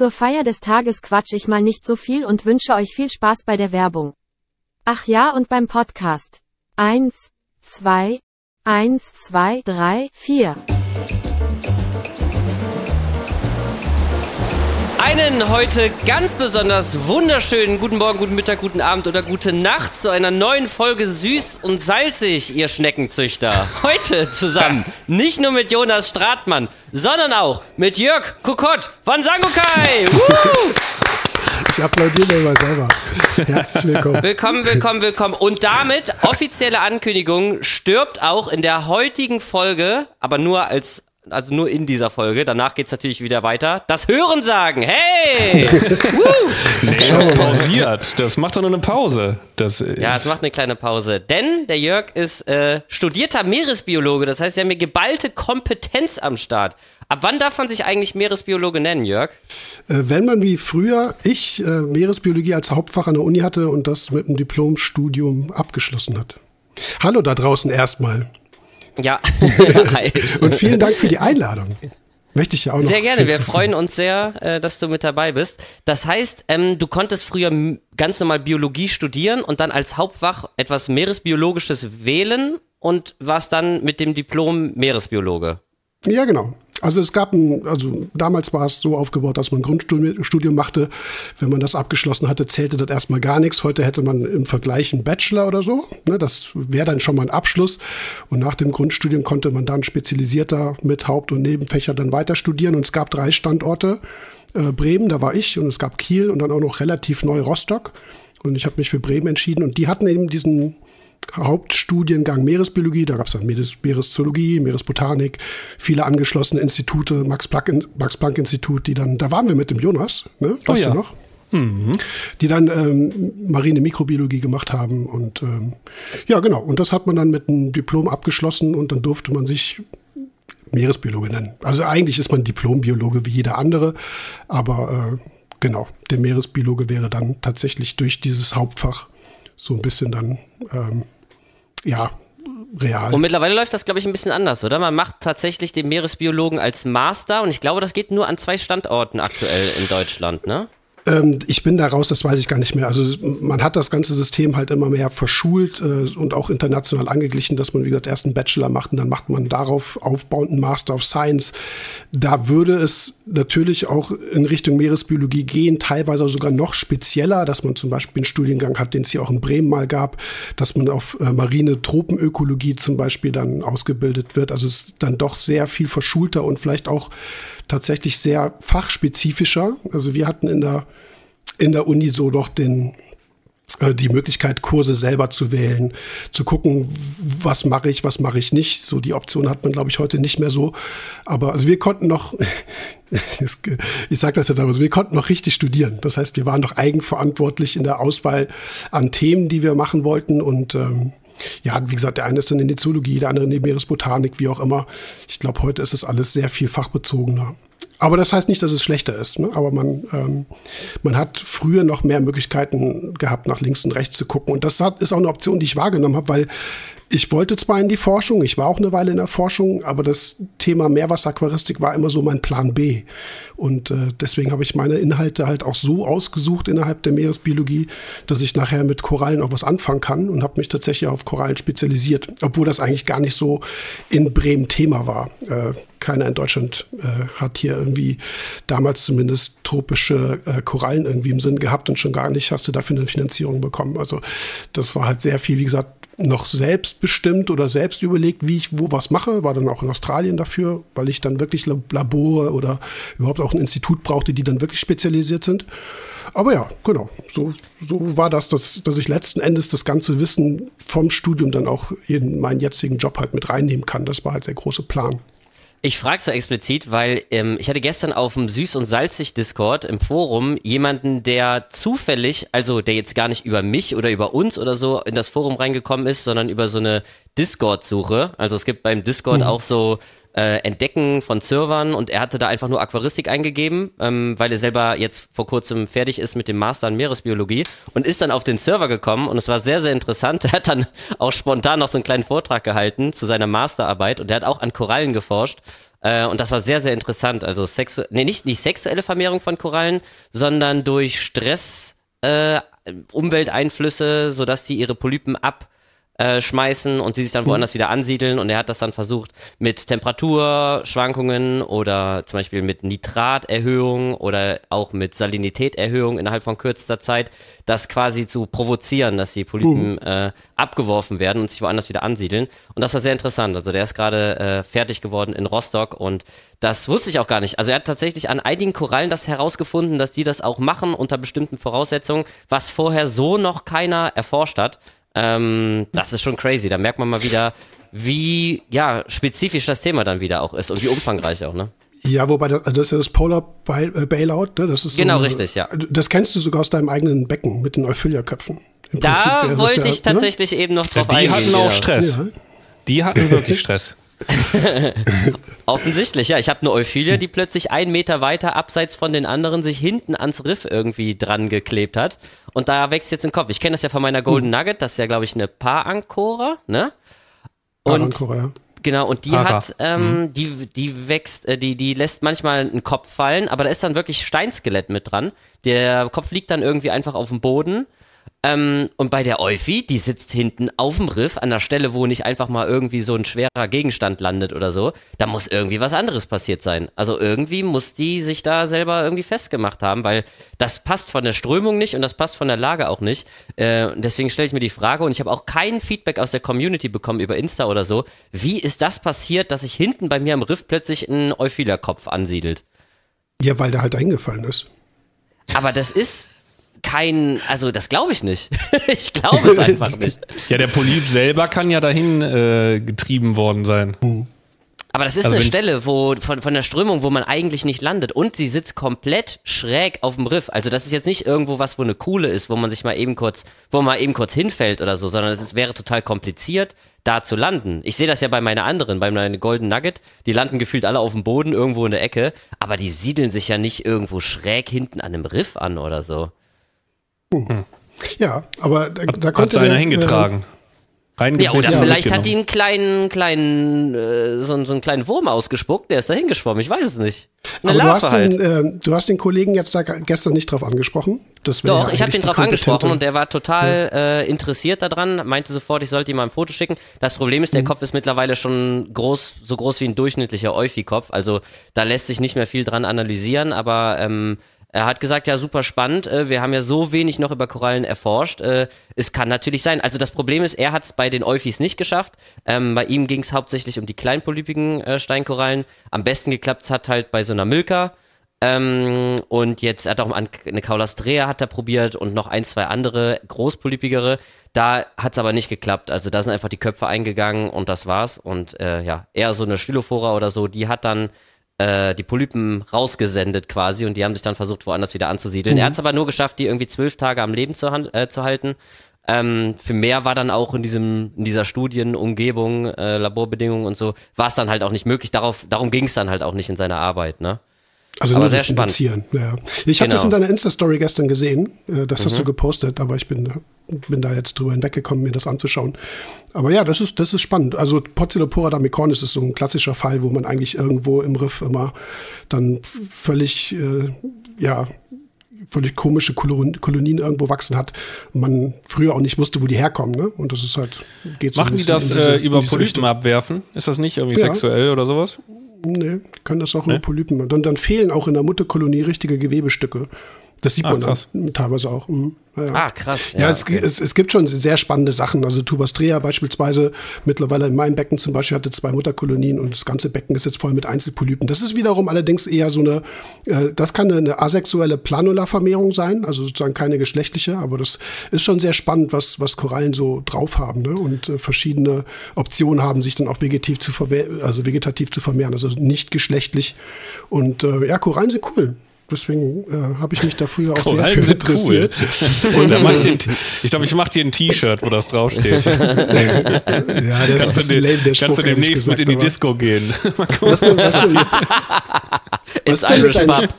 Zur Feier des Tages quatsch ich mal nicht so viel und wünsche euch viel Spaß bei der Werbung. Ach ja und beim Podcast. Eins, zwei, eins, zwei, drei, vier. Einen heute ganz besonders wunderschönen guten Morgen, guten Mittag, guten Abend oder gute Nacht zu einer neuen Folge Süß und Salzig, ihr Schneckenzüchter. Heute zusammen nicht nur mit Jonas Stratmann, sondern auch mit Jörg Kokott von Sangokai. Woo! Ich applaudiere mir immer selber. Herzlich willkommen. Willkommen, willkommen, willkommen. Und damit offizielle Ankündigung stirbt auch in der heutigen Folge, aber nur als also nur in dieser Folge. Danach geht es natürlich wieder weiter. Das Hören sagen. Hey! nee, das pausiert. Das macht doch nur eine Pause. Das ja, es macht eine kleine Pause. Denn der Jörg ist äh, studierter Meeresbiologe. Das heißt, er hat mir geballte Kompetenz am Start. Ab wann darf man sich eigentlich Meeresbiologe nennen, Jörg? Äh, wenn man wie früher ich äh, Meeresbiologie als Hauptfach an der Uni hatte und das mit einem Diplomstudium abgeschlossen hat. Hallo da draußen erstmal. Ja. und vielen Dank für die Einladung. Möchte ich ja auch noch. Sehr gerne. Wir freuen uns sehr, äh, dass du mit dabei bist. Das heißt, ähm, du konntest früher ganz normal Biologie studieren und dann als Hauptfach etwas Meeresbiologisches wählen und warst dann mit dem Diplom Meeresbiologe. Ja, genau. Also es gab ein, also damals war es so aufgebaut, dass man Grundstudium machte. Wenn man das abgeschlossen hatte, zählte das erstmal gar nichts. Heute hätte man im Vergleich einen Bachelor oder so. Ne, das wäre dann schon mal ein Abschluss. Und nach dem Grundstudium konnte man dann spezialisierter mit Haupt- und Nebenfächer dann weiter studieren. Und es gab drei Standorte. Äh, Bremen, da war ich, und es gab Kiel und dann auch noch relativ neu Rostock. Und ich habe mich für Bremen entschieden. Und die hatten eben diesen Hauptstudiengang Meeresbiologie, da gab es dann Meeres, Meereszoologie, Meeresbotanik, viele angeschlossene Institute, Max-Planck-Institut, Max die dann, da waren wir mit dem Jonas, ne? Oh weißt oh ja. du noch? Mhm. Die dann ähm, marine Mikrobiologie gemacht haben und ähm, ja, genau. Und das hat man dann mit einem Diplom abgeschlossen und dann durfte man sich Meeresbiologe nennen. Also eigentlich ist man Diplombiologe wie jeder andere, aber äh, genau, der Meeresbiologe wäre dann tatsächlich durch dieses Hauptfach so ein bisschen dann ähm, ja, real. Und mittlerweile läuft das, glaube ich, ein bisschen anders, oder? Man macht tatsächlich den Meeresbiologen als Master und ich glaube, das geht nur an zwei Standorten aktuell in Deutschland, ne? Ähm, ich bin da raus, das weiß ich gar nicht mehr. Also man hat das ganze System halt immer mehr verschult äh, und auch international angeglichen, dass man, wie gesagt, erst einen Bachelor macht und dann macht man darauf aufbauend einen Master of Science. Da würde es natürlich auch in Richtung Meeresbiologie gehen, teilweise sogar noch spezieller, dass man zum Beispiel einen Studiengang hat, den es hier auch in Bremen mal gab, dass man auf äh, marine Tropenökologie zum Beispiel dann ausgebildet wird. Also es ist dann doch sehr viel verschulter und vielleicht auch tatsächlich sehr fachspezifischer. Also wir hatten in der, in der Uni so doch den, äh, die Möglichkeit, Kurse selber zu wählen, zu gucken, was mache ich, was mache ich nicht. So die Option hat man, glaube ich, heute nicht mehr so. Aber also wir konnten noch, ich sage das jetzt aber, wir konnten noch richtig studieren. Das heißt, wir waren noch eigenverantwortlich in der Auswahl an Themen, die wir machen wollten und ähm, ja, wie gesagt, der eine ist dann in die Zoologie, der andere in die Meeresbotanik, wie auch immer. Ich glaube, heute ist es alles sehr viel fachbezogener. Aber das heißt nicht, dass es schlechter ist. Ne? Aber man, ähm, man hat früher noch mehr Möglichkeiten gehabt, nach links und rechts zu gucken. Und das hat, ist auch eine Option, die ich wahrgenommen habe, weil ich wollte zwar in die Forschung, ich war auch eine Weile in der Forschung, aber das Thema Meerwasseraquaristik war immer so mein Plan B. Und äh, deswegen habe ich meine Inhalte halt auch so ausgesucht innerhalb der Meeresbiologie, dass ich nachher mit Korallen auch was anfangen kann und habe mich tatsächlich auf Korallen spezialisiert, obwohl das eigentlich gar nicht so in Bremen Thema war. Äh, keiner in Deutschland äh, hat hier irgendwie damals zumindest tropische äh, Korallen irgendwie im Sinn gehabt und schon gar nicht hast du dafür eine Finanzierung bekommen. Also das war halt sehr viel, wie gesagt, noch selbstbestimmt oder selbst überlegt, wie ich wo was mache. War dann auch in Australien dafür, weil ich dann wirklich Labore oder überhaupt auch ein Institut brauchte, die dann wirklich spezialisiert sind. Aber ja, genau, so, so war das, dass, dass ich letzten Endes das ganze Wissen vom Studium dann auch in meinen jetzigen Job halt mit reinnehmen kann. Das war halt der große Plan. Ich frage so explizit, weil ähm, ich hatte gestern auf dem Süß- und Salzig-Discord im Forum jemanden, der zufällig, also der jetzt gar nicht über mich oder über uns oder so in das Forum reingekommen ist, sondern über so eine Discord-Suche. Also es gibt beim Discord mhm. auch so äh, Entdecken von Servern und er hatte da einfach nur Aquaristik eingegeben, ähm, weil er selber jetzt vor kurzem fertig ist mit dem Master in Meeresbiologie und ist dann auf den Server gekommen und es war sehr, sehr interessant. Er hat dann auch spontan noch so einen kleinen Vortrag gehalten zu seiner Masterarbeit und er hat auch an Korallen geforscht. Äh, und das war sehr, sehr interessant. Also sexu nee, nicht die sexuelle Vermehrung von Korallen, sondern durch Stress, äh, Umwelteinflüsse, sodass die ihre Polypen ab äh, schmeißen und die sich dann woanders wieder ansiedeln. Und er hat das dann versucht mit Temperaturschwankungen oder zum Beispiel mit Nitraterhöhung oder auch mit Salinitäterhöhung innerhalb von kürzester Zeit, das quasi zu provozieren, dass die Polypen äh, abgeworfen werden und sich woanders wieder ansiedeln. Und das war sehr interessant. Also der ist gerade äh, fertig geworden in Rostock und das wusste ich auch gar nicht. Also er hat tatsächlich an einigen Korallen das herausgefunden, dass die das auch machen unter bestimmten Voraussetzungen, was vorher so noch keiner erforscht hat. Ähm, das ist schon crazy. Da merkt man mal wieder, wie ja, spezifisch das Thema dann wieder auch ist und wie umfangreich auch, ne? Ja, wobei das, das ist ja das Polar äh, Bailout, ne? Das ist genau so, richtig, ja. Das kennst du sogar aus deinem eigenen Becken mit den Euphyllia-Köpfen. Da wollte ich ja, ne? tatsächlich ne? eben noch drauf Die eingehen. hatten auch Stress. Ja. Die hatten wirklich Stress. Offensichtlich, ja. Ich habe eine Euphilia, die plötzlich einen Meter weiter abseits von den anderen sich hinten ans Riff irgendwie dran geklebt hat. Und da wächst jetzt ein Kopf. Ich kenne das ja von meiner Golden Nugget, das ist ja, glaube ich, eine Paarancora, ne? Und Paarancora, ja. Genau, und die Para. hat, ähm, mhm. die, die wächst, äh, die, die lässt manchmal einen Kopf fallen, aber da ist dann wirklich Steinskelett mit dran. Der Kopf liegt dann irgendwie einfach auf dem Boden ähm, und bei der Euphi, die sitzt hinten auf dem Riff, an der Stelle, wo nicht einfach mal irgendwie so ein schwerer Gegenstand landet oder so. Da muss irgendwie was anderes passiert sein. Also irgendwie muss die sich da selber irgendwie festgemacht haben, weil das passt von der Strömung nicht und das passt von der Lage auch nicht. Äh, deswegen stelle ich mir die Frage und ich habe auch kein Feedback aus der Community bekommen über Insta oder so. Wie ist das passiert, dass sich hinten bei mir am Riff plötzlich ein Euphilia-Kopf ansiedelt? Ja, weil der halt eingefallen ist. Aber das ist kein, also das glaube ich nicht. ich glaube es einfach nicht. Ja, der Polyp selber kann ja dahin äh, getrieben worden sein. Aber das ist Also eine Stelle, wo von, von der Strömung, wo man eigentlich nicht landet. Und sie sitzt komplett schräg auf dem Riff. Also das ist jetzt nicht irgendwo was, wo eine Kuhle ist, wo man sich mal eben kurz, wo man mal eben kurz hinfällt oder so, sondern es ist, wäre total kompliziert, da zu landen. Ich sehe das ja bei meiner anderen, bei meiner Golden Nugget. Die landen gefühlt alle auf dem Boden, irgendwo in der Ecke. Aber die siedeln sich ja nicht irgendwo schräg hinten an einem Riff an oder so. Ja, aber da, da Hat konnte sie einer der, hingetragen. Ja, Reingebissen oder vielleicht hat die einen kleinen, kleinen, äh, so, einen- so einen kleinen Wurm ausgespuckt, der ist da hingeschwommen. Ich weiß es nicht. Eine aber du hast, halt. den, äh, du hast den Kollegen jetzt da gestern nicht drauf angesprochen. Doch, ja ich habe den drauf angesprochen und der war total äh, interessiert daran, meinte sofort, ich sollte ihm mal ein Foto schicken. Das Problem Mhm. ist, der Kopf ist mittlerweile schon groß, so groß wie ein durchschnittlicher Euphi-Kopf. Also da lässt sich nicht mehr viel dran analysieren, aber ähm, er hat gesagt, ja, super spannend. Äh, wir haben ja so wenig noch über Korallen erforscht. Äh, es kann natürlich sein. Also das Problem ist, er hat es bei den Euphis nicht geschafft. Ähm, bei ihm ging es hauptsächlich um die kleinpolypigen äh, Steinkorallen. Am besten geklappt hat halt bei so einer Milka. Ähm, und jetzt hat er auch eine Caulastrea hat er probiert und noch ein, zwei andere großpolypigere. Da hat es aber nicht geklappt. Also da sind einfach die Köpfe eingegangen und das war's. Und äh, ja, eher so eine Stylophora oder so, die hat dann äh, die Polypen rausgesendet quasi und die haben sich dann versucht, woanders wieder anzusiedeln. Er hat es aber nur geschafft, die irgendwie zwölf Tage am Leben zu, äh, zu halten. Ähm, für mehr war dann auch in diesem, in dieser Studienumgebung, äh, Laborbedingungen und so, war es dann halt auch nicht möglich. Darauf, darum ging es dann halt auch nicht in seiner Arbeit, ne? Also Aber nur sehr das spannend. Induzieren. Ja. Ich habe das Genau. in deiner Insta-Story gestern gesehen. Äh, Das Mhm. hast du gepostet, aber ich bin, bin da jetzt drüber hinweggekommen, mir das anzuschauen. Aber ja, das ist, das ist spannend. Also Porzellopora damicornis ist so ein klassischer Fall, wo man eigentlich irgendwo im Riff immer dann völlig, äh, ja, völlig komische Kolon- Kolonien irgendwo wachsen hat. Und man früher auch nicht wusste, wo die herkommen. Ne? Und das ist halt, geht so ein Machen die das diese- äh, über Polypen abwerfen? Ist das nicht irgendwie Ja. sexuell oder sowas? Nee, können das auch nur Polypen. Und dann, dann fehlen auch in der Mutterkolonie richtige Gewebestücke. Das sieht Ah, man krass. dann teilweise auch. Mhm. Ja, ja. Ah, krass. Ja, es, es, es gibt schon sehr spannende Sachen. Also Tubastrea beispielsweise, mittlerweile in meinem Becken zum Beispiel, hatte zwei Mutterkolonien und das ganze Becken ist jetzt voll mit Einzelpolypen. Das ist wiederum allerdings eher so eine, äh, das kann eine asexuelle Planula-Vermehrung sein, also sozusagen keine geschlechtliche, aber das ist schon sehr spannend, was, was Korallen so drauf haben ne? und äh, verschiedene Optionen haben, sich dann auch vegetativ zu, also vegetativ zu vermehren, also nicht geschlechtlich. Und äh, ja, Korallen sind cool. Deswegen äh, habe ich mich da früher auch sehr Korallen für sind interessiert. cool. Und dann mach ich den, ich glaube, ich mache dir ein T-Shirt, wo das draufsteht. Ja, der ist Kannst du, ein lame, der kannst Spruch, du ehrlich demnächst mit gesagt, in die Disco gehen. Was denn, was denn, Ins denn mit Irish deinen- Pub.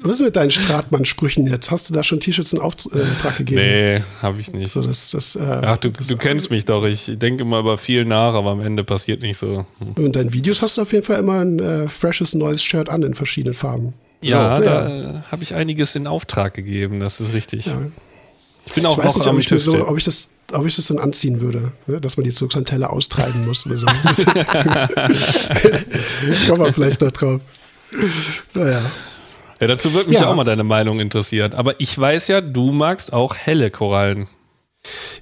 was ist mit deinen Stratmann-Sprüchen jetzt? Hast du da schon T-Shirts in Auftrag gegeben? nee, habe ich nicht. So, das, das, äh, Ach, du, das, du kennst mich doch. Ich denke immer über viel nach, aber am Ende passiert nicht so. Und deinen Videos hast du auf jeden Fall immer ein äh, freshes neues Shirt an in verschiedenen Farben. Ja, So, da äh, habe ich einiges in Auftrag gegeben, das ist richtig. Ich bin auch Ich weiß noch nicht, am ob ich, so, ob, ich das, ob ich das dann anziehen würde, ne? dass man die Zugsantelle austreiben muss oder so. Kommen wir vielleicht noch drauf. Naja. Ja, dazu würde mich Ja. auch mal deine Meinung interessieren. Aber ich weiß ja, du magst auch helle Korallen.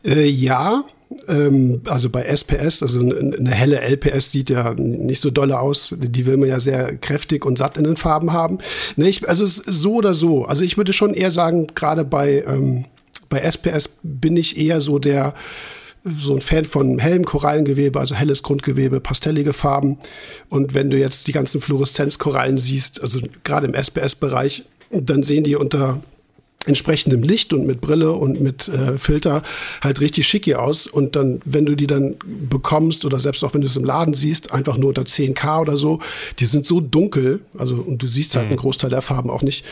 Äh, ja, ähm, also bei SPS, also eine, eine helle LPS sieht ja nicht so dolle aus. Die will man ja sehr kräftig und satt in den Farben haben. Ne, ich, also es ist so oder so. Also ich würde schon eher sagen, gerade bei, ähm, bei SPS bin ich eher so der so ein Fan von hellem Korallengewebe, also helles Grundgewebe, pastellige Farben. Und wenn du jetzt die ganzen Fluoreszenzkorallen siehst, also gerade im SPS-Bereich, dann sehen die unter entsprechendem Licht und mit Brille und mit äh, Filter halt richtig schicki aus. Und dann, wenn du die dann bekommst oder selbst auch wenn du es im Laden siehst, einfach nur unter 10K oder so, die sind so dunkel, also und du siehst halt einen Großteil der Farben auch nicht.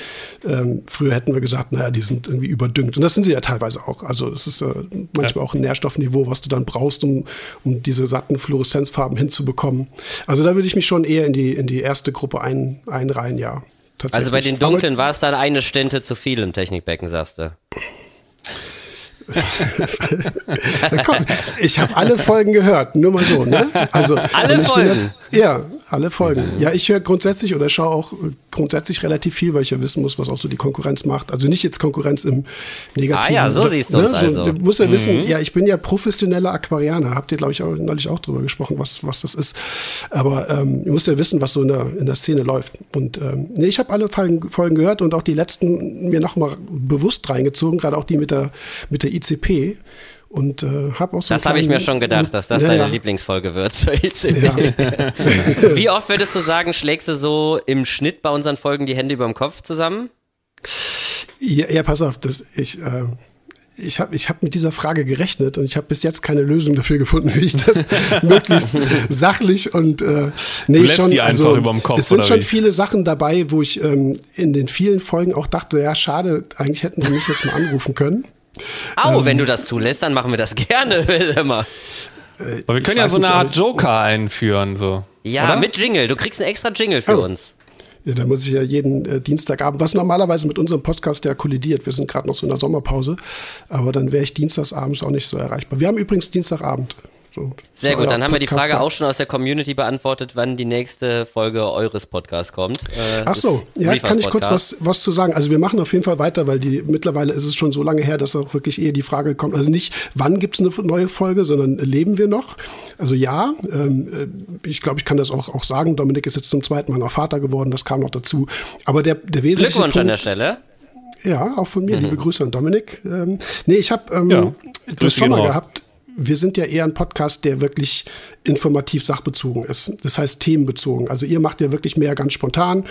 Ähm, früher hätten wir gesagt, naja, die sind irgendwie überdüngt. Und das sind sie ja teilweise auch. Also es ist äh, manchmal auch ein Nährstoffniveau, was du dann brauchst, um, um diese satten Fluoreszenzfarben hinzubekommen. Also da würde ich mich schon eher in die, in die erste Gruppe ein, einreihen, ja. Also bei den dunklen war es dann eine Stente zu viel im Technikbecken, sagst du. Komm, ich habe alle Folgen gehört, nur mal so, ne? Also Alle Folgen? Jetzt, ja, alle Folgen. Ja, ich höre grundsätzlich oder schaue auch äh, grundsätzlich relativ viel, weil ich ja wissen muss, was auch so die Konkurrenz macht. Also nicht jetzt Konkurrenz im Negativen. Ah ja, so siehst du uns also. Du musst ja wissen, ja, ich bin ja professioneller Aquarianer. Habt ihr, glaube ich, auch, neulich auch drüber gesprochen, was, was das ist. Aber ähm, ihr müsst ja wissen, was so in der, in der Szene läuft. Und ähm, nee, ich habe alle Folgen, Folgen gehört und auch die letzten mir nochmal bewusst reingezogen, gerade auch die mit der, mit der ICP. Und äh, habe auch so Das habe ich mir schon gedacht, dass das Ja, deine ja. Lieblingsfolge wird zur ECB. Ja. Wie oft würdest du sagen, schlägst du so im Schnitt bei unseren Folgen die Hände über dem Kopf zusammen? Ja, ja, pass auf, das, ich, äh, ich habe ich hab mit dieser Frage gerechnet und ich habe bis jetzt keine Lösung dafür gefunden, wie ich das möglichst sachlich und äh, nee, Du lässt schon, die einfach also, überm Kopf, Es sind oder schon wie? viele Sachen dabei, wo ich ähm, in den vielen Folgen auch dachte, ja, schade, eigentlich hätten sie mich jetzt mal anrufen können. Au, Ähm. wenn du das zulässt, dann machen wir das gerne. Immer. Aber wir können ja so eine nicht, Art Joker einführen, so. Ja, Oder? mit Jingle. Du kriegst einen extra Jingle für Oh. uns. Ja, da muss ich ja jeden äh, Dienstagabend, was normalerweise mit unserem Podcast ja kollidiert. Wir sind gerade noch so in der Sommerpause, aber dann wäre ich dienstagsabends auch nicht so erreichbar. Wir haben übrigens Dienstagabend. So, Sehr gut, dann haben wir die Frage auch schon aus der Community beantwortet, wann die nächste Folge eures Podcasts kommt. Äh, Ach so, ja, Reefers kann ich kurz Podcast. was, was zu sagen. Also wir machen auf jeden Fall weiter, weil die mittlerweile ist es schon so lange her, dass auch wirklich eher die Frage kommt. Also nicht, wann gibt's eine neue Folge, sondern leben wir noch? Also ja, ähm, äh, ich glaube, ich kann das auch, auch sagen. Dominik ist jetzt zum zweiten Mal noch Vater geworden, das kam noch dazu. Aber der, der wesentliche Glückwunsch Punkt, an der Stelle. Ja, auch von mir. Liebe Grüße an Dominik. Ähm, nee, ich habe ähm, Ja, das schon mal gehabt. Wir sind ja eher ein Podcast, der wirklich informativ sachbezogen ist. Das heißt themenbezogen. Also ihr macht ja wirklich mehr ganz spontan,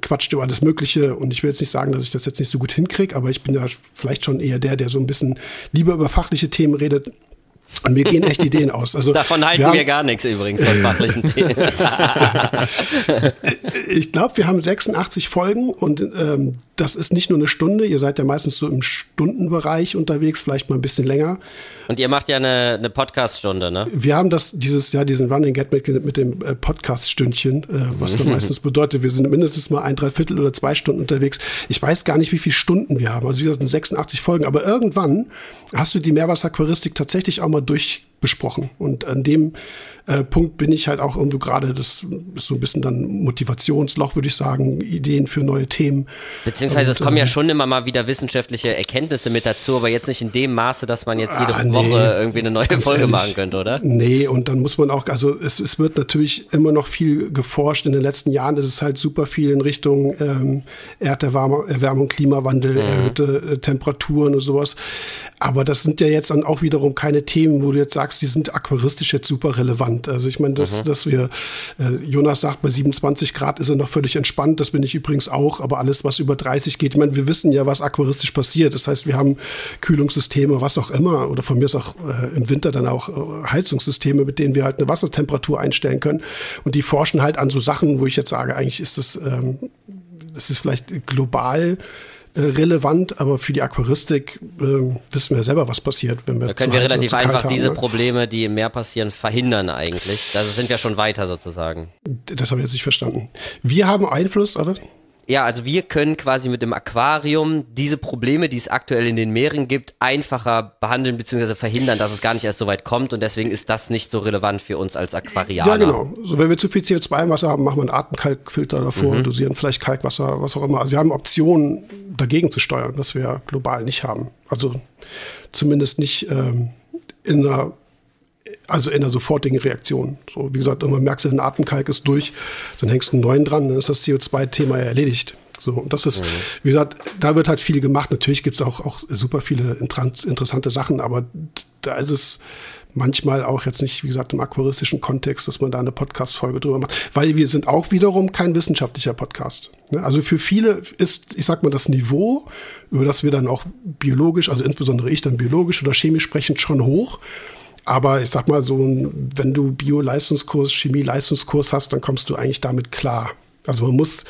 quatscht über alles Mögliche. Und ich will jetzt nicht sagen, dass ich das jetzt nicht so gut hinkriege, aber ich bin ja vielleicht schon eher der, der so ein bisschen lieber über fachliche Themen redet. Und mir gehen echt Ideen aus. Also Davon halten haben- wir gar nichts übrigens von fachlichen Themen. Ich glaube, wir haben 86 Folgen und ähm, das ist nicht nur eine Stunde. Ihr seid ja meistens so im Stundenbereich unterwegs, vielleicht mal ein bisschen länger. Und ihr macht ja eine, eine Podcast-Stunde, ne? Wir haben das dieses Jahr diesen Running Gag mit, mit dem äh, Podcast-Stündchen, äh, was dann meistens bedeutet, wir sind mindestens mal ein Dreiviertel oder zwei Stunden unterwegs. Ich weiß gar nicht, wie viele Stunden wir haben. Also gesagt, sind 86 Folgen. Aber irgendwann hast du die Meerwasseraquaristik tatsächlich auch mal durch durchbesprochen. Und an dem äh, Punkt bin ich halt auch irgendwo gerade, das ist so ein bisschen dann Motivationsloch, würde ich sagen, Ideen für neue Themen. Beziehungsweise es Und, kommen ja äh, schon immer mal wieder wissenschaftliche Erkenntnisse mit dazu, aber jetzt nicht in dem Maße, dass man jetzt jede Ah, nee. Woche irgendwie eine neue Folge ehrlich. machen könnte, oder? Nee, und dann muss man auch, also es, es wird natürlich immer noch viel geforscht. In den letzten Jahren ist es halt super viel in Richtung ähm, Erderwärmung, Erwärmung, Klimawandel, erhöhte äh, Temperaturen und sowas. Aber das sind ja jetzt dann auch wiederum keine Themen, wo du jetzt sagst, die sind aquaristisch jetzt super relevant. Also ich meine, dass, mhm. dass wir, äh, Jonas sagt, bei 27 Grad ist er noch völlig entspannt, das bin ich übrigens auch, aber alles, was über 30 geht, ich meine, wir wissen ja, was aquaristisch passiert. Das heißt, wir haben Kühlungssysteme, was auch immer, oder von mir ist auch äh, im Winter dann auch äh, Heizungssysteme, mit denen wir halt eine Wassertemperatur einstellen können. Und die forschen halt an so Sachen, wo ich jetzt sage, eigentlich ist das, ähm, das ist vielleicht global äh, relevant, aber für die Aquaristik äh, wissen wir selber, was passiert, wenn wir. Da können wir relativ einfach haben, diese ne? Probleme, die im Meer passieren, verhindern eigentlich. Da sind wir schon weiter sozusagen. Das habe ich jetzt nicht verstanden. Wir haben Einfluss, aber ja, also wir können quasi mit dem Aquarium diese Probleme, die es aktuell in den Meeren gibt, einfacher behandeln bzw. verhindern, dass es gar nicht erst so weit kommt und deswegen ist das nicht so relevant für uns als Aquarianer. Ja, genau. So, wenn wir zu viel CO2 im Wasser haben, machen wir einen Atemkalkfilter davor, mhm. dosieren vielleicht Kalkwasser, was auch immer. Also wir haben Optionen, dagegen zu steuern, was wir global nicht haben. Also zumindest nicht ähm, in einer also in einer sofortigen Reaktion. So, wie gesagt, irgendwann merkst du, ein Atemkalk ist durch, dann hängst du einen neuen dran, dann ist das CO2-Thema erledigt. So, und das ist, mhm. wie gesagt, da wird halt viel gemacht. Natürlich gibt es auch, auch super viele interessante Sachen, aber da ist es manchmal auch jetzt nicht, wie gesagt, im aquaristischen Kontext, dass man da eine Podcast-Folge drüber macht, weil wir sind auch wiederum kein wissenschaftlicher Podcast. Ne? Also für viele ist, ich sag mal, das Niveau, über das wir dann auch biologisch, also insbesondere ich dann biologisch oder chemisch sprechen, schon hoch. Aber ich sag mal so, wenn du Bio-Leistungskurs, Chemie-Leistungskurs hast, dann kommst du eigentlich damit klar. Also man muss,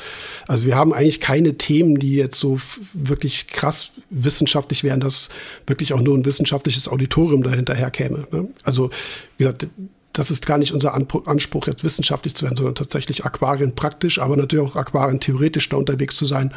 also wir haben eigentlich keine Themen, die jetzt so wirklich krass wissenschaftlich wären, dass wirklich auch nur ein wissenschaftliches Auditorium dahinterher käme. Ne? Also wie gesagt, das ist gar nicht unser Anspruch, jetzt wissenschaftlich zu werden, sondern tatsächlich Aquarien praktisch, aber natürlich auch Aquarien theoretisch da unterwegs zu sein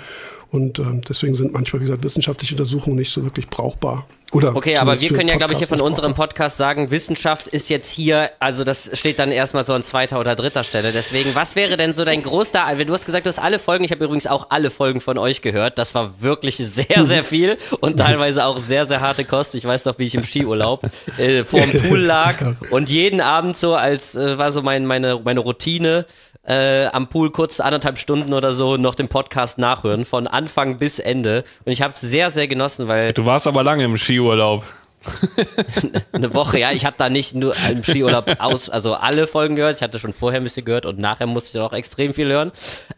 und ähm, deswegen sind manchmal, wie gesagt, wissenschaftliche Untersuchungen nicht so wirklich brauchbar. Oder okay, aber wir können ja, glaube ich, hier von unserem Podcast sagen, Wissenschaft ist jetzt hier, also das steht dann erstmal so an zweiter oder dritter Stelle. Deswegen, was wäre denn so dein größter, du hast gesagt, du hast alle Folgen, ich habe übrigens auch alle Folgen von euch gehört. Das war wirklich sehr, sehr viel und teilweise auch sehr, sehr harte Kost. Ich weiß noch, wie ich im Skiurlaub äh, vorm Pool lag und jeden Abend so als, äh, war so mein, meine, meine Routine, äh, am Pool kurz anderthalb Stunden oder so noch den Podcast nachhören, von Anfang bis Ende. Und ich habe es sehr, sehr genossen, weil. Du warst aber lange im Skiurlaub. eine Woche, ja. Ich habe da nicht nur im Skiurlaub aus, also alle Folgen gehört. Ich hatte schon vorher ein bisschen gehört und nachher musste ich auch extrem viel hören.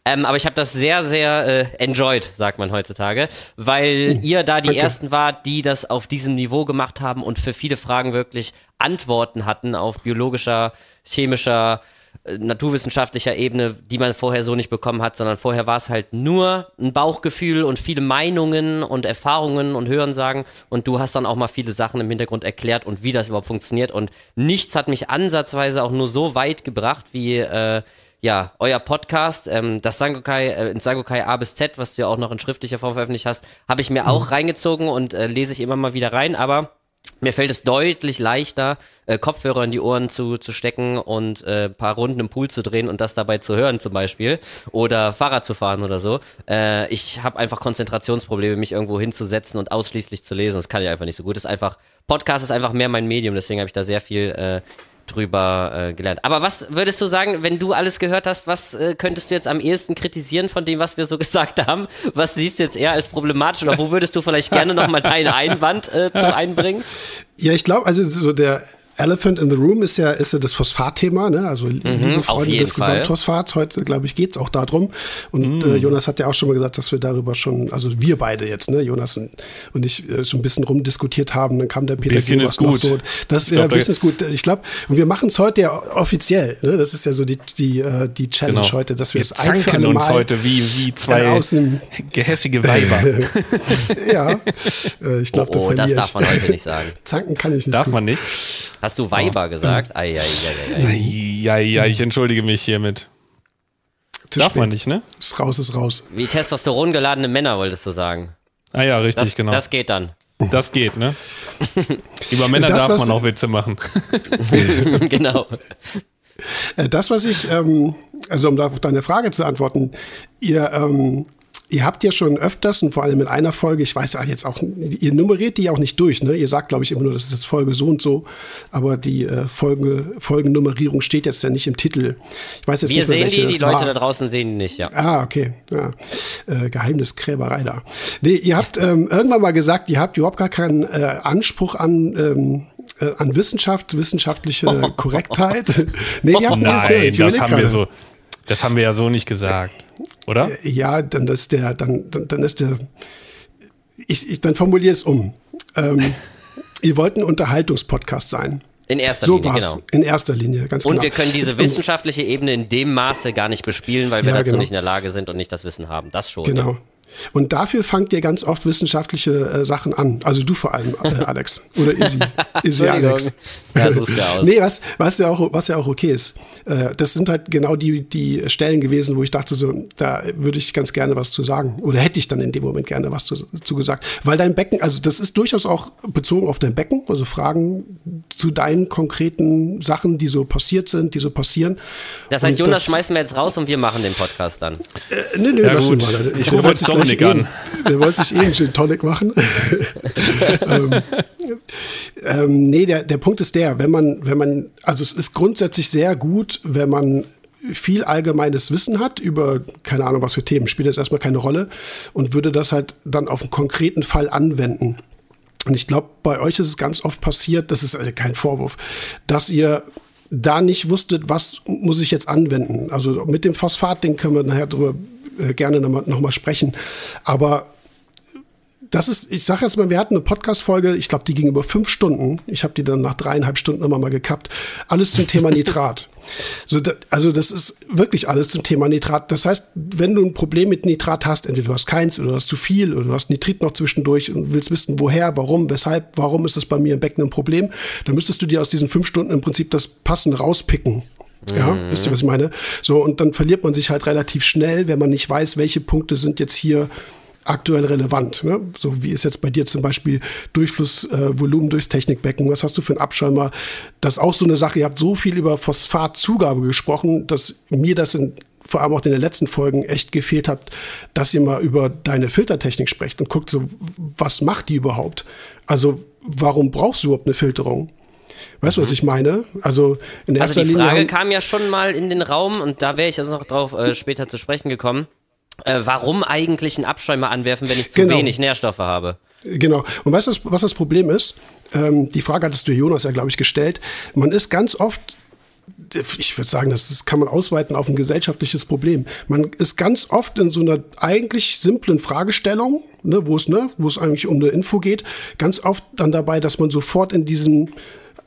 Ähm, aber ich habe das sehr, sehr äh, enjoyed, sagt man heutzutage, weil hm. ihr da die okay. ersten wart, die das auf diesem Niveau gemacht haben und für viele Fragen wirklich Antworten hatten auf biologischer, chemischer, naturwissenschaftlicher Ebene, die man vorher so nicht bekommen hat, sondern vorher war es halt nur ein Bauchgefühl und viele Meinungen und Erfahrungen und Hörensagen. Und du hast dann auch mal viele Sachen im Hintergrund erklärt und wie das überhaupt funktioniert. Und nichts hat mich ansatzweise auch nur so weit gebracht wie äh, ja, euer Podcast, ähm, das Sangokai, äh, in Sangokai A bis Z, was du ja auch noch in schriftlicher Form veröffentlicht hast, habe ich mir mhm. auch reingezogen und äh, lese ich immer mal wieder rein, aber mir fällt es deutlich leichter, äh, Kopfhörer in die Ohren zu, zu stecken und äh, paar Runden im Pool zu drehen und das dabei zu hören zum Beispiel oder Fahrrad zu fahren oder so. Äh, ich habe einfach Konzentrationsprobleme, mich irgendwo hinzusetzen und ausschließlich zu lesen. Das kann ich einfach nicht so gut. Das ist einfach Podcast ist einfach mehr mein Medium, deswegen habe ich da sehr viel äh, drüber äh, gelernt. Aber was würdest du sagen, wenn du alles gehört hast, was äh, könntest du jetzt am ehesten kritisieren von dem, was wir so gesagt haben? Was siehst du jetzt eher als problematisch oder wo würdest du vielleicht gerne nochmal deinen Einwand äh, zu einbringen? Ja, ich glaube, also so der Elephant in the Room ist ja, ist ja das Phosphat-Thema, ne? also mhm, liebe Freunde des Gesamtphosphats. Heute, glaube ich, geht es auch darum. Und mhm. äh, Jonas hat ja auch schon mal gesagt, dass wir darüber schon, also wir beide jetzt, ne? Jonas und, und ich, äh, schon ein bisschen rumdiskutiert haben. Dann kam der Peter bisschen ist gut. So. Das, ja, ein bisschen gut. Ich glaube, und wir machen es heute ja offiziell. Ne? Das ist ja so die, die, äh, die Challenge genau. heute, dass wir, wir es ein für alle uns heute wie, wie zwei außen, gehässige Weiber. ja, äh, ich glaube, oh, oh das darf man heute nicht sagen. Zanken kann ich nicht. Darf gut. man nicht? Hast du Weiber oh. gesagt? Ei, ei, ei, ei, ei. Ja, ich entschuldige mich hiermit. Zu Darf spät. man nicht, ne? Ist raus, ist raus. Wie Testosteron geladene Männer, wolltest du sagen. Ah ja, richtig, das, genau. Das geht dann. Das geht, ne? Über Männer das, darf man auch Witze machen. genau. Äh, das, was ich, ähm, also um da auf deine Frage zu antworten, ihr, ähm, Ihr habt ja schon öfters und vor allem in einer Folge, ich weiß ja jetzt auch, ihr nummeriert die auch nicht durch, ne? Ihr sagt, glaube ich, immer nur, das ist jetzt Folge so und so, aber die äh, Folge, Folgennummerierung steht jetzt ja nicht im Titel. Ich weiß jetzt Wir nicht mehr, sehen die, die Leute war. da draußen sehen die nicht, ja. Ah, okay. Ja. Äh, Geheimniskräberei da. Nee, ihr habt ähm, irgendwann mal gesagt, ihr habt überhaupt gar keinen äh, Anspruch an ähm, äh, an Wissenschaft, wissenschaftliche Korrektheit. nee, ihr habt Nein, das haben wir so. Das haben wir ja so nicht gesagt, oder? Äh, ja, dann ist der, dann, dann, dann ist der, ich, ich dann formuliere es um. Ähm, ihr wollt ein Unterhaltungspodcast sein. In erster so Linie, genau. In erster Linie, ganz und genau. Und wir können diese wissenschaftliche Ebene in dem Maße gar nicht bespielen, weil wir ja, dazu genau. nicht in der Lage sind und nicht das Wissen haben. Das schon. Genau. Ja. Und dafür fangt ihr ganz oft wissenschaftliche äh, Sachen an. Also du vor allem, äh, Alex. Oder Izzy. Izzy Alex. Ja, so ist ja aus. Nee, was, was, ja auch, was ja auch okay ist. Äh, das sind halt genau die, die Stellen gewesen, wo ich dachte, so, da würde ich ganz gerne was zu sagen. Oder hätte ich dann in dem Moment gerne was zu, zu gesagt. Weil dein Becken, also das ist durchaus auch bezogen auf dein Becken, also Fragen zu deinen konkreten Sachen, die so passiert sind, die so passieren. Das heißt, und Jonas das, schmeißen wir jetzt raus und wir machen den Podcast dann. Äh, nee, nee, ja, gut. Mal. Ich rufe jetzt Dominik an. Der wollte sich eh einen Gin Tonic machen. ähm, ähm, nee, der, der Punkt ist der, wenn man, wenn man, also es ist grundsätzlich sehr gut, wenn man viel allgemeines Wissen hat über, keine Ahnung, was für Themen, spielt jetzt erstmal keine Rolle und würde das halt dann auf einen konkreten Fall anwenden. Und ich glaube, bei euch ist es ganz oft passiert, das ist also kein Vorwurf, dass ihr da nicht wusstet, was muss ich jetzt anwenden. Also mit dem Phosphat-Ding können wir nachher drüber äh, gerne nochmal noch mal sprechen. Aber das ist, ich sage jetzt mal, wir hatten eine Podcast-Folge, ich glaube, die ging über fünf Stunden. Ich habe die dann nach dreieinhalb Stunden immer mal gekappt. Alles zum Thema Nitrat. So, da, also das ist wirklich alles zum Thema Nitrat. Das heißt, wenn du ein Problem mit Nitrat hast, entweder du hast keins oder du hast zu viel oder du hast Nitrit noch zwischendurch und willst wissen, woher, warum, weshalb, warum ist das bei mir im Becken ein Problem, dann müsstest du dir aus diesen fünf Stunden im Prinzip das Passende rauspicken. Ja, mhm. wisst ihr, was ich meine? So, und dann verliert man sich halt relativ schnell, wenn man nicht weiß, welche Punkte sind jetzt hier aktuell relevant. Ne? So wie ist jetzt bei dir zum Beispiel Durchflussvolumen äh, durchs Technikbecken? Was hast du für einen Abschäumer? Das ist auch so eine Sache. Ihr habt so viel über Phosphatzugabe gesprochen, dass mir das in, vor allem auch in den letzten Folgen echt gefehlt hat, dass ihr mal über deine Filtertechnik sprecht und guckt so, was macht die überhaupt? Also warum brauchst du überhaupt eine Filterung? Weißt du, was mhm. ich meine? Also in erster Also die Frage Linie kam ja schon mal in den Raum und da wäre ich also noch drauf äh, später zu sprechen gekommen. Äh, warum eigentlich einen Abschäumer anwerfen, wenn ich zu genau. wenig Nährstoffe habe? Genau. Und weißt du, was das Problem ist? Ähm, die Frage hattest du Jonas ja, glaube ich, gestellt. Man ist ganz oft ich würde sagen, das, kann man ausweiten auf ein gesellschaftliches Problem. Man ist ganz oft in so einer eigentlich simplen Fragestellung, ne, wo es ne, wo es eigentlich um eine Info geht, ganz oft dann dabei, dass man sofort in diesem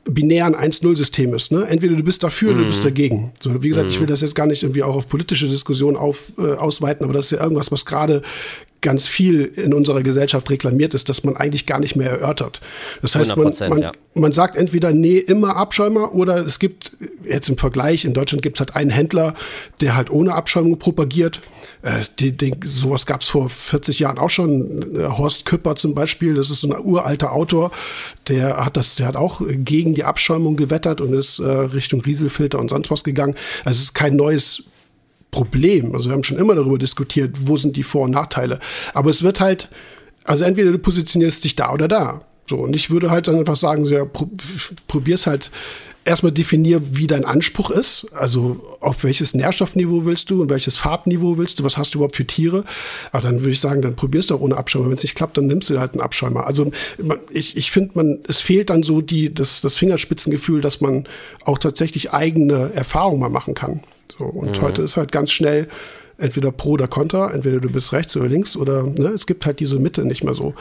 binären 1-0-System ist. Ne? Entweder du bist dafür mhm. oder du bist mhm. dagegen. So, wie gesagt, mhm. ich will das jetzt gar nicht irgendwie auch auf politische Diskussionen auf, äh, ausweiten, aber das ist ja irgendwas, was gerade ganz viel in unserer Gesellschaft reklamiert ist, dass man eigentlich gar nicht mehr erörtert. Das heißt, man, man, ja. man sagt entweder, nee, immer Abschäumer oder es gibt, jetzt im Vergleich, in Deutschland gibt es halt einen Händler, der halt ohne Abschäumung propagiert. Äh, die, die, sowas gab es vor 40 Jahren auch schon. Äh, Horst Küpper zum Beispiel, das ist so ein uralter Autor, der hat das, der hat auch gegen die Abschäumung gewettert und ist äh, Richtung Rieselfilter und sonst was gegangen. Also es ist kein neues Problem. Also wir haben schon immer darüber diskutiert, wo sind die Vor- und Nachteile. Aber es wird halt, also entweder du positionierst dich da oder da. So, und ich würde halt dann einfach sagen, so, ja, probier's halt erstmal definier, wie dein Anspruch ist. Also auf welches Nährstoffniveau willst du und welches Farbniveau willst du, was hast du überhaupt für Tiere. Aber dann würde ich sagen, dann probierst du auch ohne Abschäumer. Wenn es nicht klappt, dann nimmst du halt einen Abschäumer. Also ich, ich finde, man, es fehlt dann so die, das, das Fingerspitzengefühl, dass man auch tatsächlich eigene Erfahrungen mal machen kann. So, und mhm. heute ist halt ganz schnell entweder pro oder contra, entweder du bist rechts oder links oder ne, es gibt halt diese Mitte nicht mehr so.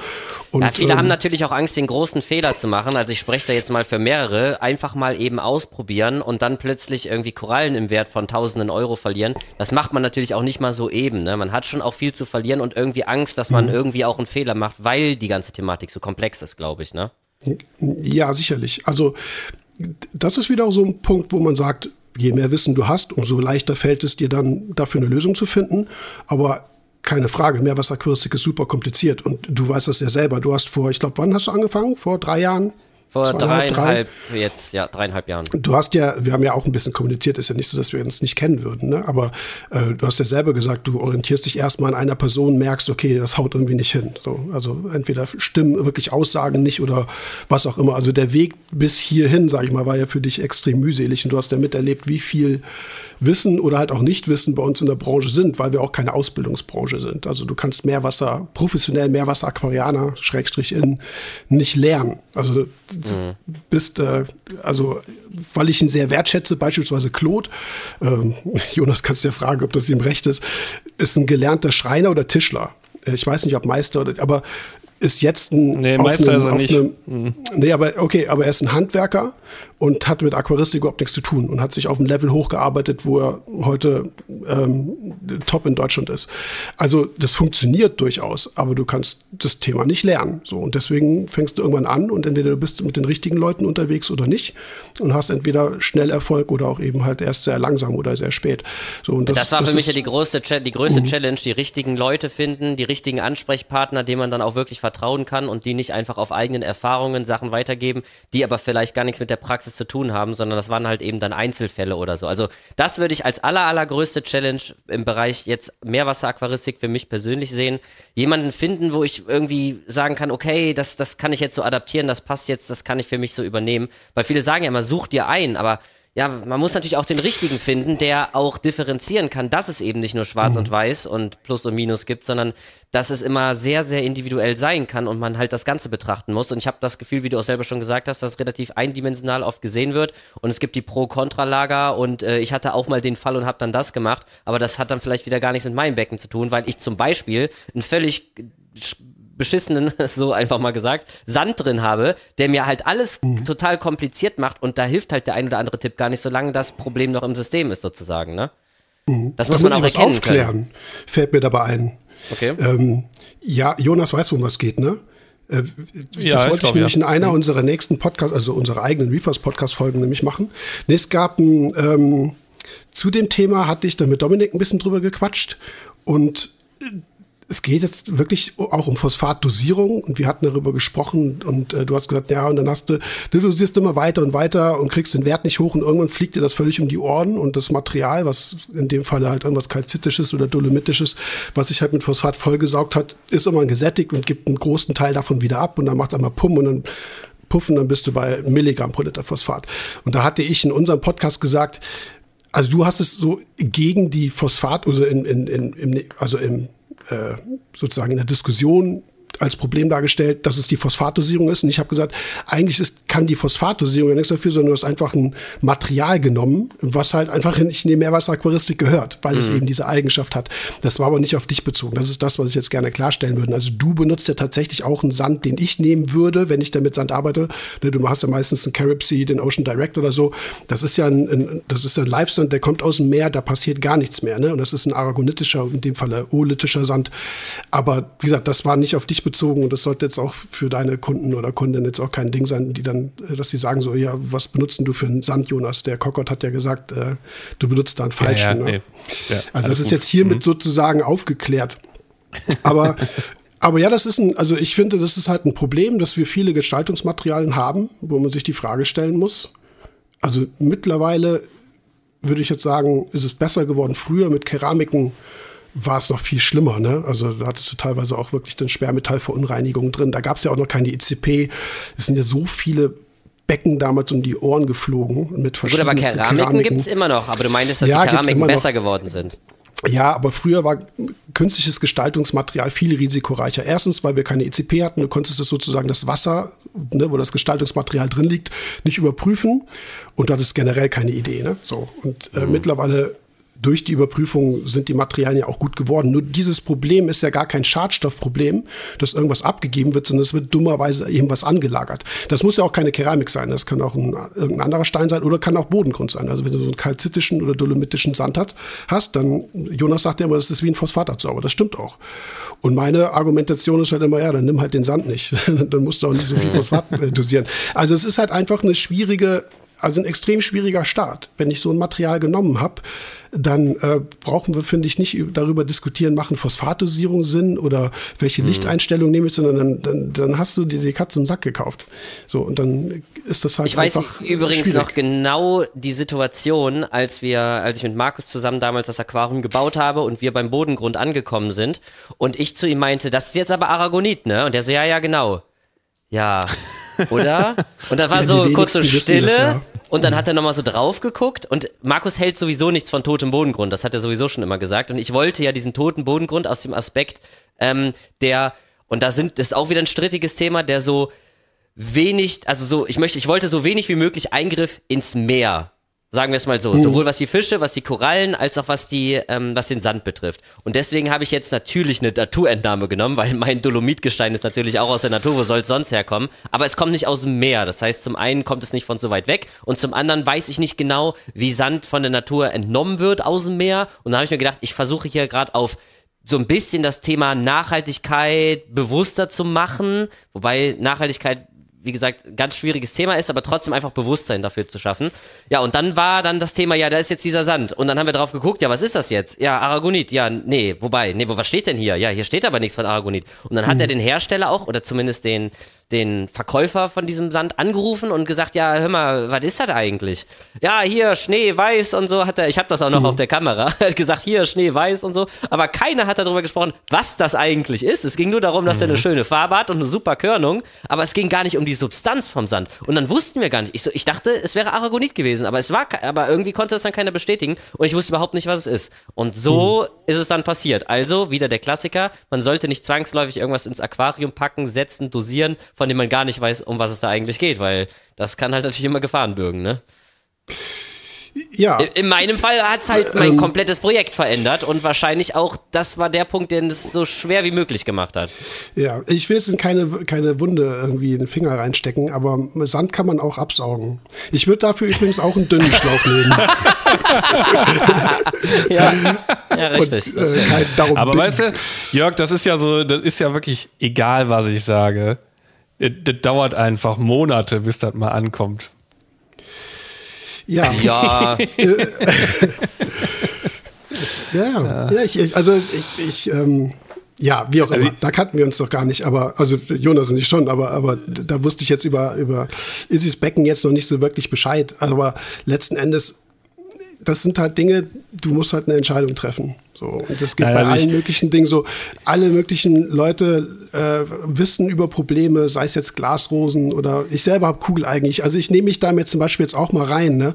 Und, ja, viele ähm, haben natürlich auch Angst, den großen Fehler zu machen. Also ich spreche da jetzt mal für mehrere, einfach mal eben ausprobieren und dann plötzlich irgendwie Korallen im Wert von tausenden Euro verlieren. Das macht man natürlich auch nicht mal so eben. Ne? Man hat schon auch viel zu verlieren und irgendwie Angst, dass man mhm. irgendwie auch einen Fehler macht, weil die ganze Thematik so komplex ist, glaube ich. Ne? Ja, sicherlich. Also das ist wieder so ein Punkt, wo man sagt, je mehr Wissen du hast, umso leichter fällt es dir dann, dafür eine Lösung zu finden. Aber keine Frage, Meerwasseraquaristik ist super kompliziert und du weißt das ja selber. Du hast vor, ich glaube, wann hast du angefangen? Vor drei Jahren? Vor Zweieinhalb, dreieinhalb, jetzt, ja, dreieinhalb Jahren. Du hast ja, wir haben ja auch ein bisschen kommuniziert, ist ja nicht so, dass wir uns nicht kennen würden, ne? aber äh, du hast ja selber gesagt, du orientierst dich erstmal an einer Person, merkst, okay, das haut irgendwie nicht hin. So, also entweder stimmen wirklich Aussagen nicht oder was auch immer. Also der Weg bis hierhin, sag ich mal, war ja für dich extrem mühselig und du hast ja miterlebt, wie viel Wissen oder halt auch Nichtwissen bei uns in der Branche sind, weil wir auch keine Ausbildungsbranche sind. Also du kannst Meerwasser, professionell Meerwasser-Aquarianer, Schrägstrich in, nicht lernen. Also mhm. bist, äh, also weil ich ihn sehr wertschätze, beispielsweise Claude, ähm, Jonas kannst du ja fragen, ob das ihm recht ist, ist ein gelernter Schreiner oder Tischler. Ich weiß nicht, ob Meister oder, aber ist jetzt ein. Nee, Meister einem, ist er nicht. Einem, mhm. Nee, aber okay, aber er ist ein Handwerker und hat mit Aquaristik überhaupt nichts zu tun und hat sich auf ein Level hochgearbeitet, wo er heute ähm, top in Deutschland ist. Also das funktioniert durchaus, aber du kannst das Thema nicht lernen. So und deswegen fängst du irgendwann an und entweder du bist mit den richtigen Leuten unterwegs oder nicht und hast entweder schnell Erfolg oder auch eben halt erst sehr langsam oder sehr spät. So und das, das war für das mich ja die größte, die größte mhm. Challenge, die richtigen Leute finden, die richtigen Ansprechpartner, denen man dann auch wirklich vertrauen kann und die nicht einfach auf eigenen Erfahrungen Sachen weitergeben, die aber vielleicht gar nichts mit der Praxis zu tun haben, sondern das waren halt eben dann Einzelfälle oder so. Also das würde ich als aller, allergrößte Challenge im Bereich jetzt Meerwasseraquaristik für mich persönlich sehen. Jemanden finden, wo ich irgendwie sagen kann, okay, das, das kann ich jetzt so adaptieren, das passt jetzt, das kann ich für mich so übernehmen. Weil viele sagen ja immer, such dir ein, aber ja, man muss natürlich auch den richtigen finden, der auch differenzieren kann, dass es eben nicht nur schwarz mhm. und weiß und Plus und Minus gibt, sondern dass es immer sehr, sehr individuell sein kann und man halt das Ganze betrachten muss. Und ich habe das Gefühl, wie du auch selber schon gesagt hast, dass relativ eindimensional oft gesehen wird und es gibt die Pro-Kontra-Lager und äh, ich hatte auch mal den Fall und habe dann das gemacht, aber das hat dann vielleicht wieder gar nichts mit meinem Becken zu tun, weil ich zum Beispiel ein völlig beschissenen, so einfach mal gesagt, Sand drin habe, der mir halt alles mhm. total kompliziert macht und da hilft halt der ein oder andere Tipp gar nicht, solange das Problem noch im System ist sozusagen, ne? Mhm. Das muss da man muss auch erkennen aufklären, können. fällt mir dabei ein. Okay. Ähm, ja, Jonas weiß, worum was geht, ne? Äh, das ja, wollte ich, glaub, nämlich ja. in einer mhm. unserer nächsten Podcasts, also unserer eigenen Reefers Podcast Folgen nämlich machen. Nee, es gab ein, ähm, zu dem Thema hatte ich dann mit Dominik ein bisschen drüber gequatscht und es geht jetzt wirklich auch um Phosphatdosierung und wir hatten darüber gesprochen und äh, du hast gesagt, ja, und dann hast du, du dosierst immer weiter und weiter und kriegst den Wert nicht hoch und irgendwann fliegt dir das völlig um die Ohren und das Material, was in dem Fall halt irgendwas kalzitisches oder dolomitisches, was sich halt mit Phosphat vollgesaugt hat, ist immer gesättigt und gibt einen großen Teil davon wieder ab und dann macht es einmal Pum und dann puffen, dann bist du bei Milligramm pro Liter Phosphat. Und da hatte ich in unserem Podcast gesagt, also du hast es so gegen die Phosphat, also in, in, in, also im sozusagen in der Diskussion als Problem dargestellt, dass es die Phosphatdosierung ist. Und ich habe gesagt, eigentlich ist, kann die Phosphatdosierung ja nichts dafür, sondern du hast einfach ein Material genommen, was halt einfach nicht in die Meerwasseraquaristik gehört, weil mhm. es eben diese Eigenschaft hat. Das war aber nicht auf dich bezogen. Das ist das, was ich jetzt gerne klarstellen würde. Also du benutzt ja tatsächlich auch einen Sand, den ich nehmen würde, wenn ich damit Sand arbeite. Ne, du hast ja meistens einen Carib Sea, den Ocean Direct oder so. Das ist ja ein, ein das ist ein Live-Sand, der kommt aus dem Meer, da passiert gar nichts mehr. Ne? Und das ist ein aragonitischer, in dem Fall oolitischer Sand. Aber wie gesagt, das war nicht auf dich bezogen bezogen und das sollte jetzt auch für deine Kunden oder Kunden jetzt auch kein Ding sein, die dann, äh, dass sie sagen so, ja, was benutzen du für einen Sand, Jonas? Der Kokot hat ja gesagt, äh, du benutzt da einen falschen. Ja, ja, ne? ja, also das ist gut. jetzt hiermit mhm. sozusagen aufgeklärt. Aber Aber ja, das ist ein, also ich finde, das ist halt ein Problem, dass wir viele Gestaltungsmaterialien haben, wo man sich die Frage stellen muss. Also mittlerweile würde ich jetzt sagen, ist es besser geworden. Früher mit Keramiken war es noch viel schlimmer. Ne? Also da hattest du teilweise auch wirklich den Sperrmetallverunreinigungen drin. Da gab es ja auch noch keine ICP. Es sind ja so viele Becken damals um die Ohren geflogen mit verschiedenen Gut, aber Keramiken, Keramiken. gibt es immer noch. Aber du meintest, dass ja, die Keramiken besser geworden sind. Ja, aber früher war künstliches Gestaltungsmaterial viel risikoreicher. Erstens, weil wir keine ECP hatten, du konntest es sozusagen das Wasser, ne, wo das Gestaltungsmaterial drin liegt, nicht überprüfen und du hattest generell keine Idee. Ne? So und äh, mhm. mittlerweile durch die Überprüfung sind die Materialien ja auch gut geworden. Nur dieses Problem ist ja gar kein Schadstoffproblem, dass irgendwas abgegeben wird, sondern es wird dummerweise eben was angelagert. Das muss ja auch keine Keramik sein, das kann auch ein, irgendein anderer Stein sein oder kann auch Bodengrund sein. Also wenn du so einen kalzitischen oder dolomitischen Sand hat, hast, dann, Jonas sagt ja immer, das ist wie ein Phosphatabsauger. Das stimmt auch. Und meine Argumentation ist halt immer, ja, dann nimm halt den Sand nicht. dann musst du auch nicht so viel Phosphat äh, dosieren. Also es ist halt einfach eine schwierige also ein extrem schwieriger Start. Wenn ich so ein Material genommen habe, dann äh, brauchen wir, finde ich, nicht darüber diskutieren, machen Phosphatdosierung Sinn oder welche mhm. Lichteinstellung nehme ich, sondern dann, dann, dann hast du dir die Katze im Sack gekauft. So, und dann ist das halt Ich weiß übrigens schwierig. noch genau die Situation, als wir, als ich mit Markus zusammen damals das Aquarium gebaut habe und wir beim Bodengrund angekommen sind und ich zu ihm meinte, das ist jetzt aber Aragonit, ne? Und er so, ja, ja, genau. Ja, oder? Und da war ja, so kurz so Stille. Das, ja. Und dann hat er nochmal so drauf geguckt und Markus hält sowieso nichts von totem Bodengrund, das hat er sowieso schon immer gesagt. Und ich wollte ja diesen toten Bodengrund aus dem Aspekt, ähm, der, und da sind, das ist auch wieder ein strittiges Thema, der so wenig, also so, ich möchte, ich wollte so wenig wie möglich Eingriff ins Meer Sagen wir es mal so. Mhm. Sowohl was die Fische, was die Korallen, als auch was die, ähm, was den Sand betrifft. Und deswegen habe ich jetzt natürlich eine Naturentnahme genommen, weil mein Dolomitgestein ist natürlich auch aus der Natur, wo soll es sonst herkommen? Aber es kommt nicht aus dem Meer. Das heißt, zum einen kommt es nicht von so weit weg und zum anderen weiß ich nicht genau, wie Sand von der Natur entnommen wird aus dem Meer. Und da habe ich mir gedacht, ich versuche hier gerade auf so ein bisschen das Thema Nachhaltigkeit bewusster zu machen, wobei Nachhaltigkeit wie gesagt, ganz schwieriges Thema ist, aber trotzdem einfach Bewusstsein dafür zu schaffen. Ja, und dann war dann das Thema, ja, da ist jetzt dieser Sand. Und dann haben wir drauf geguckt, ja, was ist das jetzt? Ja, Aragonit. Ja, nee, wobei, nee, wo, was steht denn hier? Ja, hier steht aber nichts von Aragonit. Und dann hat mhm. er den Hersteller auch, oder zumindest den, den Verkäufer von diesem Sand angerufen und gesagt, ja, hör mal, was ist das eigentlich? Ja, hier Schnee, weiß und so hat er, ich habe das auch noch mhm. auf der Kamera, er hat gesagt, hier Schnee, weiß und so, aber keiner hat darüber gesprochen, was das eigentlich ist. Es ging nur darum, dass mhm. er eine schöne Farbe hat und eine super Körnung, aber es ging gar nicht um die Substanz vom Sand. Und dann wussten wir gar nicht. Ich, so, ich dachte, es wäre Aragonit gewesen, aber es war, aber irgendwie konnte es dann keiner bestätigen und ich wusste überhaupt nicht, was es ist. Und so mhm. ist es dann passiert. Also wieder der Klassiker, man sollte nicht zwangsläufig irgendwas ins Aquarium packen, setzen, dosieren, von dem man gar nicht weiß, um was es da eigentlich geht, weil das kann halt natürlich immer Gefahren bürgen, ne? Ja. In meinem Fall hat es halt mein ähm, komplettes Projekt verändert und wahrscheinlich auch, das war der Punkt, der es so schwer wie möglich gemacht hat. Ja, ich will jetzt in keine, keine Wunde irgendwie in den Finger reinstecken, aber Sand kann man auch absaugen. Ich würde dafür übrigens auch einen dünnen Schlauch nehmen. ja. ja, richtig. Und, äh, aber weißt du, Jörg, das ist ja so, das ist ja wirklich egal, was ich sage das, dauert einfach Monate, bis das mal ankommt. Ja. Ja. ja, ja. ja ich, also ich, ich ähm, ja, wie auch also immer. Da kannten wir uns doch gar nicht, aber, also Jonas und ich schon, aber, aber da wusste ich jetzt über, über Isis Becken jetzt noch nicht so wirklich Bescheid. Aber letzten Endes, das sind halt Dinge, du musst halt eine Entscheidung treffen. So, und das gibt Nein, also bei allen möglichen Dingen so. Alle möglichen Leute äh, wissen über Probleme, sei es jetzt Glasrosen oder ich selber habe Kugel eigentlich. Also ich nehme mich damit zum Beispiel jetzt auch mal rein. Ne?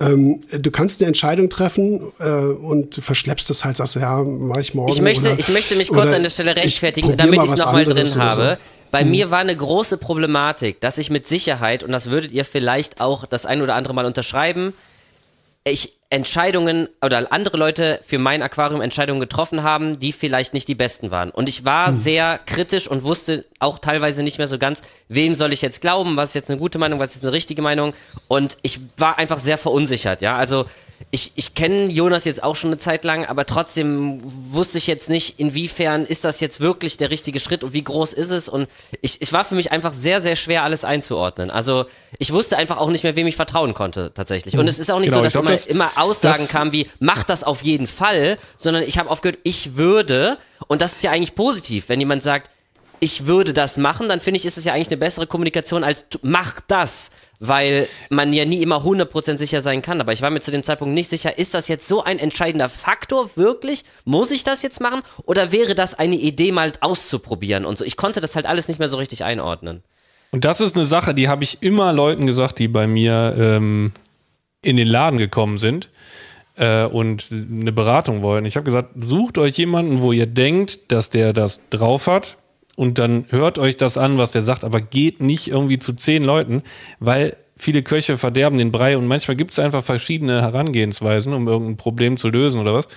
Ähm, du kannst eine Entscheidung treffen äh, und verschleppst das halt, sagst ja, mache ich morgen. Ich möchte, oder, ich möchte mich kurz an der Stelle rechtfertigen, damit ich es nochmal drin habe. So. Bei hm. mir war eine große Problematik, dass ich mit Sicherheit, und das würdet ihr vielleicht auch das ein oder andere Mal unterschreiben, ich Entscheidungen oder andere Leute für mein Aquarium Entscheidungen getroffen haben, die vielleicht nicht die besten waren. Und ich war hm. sehr kritisch und wusste auch teilweise nicht mehr so ganz, wem soll ich jetzt glauben, was ist jetzt eine gute Meinung, was ist eine richtige Meinung. Und ich war einfach sehr verunsichert, ja. Also ich, ich kenne Jonas jetzt auch schon eine Zeit lang, aber trotzdem wusste ich jetzt nicht, inwiefern ist das jetzt wirklich der richtige Schritt und wie groß ist es. Und ich, ich war für mich einfach sehr, sehr schwer, alles einzuordnen. Also ich wusste einfach auch nicht mehr, wem ich vertrauen konnte, tatsächlich. Und hm. es ist auch nicht genau, so, dass glaub, immer, das, immer Aussagen kamen wie, mach das auf jeden Fall, sondern ich habe aufgehört, ich würde, und das ist ja eigentlich positiv, wenn jemand sagt, ich würde das machen, dann finde ich, ist es ja eigentlich eine bessere Kommunikation als mach das, weil man ja nie immer 100% sicher sein kann. Aber ich war mir zu dem Zeitpunkt nicht sicher, ist das jetzt so ein entscheidender Faktor wirklich? Muss ich das jetzt machen? Oder wäre das eine Idee mal auszuprobieren und so? Ich konnte das halt alles nicht mehr so richtig einordnen. Und das ist eine Sache, die habe ich immer Leuten gesagt, die bei mir ähm, in den Laden gekommen sind äh, und eine Beratung wollen. Ich habe gesagt, sucht euch jemanden, wo ihr denkt, dass der das drauf hat und dann hört euch das an, was der sagt, aber geht nicht irgendwie zu zehn Leuten, weil viele Köche verderben den Brei und manchmal gibt es einfach verschiedene Herangehensweisen, um irgendein Problem zu lösen oder was.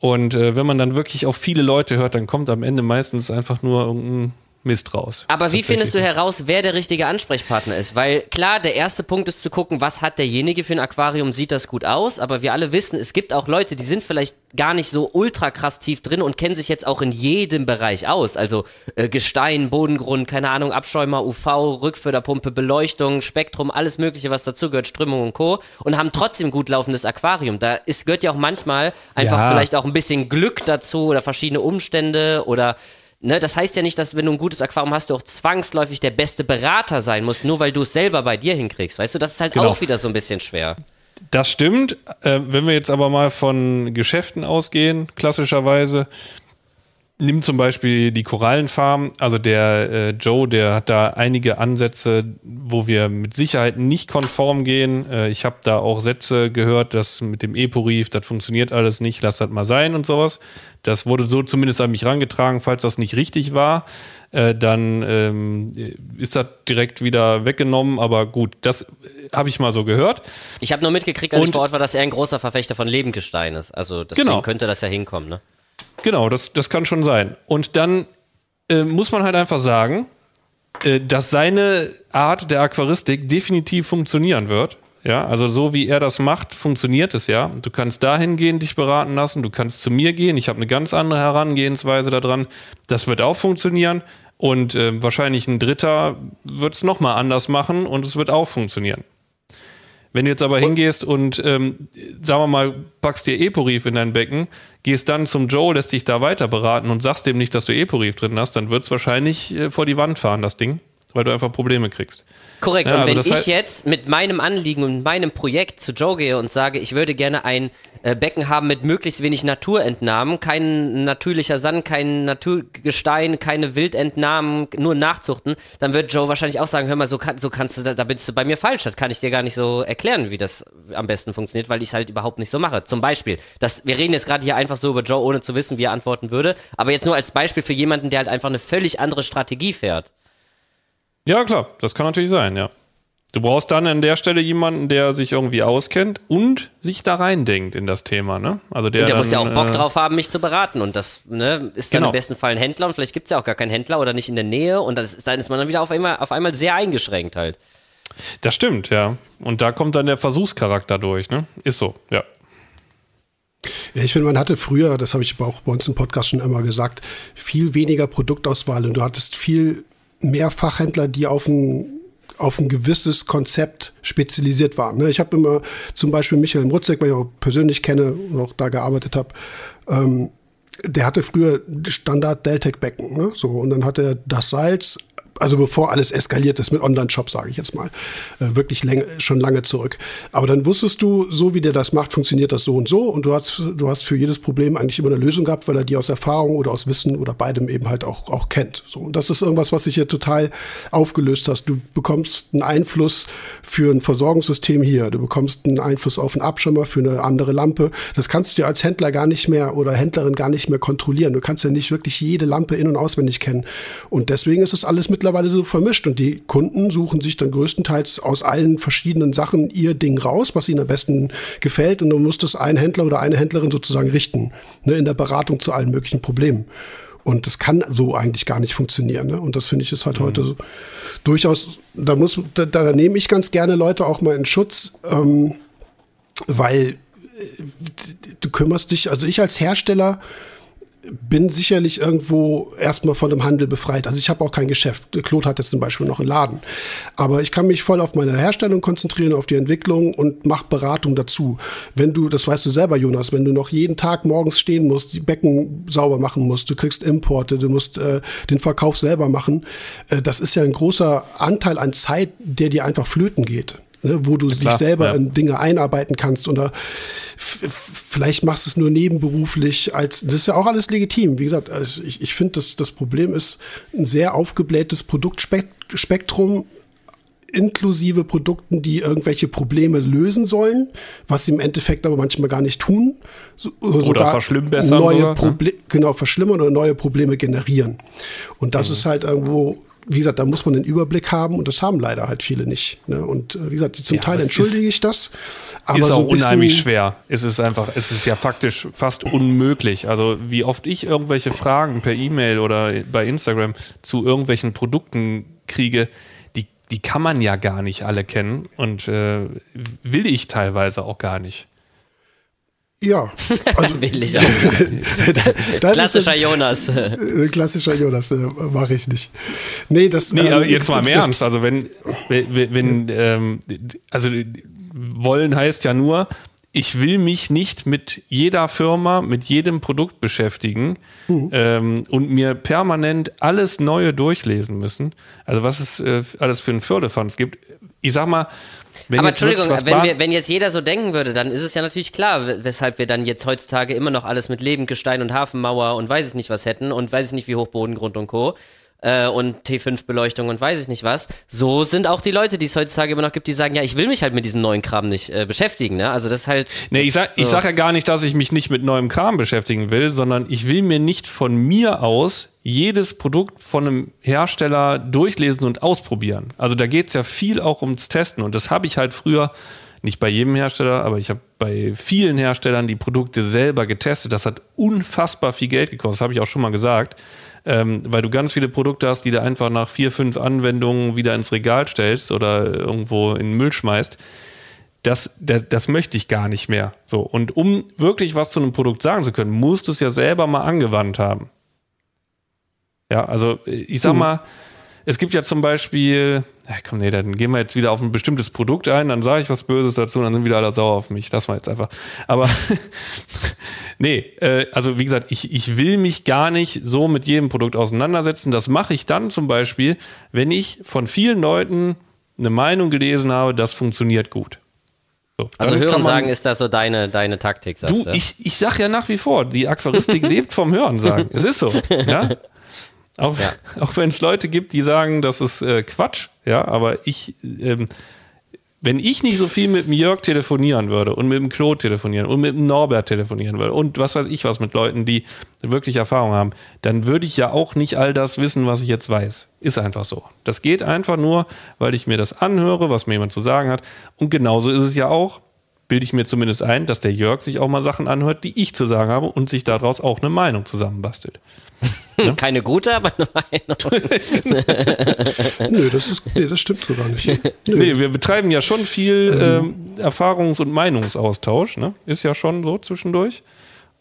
Und äh, wenn man dann wirklich auf viele Leute hört, dann kommt am Ende meistens einfach nur irgendein Mist raus. Aber wie findest du heraus, wer der richtige Ansprechpartner ist? Weil klar, der erste Punkt ist zu gucken, was hat derjenige für ein Aquarium, sieht das gut aus, aber wir alle wissen, es gibt auch Leute, die sind vielleicht gar nicht so ultra krass tief drin und kennen sich jetzt auch in jedem Bereich aus. Also äh, Gestein, Bodengrund, keine Ahnung, Abschäumer, UV, Rückförderpumpe, Beleuchtung, Spektrum, alles mögliche, was dazugehört, Strömung und Co. und haben trotzdem gut laufendes Aquarium. Da ist, gehört ja auch manchmal einfach Ja. vielleicht auch ein bisschen Glück dazu oder verschiedene Umstände oder Ne, das heißt ja nicht, dass wenn du ein gutes Aquarium hast, du auch zwangsläufig der beste Berater sein musst, nur weil du es selber bei dir hinkriegst. Weißt du, das ist halt Genau. auch wieder so ein bisschen schwer. Das stimmt. Äh, wenn wir jetzt aber mal von Geschäften ausgehen, klassischerweise, nimm zum Beispiel die Korallenfarm. Also der äh, Joe, der hat da einige Ansätze, wo wir mit Sicherheit nicht konform gehen. Äh, ich habe da auch Sätze gehört, dass mit dem Epo-Reef, das funktioniert alles nicht, lass das mal sein und sowas. Das wurde so zumindest an mich rangetragen. Falls das nicht richtig war, äh, dann ähm, ist das direkt wieder weggenommen. Aber gut, das äh, habe ich mal so gehört. Ich habe nur mitgekriegt, als ich Und- vor Ort war, dass er ein großer Verfechter von Lebendgestein ist. Also deswegen Genau. könnte das ja hinkommen, ne? Genau, das, das kann schon sein. Und dann äh, muss man halt einfach sagen, äh, dass seine Art der Aquaristik definitiv funktionieren wird. Ja, also so wie er das macht, funktioniert es ja. Du kannst dahin gehen, dich beraten lassen, du kannst zu mir gehen. Ich habe eine ganz andere Herangehensweise daran. Das wird auch funktionieren. Und äh, wahrscheinlich ein Dritter wird es nochmal anders machen und es wird auch funktionieren. Wenn du jetzt aber hingehst und, ähm, sagen wir mal, packst dir Eporif in dein Becken, gehst dann zum Joe, lässt dich da weiter beraten und sagst dem nicht, dass du Eporif drin hast, dann wird es wahrscheinlich äh, vor die Wand fahren, das Ding, weil du einfach Probleme kriegst. Korrekt. Ja, und also wenn ich heißt- jetzt mit meinem Anliegen und meinem Projekt zu Joe gehe und sage, ich würde gerne ein äh, Becken haben mit möglichst wenig Naturentnahmen, kein natürlicher Sand, kein Naturgestein, keine Wildentnahmen, nur Nachzuchten, dann wird Joe wahrscheinlich auch sagen, hör mal, so, kann, so kannst du, da, da bist du bei mir falsch, das kann ich dir gar nicht so erklären, wie das am besten funktioniert, weil ich es halt überhaupt nicht so mache. Zum Beispiel, das, wir reden jetzt gerade hier einfach so über Joe, ohne zu wissen, wie er antworten würde, aber jetzt nur als Beispiel für jemanden, der halt einfach eine völlig andere Strategie fährt. Ja, klar, das kann natürlich sein, ja. Du brauchst dann an der Stelle jemanden, der sich irgendwie auskennt und sich da reindenkt in das Thema, ne? Also der, Und der dann, muss ja auch Bock äh, drauf haben, mich zu beraten. Und das ne, ist dann Genau. im besten Fall ein Händler und vielleicht gibt es ja auch gar keinen Händler oder nicht in der Nähe. Und das, dann ist man dann wieder auf einmal, auf einmal sehr eingeschränkt halt. Das stimmt, ja. Und da kommt dann der Versuchscharakter durch, ne? Ist so, ja. Ja, ich finde, man hatte früher, das habe ich aber auch bei uns im Podcast schon immer gesagt, viel weniger Produktauswahl und du hattest viel mehr Fachhändler, die auf ein auf ein gewisses Konzept spezialisiert waren. ne? Ich habe immer zum Beispiel Michael Mrutzek, weil ich auch persönlich kenne und auch da gearbeitet habe, ähm, der hatte früher Standard Deltec-Becken. Ne? So, und dann hatte er das Salz, also bevor alles eskaliert ist mit Online-Shops, sage ich jetzt mal, äh, wirklich läng schon lange zurück. Aber dann wusstest du, so wie der das macht, funktioniert das so und so. Und du hast, du hast für jedes Problem eigentlich immer eine Lösung gehabt, weil er die aus Erfahrung oder aus Wissen oder beidem eben halt auch, auch kennt. So, und das ist irgendwas, was sich hier total aufgelöst hast. Du bekommst einen Einfluss für ein Versorgungssystem hier. Du bekommst einen Einfluss auf einen Abschirmer für eine andere Lampe. Das kannst du ja als Händler gar nicht mehr oder Händlerin gar nicht mehr kontrollieren. Du kannst ja nicht wirklich jede Lampe in- und auswendig kennen. Und deswegen ist es alles mittlerweile so vermischt. Und die Kunden suchen sich dann größtenteils aus allen verschiedenen Sachen ihr Ding raus, was ihnen am besten gefällt. Und dann muss das ein Händler oder eine Händlerin sozusagen richten, ne, in der Beratung zu allen möglichen Problemen. Und das kann so eigentlich gar nicht funktionieren. Ne? Und das finde ich ist halt heute so durchaus, da muss, da, da nehme ich ganz gerne Leute auch mal in Schutz, ähm, weil äh, du kümmerst dich, also ich als Hersteller bin sicherlich irgendwo erstmal von dem Handel befreit. Also ich habe auch kein Geschäft. Claude hat jetzt zum Beispiel noch einen Laden. Aber ich kann mich voll auf meine Herstellung konzentrieren, auf die Entwicklung und mache Beratung dazu. Wenn du, das weißt du selber, Jonas, wenn du noch jeden Tag morgens stehen musst, die Becken sauber machen musst, du kriegst Importe, du musst äh, den Verkauf selber machen, äh, das ist ja ein großer Anteil an Zeit, der dir einfach flöten geht. Ne, wo du dich klar, selber ja. in Dinge einarbeiten kannst oder vielleicht machst du es nur nebenberuflich als das ist ja auch alles legitim. Wie gesagt, also ich, ich finde, das, das Problem ist ein sehr aufgeblähtes Produktspektrum inklusive Produkten, die irgendwelche Probleme lösen sollen, was sie im Endeffekt aber manchmal gar nicht tun. So, sogar verschlimmbessern Neue sogar, ne? Genau, verschlimmern oder neue Probleme generieren. Und das ist halt irgendwo wie gesagt, da muss man den Überblick haben und das haben leider halt viele nicht. Ne? Und äh, wie gesagt, zum Ja, Teil entschuldige ist- ich das. Aber ist so auch bisschen- unheimlich schwer. Es ist einfach, es ist ja faktisch fast unmöglich. Also wie oft ich irgendwelche Fragen per E-Mail oder bei Instagram zu irgendwelchen Produkten kriege, die, die kann man ja gar nicht alle kennen und äh, will ich teilweise auch gar nicht. Ja, also Will ich auch. Klassischer ist Jonas. äh, klassischer Jonas, äh, mache ich nicht. Nee, das Nee, ähm, aber jetzt mal im das- Ernst. Also wenn, wenn, wenn ähm, also wollen heißt ja nur, ich will mich nicht mit jeder Firma, mit jedem Produkt beschäftigen Mhm. ähm, und mir permanent alles Neue durchlesen müssen. Also was es äh, alles für einen Firlefanz gibt. Ich sag mal, wenn Aber Entschuldigung, wenn, wir, wenn jetzt jeder so denken würde, dann ist es ja natürlich klar, we- weshalb wir dann jetzt heutzutage immer noch alles mit Lebendgestein und Hafenmauer und weiß ich nicht was hätten und weiß ich nicht wie Hochbodengrund und Co. Äh, und T5-Beleuchtung und weiß ich nicht was. So sind auch die Leute, die es heutzutage immer noch gibt, die sagen, ja, ich will mich halt mit diesem neuen Kram nicht äh, beschäftigen. Ne? Also das ist halt. Nee, ich sag, ich so. sag ja gar nicht, dass ich mich nicht mit neuem Kram beschäftigen will, sondern ich will mir nicht von mir aus jedes Produkt von einem Hersteller durchlesen und ausprobieren. Also da geht's ja viel auch ums Testen und das habe ich halt früher nicht bei jedem Hersteller, aber ich habe bei vielen Herstellern die Produkte selber getestet. Das hat unfassbar viel Geld gekostet, das habe ich auch schon mal gesagt, ähm, weil du ganz viele Produkte hast, die du einfach nach vier, fünf Anwendungen wieder ins Regal stellst oder irgendwo in den Müll schmeißt das, das, das möchte ich gar nicht mehr. So. Und um wirklich was zu einem Produkt sagen zu können, musst du es ja selber mal angewandt haben. Ja, also ich sag mal, es gibt ja zum Beispiel, komm, nee, dann gehen wir jetzt wieder auf ein bestimmtes Produkt ein, dann sage ich was Böses dazu und dann sind wieder alle sauer auf mich. Das war jetzt einfach. Aber nee, äh, also wie gesagt, ich, ich will mich gar nicht so mit jedem Produkt auseinandersetzen. Das mache ich dann zum Beispiel, wenn ich von vielen Leuten eine Meinung gelesen habe, das funktioniert gut. So, Also Hören sagen ist das so deine, deine Taktik, sagst Du, du? ich, ich sag ja nach wie vor, die Aquaristik lebt vom Hören sagen. Es ist so. Ja? Auch, auch wenn es Leute gibt, die sagen, das ist äh, Quatsch, ja, aber ich, ähm, wenn ich nicht so viel mit dem Jörg telefonieren würde und mit dem Claude telefonieren und mit dem Norbert telefonieren würde und was weiß ich was mit Leuten, die wirklich Erfahrung haben, dann würde ich ja auch nicht all das wissen, was ich jetzt weiß. Ist einfach so. Das geht einfach nur, weil ich mir das anhöre, was mir jemand zu sagen hat. Und genauso ist es ja auch, bilde ich mir zumindest ein, dass der Jörg sich auch mal Sachen anhört, die ich zu sagen habe und sich daraus auch eine Meinung zusammenbastelt. Keine gute, aber eine. Nö, das ist, nee, das stimmt so gar nicht. Nö. Nee, wir betreiben ja schon viel ähm, Erfahrungs- und Meinungsaustausch, ne? Ist ja schon so zwischendurch.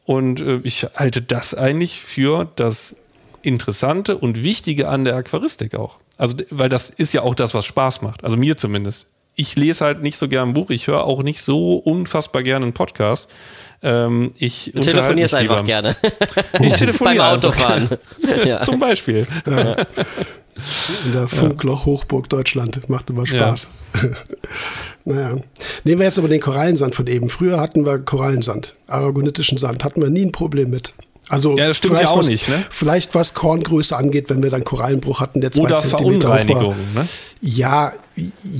Und äh, ich halte das eigentlich für das Interessante und Wichtige an der Aquaristik auch. Also, weil das ist ja auch das, was Spaß macht. Also mir zumindest. Ich lese halt nicht so gern ein Buch, ich höre auch nicht so unfassbar gerne einen Podcast. Ähm, ich Du telefonierst einfach lieber. gerne. Ich telefoniere Beim einfach Autofahren. ja. Zum Beispiel. In der Funkloch Hochburg Deutschland. Macht immer Spaß. naja. Nehmen wir jetzt aber den Korallensand von eben. Früher hatten wir Korallensand, aragonitischen Sand. Hatten wir nie ein Problem mit. Also Ja, das stimmt vielleicht ja auch was, nicht, ne? Vielleicht was Korngröße angeht, wenn wir dann Korallenbruch hatten, der zwei Oder Zentimeter. Verunreinigung. Ne? Ja,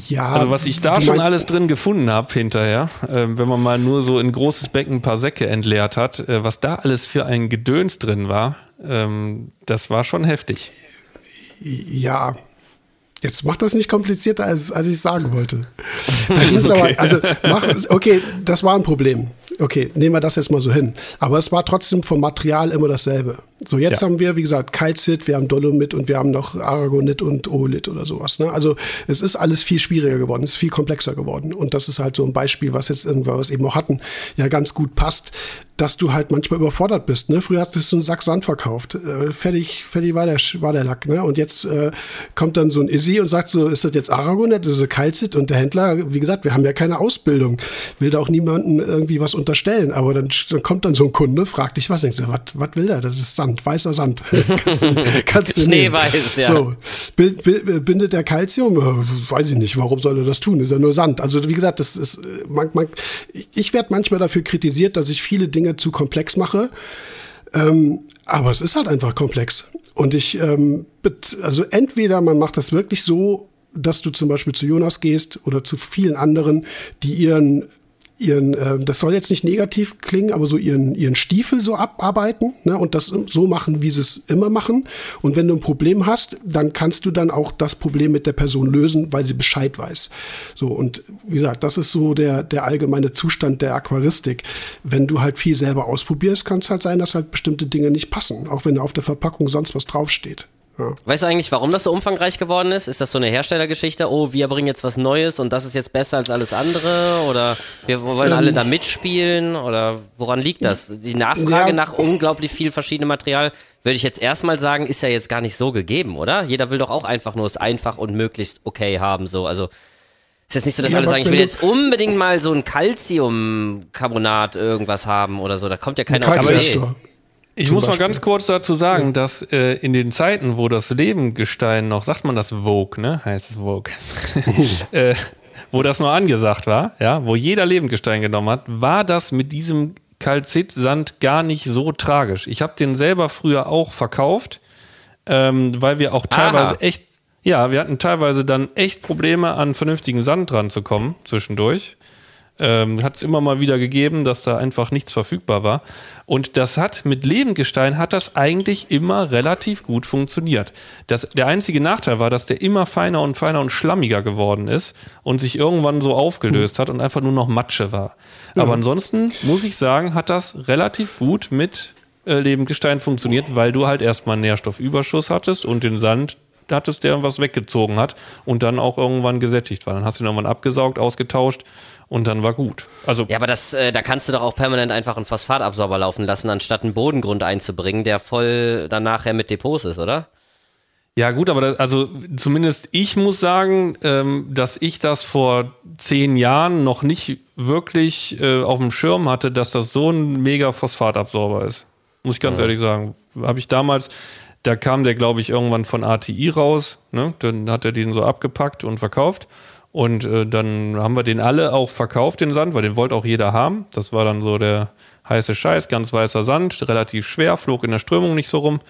ja. Also was ich da schon alles drin gefunden habe hinterher, ähm, wenn man mal nur so in ein großes Becken ein paar Säcke entleert hat, äh, was da alles für ein Gedöns drin war, ähm, das war schon heftig. Ja. Jetzt macht das nicht komplizierter, als, als ich sagen wollte. Ging's aber, also, mach, okay, das war ein Problem. Okay, nehmen wir das jetzt mal so hin. Aber es war trotzdem vom Material immer dasselbe. So, jetzt Ja. haben wir, wie gesagt, Kalzit, wir haben Dolomit und wir haben noch Aragonit und Olit oder sowas. Ne? Also es ist alles viel schwieriger geworden, es ist viel komplexer geworden. Und das ist halt so ein Beispiel, was jetzt irgendwas eben auch hatten, ja ganz gut passt, dass du halt manchmal überfordert bist. Ne? Früher hattest du einen Sack Sand verkauft. Äh, fertig, fertig war der, war der Lack. Ne? Und jetzt äh, kommt dann so ein Izzy und sagt so, ist das jetzt Aragonet oder so Kalzit? Und der Händler, wie gesagt, wir haben ja keine Ausbildung, will da auch niemandem irgendwie was unterstellen. Aber dann, dann kommt dann so ein Kunde, fragt dich was, denkst du, was, was will der? Das ist Sand, weißer Sand. kannst du, kannst du. Schneeweiß, ja. So, bindet der Calcium? Äh, Weiß ich nicht, warum soll er das tun? Ist ja nur Sand. Also wie gesagt, das ist, äh, man, man, ich- werde manchmal dafür kritisiert, dass ich viele Dinge zu komplex mache. Ähm, aber es ist halt einfach komplex. Und ich, ähm, also entweder man macht das wirklich so, dass du zum Beispiel zu Jonas gehst oder zu vielen anderen, die ihren ihren, äh, das soll jetzt nicht negativ klingen, aber so ihren, ihren Stiefel so abarbeiten ne, und das so machen, wie sie es immer machen. Und wenn du ein Problem hast, dann kannst du dann auch das Problem mit der Person lösen, weil sie Bescheid weiß. So, und wie gesagt, das ist so der, der allgemeine Zustand der Aquaristik. Wenn du halt viel selber ausprobierst, kann es halt sein, dass halt bestimmte Dinge nicht passen, auch wenn auf der Verpackung sonst was draufsteht. Ja. Weißt du eigentlich, warum das so umfangreich geworden ist? Ist das so eine Herstellergeschichte? Oh, wir bringen jetzt was Neues und das ist jetzt besser als alles andere? Oder wir wollen ähm, alle da mitspielen? Oder woran liegt das? Die Nachfrage ja. nach unglaublich viel verschiedenem Material, würde ich jetzt erstmal sagen, ist ja jetzt gar nicht so gegeben, oder? Jeder will doch auch einfach nur es einfach und möglichst okay haben. So. Also ist jetzt nicht so, dass ja, alle sagen, ich will jetzt unbedingt mal so ein Calciumcarbonat irgendwas haben oder so. Da kommt ja keiner auf die Idee. Ich muss Beispiel. mal ganz kurz dazu sagen, dass äh, in den Zeiten, wo das Lebengestein noch, sagt man das Vogue, ne? Heißt es Vogue. äh, wo das noch angesagt war, ja, wo jeder Lebendgestein genommen hat, war das mit diesem Kalzitsand gar nicht so tragisch. Ich habe den selber früher auch verkauft, ähm, weil wir auch teilweise Aha. echt, ja, wir hatten teilweise dann echt Probleme, an vernünftigen Sand dran zu kommen zwischendurch. Ähm, hat es immer mal wieder gegeben, dass da einfach nichts verfügbar war. Und das hat mit Lebendgestein hat das eigentlich immer relativ gut funktioniert. Das, der einzige Nachteil war, dass der immer feiner und feiner und schlammiger geworden ist und sich irgendwann so aufgelöst hat und einfach nur noch Matsche war. Ja. Aber ansonsten muss ich sagen, hat das relativ gut mit äh, Lebendgestein funktioniert, weil du halt erstmal einen Nährstoffüberschuss hattest und den Sand hattest, der was weggezogen hat und dann auch irgendwann gesättigt war. Dann hast du ihn irgendwann abgesaugt, ausgetauscht und dann war gut. Also ja, aber das, äh, da kannst du doch auch permanent einfach einen Phosphatabsorber laufen lassen, anstatt einen Bodengrund einzubringen, der voll dann nachher mit Depots ist, oder? Ja, gut, aber das, also zumindest ich muss sagen, ähm, dass ich das vor zehn Jahren noch nicht wirklich äh, auf dem Schirm hatte, dass das so ein mega Phosphatabsorber ist. Muss ich ganz ja. ehrlich sagen. Habe ich damals, da kam der, glaube ich, irgendwann von ATI raus. Ne? Dann hat er den so abgepackt und verkauft. Und äh, dann haben wir den alle auch verkauft, den Sand, weil den wollte auch jeder haben. Das war dann so der heiße Scheiß, ganz weißer Sand, relativ schwer, flog in der Strömung nicht so rum.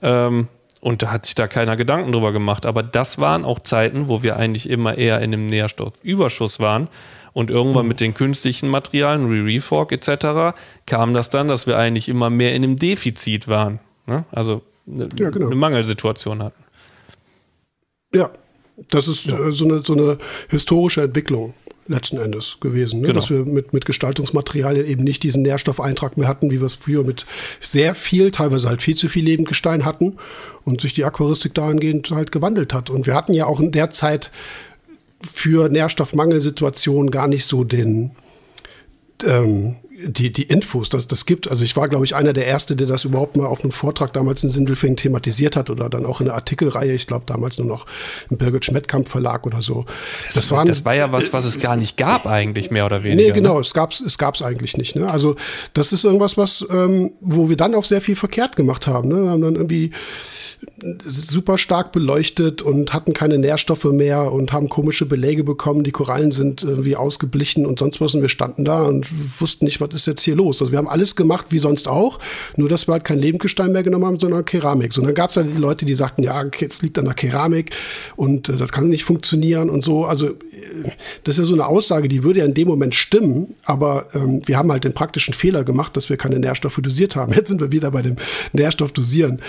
Ähm, und da hat sich da keiner Gedanken drüber gemacht. Aber das waren auch Zeiten, wo wir eigentlich immer eher in einem Nährstoffüberschuss waren. Und irgendwann mhm. mit den künstlichen Materialien, Re-Refork etc., kam das dann, dass wir eigentlich immer mehr in einem Defizit waren. Ne? Also eine, ja, genau. eine Mangelsituation hatten. Ja, das ist ja. Äh, so, eine, so eine historische Entwicklung letzten Endes gewesen, ne? genau. dass wir mit, mit Gestaltungsmaterialien eben nicht diesen Nährstoffeintrag mehr hatten, wie wir es früher mit sehr viel, teilweise halt viel zu viel Lebendgestein hatten und sich die Aquaristik dahingehend halt gewandelt hat. Und wir hatten ja auch in der Zeit für Nährstoffmangelsituationen gar nicht so den, ähm, die, die Infos, dass das gibt. Also ich war, glaube ich, einer der Erste, der das überhaupt mal auf einem Vortrag damals in Sindelfingen thematisiert hat oder dann auch in der Artikelreihe, ich glaube damals nur noch im Birgit Schmettkamp Verlag oder so. Das, das, waren, das war ja was, was es gar nicht gab eigentlich, mehr oder weniger. Nee, genau, ne? es gab es es gab's eigentlich nicht. Ne? Also das ist irgendwas, was, ähm, wo wir dann auch sehr viel verkehrt gemacht haben. Ne? Wir haben dann irgendwie super stark beleuchtet und hatten keine Nährstoffe mehr und haben komische Beläge bekommen. Die Korallen sind irgendwie ausgeblichen und sonst was. Und wir standen da und wussten nicht, was ist jetzt hier los. Also wir haben alles gemacht wie sonst auch, nur dass wir halt kein Lebendgestein mehr genommen haben, sondern Keramik. Und dann gab es halt die Leute, die sagten, ja, jetzt liegt an der Keramik und äh, das kann nicht funktionieren und so. Also äh, das ist ja so eine Aussage, die würde ja in dem Moment stimmen, aber ähm, wir haben halt den praktischen Fehler gemacht, dass wir keine Nährstoffe dosiert haben. Jetzt sind wir wieder bei dem Nährstoffdosieren.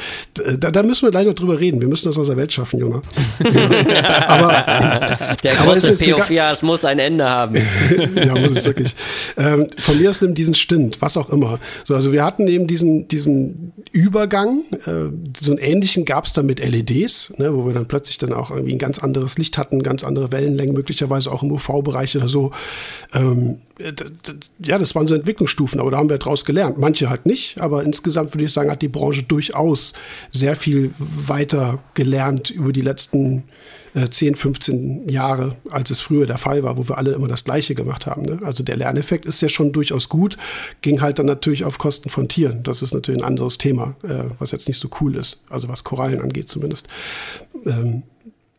Da, da müssen wir gleich noch drüber reden. Wir müssen das aus der Welt schaffen, Jonah. aber der große Peophias muss ein Ende haben. ja, muss es wirklich. Ähm, von mir aus nimmt diesen Stint, was auch immer. So, also wir hatten eben diesen, diesen Übergang. Äh, so einen ähnlichen gab es dann mit LEDs, ne, wo wir dann plötzlich dann auch irgendwie ein ganz anderes Licht hatten, ganz andere Wellenlängen, möglicherweise auch im UV-Bereich oder so. Ähm, ja, das waren so Entwicklungsstufen, aber da haben wir draus gelernt. Manche halt nicht, aber insgesamt würde ich sagen, hat die Branche durchaus sehr viel weiter gelernt über die letzten äh, 10, 15 Jahre, als es früher der Fall war, wo wir alle immer das Gleiche gemacht haben. Ne? Also der Lerneffekt ist ja schon durchaus gut, ging halt dann natürlich auf Kosten von Tieren. Das ist natürlich ein anderes Thema, äh, was jetzt nicht so cool ist, also was Korallen angeht zumindest. Ähm,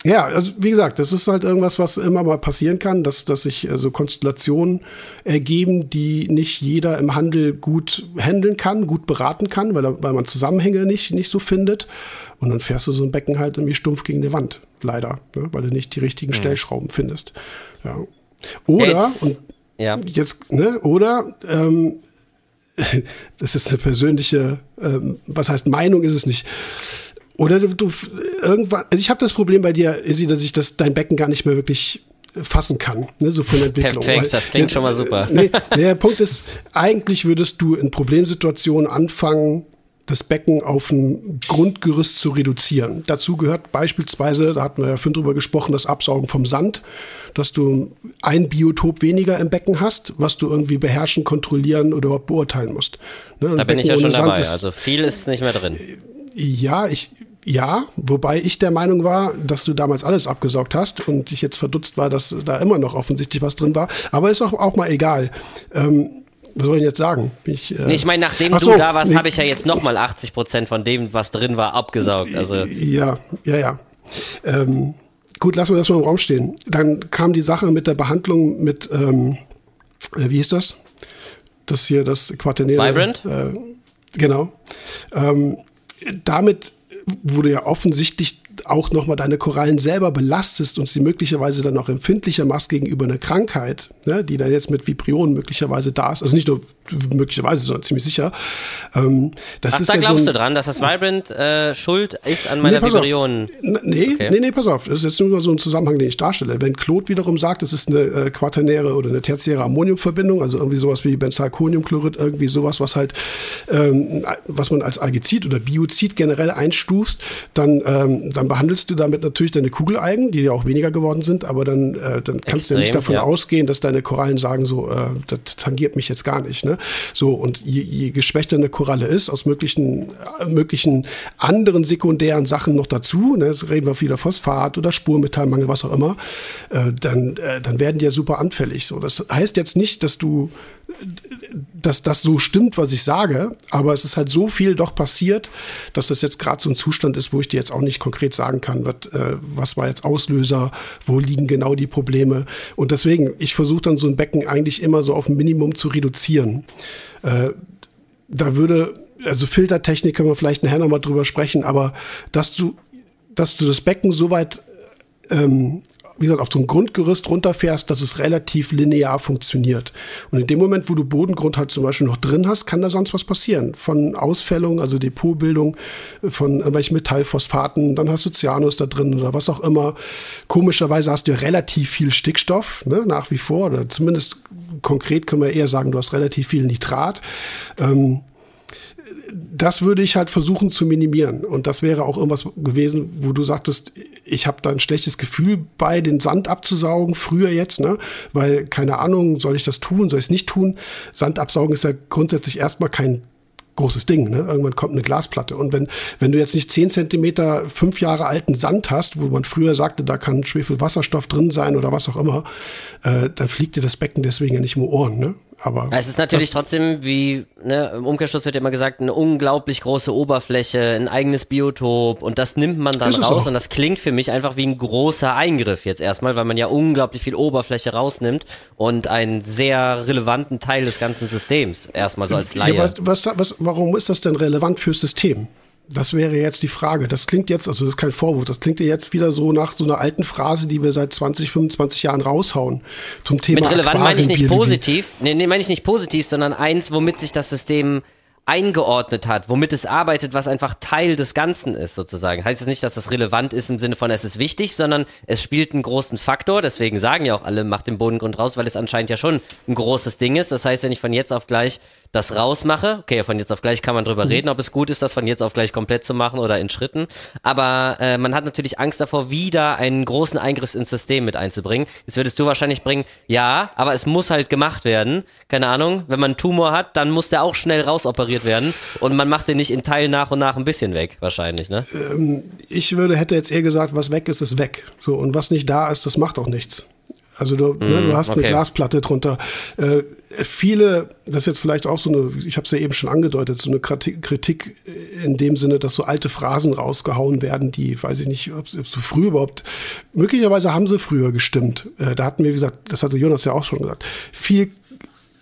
ja, also wie gesagt, das ist halt irgendwas, was immer mal passieren kann, dass, dass sich äh, so Konstellationen ergeben, die nicht jeder im Handel gut handeln kann, gut beraten kann, weil, weil man Zusammenhänge nicht, nicht so findet. Und dann fährst du so ein Becken halt irgendwie stumpf gegen die Wand, leider, ne? weil du nicht die richtigen mhm. Stellschrauben findest. Ja. Oder, Jetzt. und Ja. Jetzt, ne? Oder ähm, das ist eine persönliche, ähm, was heißt Meinung ist es nicht. Oder du, du irgendwann, also ich habe das Problem bei dir, Izzy, dass ich das dein Becken gar nicht mehr wirklich fassen kann, ne, so von der Entwicklung. Perfekt, Weil- das klingt schon mal super. Nee, der Punkt ist, eigentlich würdest du in Problemsituationen anfangen, das Becken auf ein Grundgerüst zu reduzieren. Dazu gehört beispielsweise, da hatten wir ja vorhin drüber gesprochen, das Absaugen vom Sand, dass du ein Biotop weniger im Becken hast, was du irgendwie beherrschen, kontrollieren oder überhaupt beurteilen musst. Ne, Da bin ich ja schon Sand dabei. ist- Also viel ist nicht mehr drin. ja, ich, ja, wobei ich der Meinung war, dass du damals alles abgesaugt hast und ich jetzt verdutzt war, dass da immer noch offensichtlich was drin war. Aber ist auch, auch mal egal. Ähm, was soll ich denn jetzt sagen? Ich, äh, Nee, ich meine, nachdem Ach du so, da warst, nee. habe ich ja jetzt nochmal 80 Prozent von dem, was drin war, abgesaugt. Also Ja, ja, ja. Ähm, gut, lassen wir das mal im Raum stehen. Dann kam die Sache mit der Behandlung mit, ähm, äh, wie hieß das? Das hier, das Quaternäre. Vibrant? Äh, genau. Ähm, damit du ja offensichtlich auch nochmal deine Korallen selber belastest und sie möglicherweise dann auch empfindlicher machst gegenüber einer Krankheit, ne, die dann jetzt mit Vibrionen möglicherweise da ist. Also nicht nur möglicherweise, sondern ziemlich sicher. Ähm, das Ach, ist da ja glaubst so du ein, dran, dass das Vibrant äh, schuld ist an meiner auf. Vibrionen. Nee, Okay. nee, nee, pass auf. Das ist jetzt nur so ein Zusammenhang, den ich darstelle. Wenn Claude wiederum sagt, es ist eine äh, quaternäre oder eine tertiäre Ammoniumverbindung, also irgendwie sowas wie Benzalkoniumchlorid, irgendwie sowas, was halt, ähm, was man als Algizid oder Biozid generell einstufst, dann, ähm, dann behandelst du damit natürlich deine Kugeleigen, die ja auch weniger geworden sind, aber dann, äh, dann kannst du ja nicht Extrem, davon ja. ausgehen, dass deine Korallen sagen, so, äh, das tangiert mich jetzt gar nicht. Ne? So, und je, je geschwächter eine Koralle ist, aus möglichen, äh, möglichen anderen sekundären Sachen noch dazu, ne, jetzt reden wir wieder Phosphat oder Spurmetallmangel, was auch immer, äh, dann, äh, dann werden die ja super anfällig. So, das heißt jetzt nicht, dass du dass das so stimmt, was ich sage, aber es ist halt so viel doch passiert, dass das jetzt gerade so ein Zustand ist, wo ich dir jetzt auch nicht konkret sagen kann, was, äh, was war jetzt Auslöser, wo liegen genau die Probleme. Und deswegen, ich versuche dann so ein Becken eigentlich immer so auf ein Minimum zu reduzieren. Äh, da würde, also Filtertechnik können wir vielleicht nachher nochmal drüber sprechen, aber dass du, dass du das Becken so weit ähm, wie gesagt, auf so ein Grundgerüst runterfährst, dass es relativ linear funktioniert. Und in dem Moment, wo du Bodengrund halt zum Beispiel noch drin hast, kann da sonst was passieren. Von Ausfällung, also Depotbildung von irgendwelchen Metallphosphaten, dann hast du Cyanus da drin oder was auch immer. Komischerweise hast du ja relativ viel Stickstoff, ne, nach wie vor, oder zumindest konkret können wir eher sagen, du hast relativ viel Nitrat. Ähm, das würde ich halt versuchen zu minimieren. Und das wäre auch irgendwas gewesen, wo du sagtest, ich habe da ein schlechtes Gefühl bei, den Sand abzusaugen, früher jetzt, ne? Weil, keine Ahnung, soll ich das tun, soll ich es nicht tun? Sand absaugen ist ja grundsätzlich erstmal kein großes Ding. Ne? Irgendwann kommt eine Glasplatte. Und wenn, wenn du jetzt nicht 10 Zentimeter, fünf Jahre alten Sand hast, wo man früher sagte, da kann Schwefelwasserstoff drin sein oder was auch immer, äh, dann fliegt dir das Becken deswegen ja nicht um Ohren. Ne? Aber Es ist natürlich trotzdem, wie ne, im Umkehrschluss wird ja immer gesagt, eine unglaublich große Oberfläche, ein eigenes Biotop und das nimmt man dann raus und das klingt für mich einfach wie ein großer Eingriff jetzt erstmal, weil man ja unglaublich viel Oberfläche rausnimmt und einen sehr relevanten Teil des ganzen Systems erstmal so als Laie. Ja, was, was, warum ist das denn relevant fürs System? Das wäre jetzt die Frage. Das klingt jetzt, also das ist kein Vorwurf, das klingt ja jetzt wieder so nach so einer alten Phrase, die wir seit 20, 25 Jahren raushauen zum Thema Mit relevant meine ich nicht positiv, nee, nee, meine ich nicht positiv, sondern eins, womit sich das System eingeordnet hat, womit es arbeitet, was einfach Teil des Ganzen ist, sozusagen. Heißt es nicht, dass das relevant ist im Sinne von, es ist wichtig, sondern es spielt einen großen Faktor. Deswegen sagen ja auch alle, macht den Bodengrund raus, weil es anscheinend ja schon ein großes Ding ist. Das heißt, wenn ich von jetzt auf gleich das rausmache, okay, von jetzt auf gleich kann man drüber Mhm. reden, ob es gut ist, das von jetzt auf gleich komplett zu machen oder in Schritten. Aber äh, man hat natürlich Angst davor, wieder einen großen Eingriff ins System mit einzubringen. Jetzt würdest du wahrscheinlich bringen, ja, aber es muss halt gemacht werden. Keine Ahnung, wenn man einen Tumor hat, dann muss der auch schnell rausoperiert werden und man macht den nicht in Teilen nach und nach ein bisschen weg, wahrscheinlich, ne? Ich würde, hätte jetzt eher gesagt, was weg ist, ist weg. So, und was nicht da ist, das macht auch nichts. Also du, ne, du hast okay. eine Glasplatte drunter. Äh, viele, das ist jetzt vielleicht auch so eine, ich habe es ja eben schon angedeutet, so eine Kritik, in dem Sinne, dass so alte Phrasen rausgehauen werden, die, weiß ich nicht, ob sie so früh überhaupt, möglicherweise haben sie früher gestimmt. Äh, da hatten wir, wie gesagt, das hatte Jonas ja auch schon gesagt, viel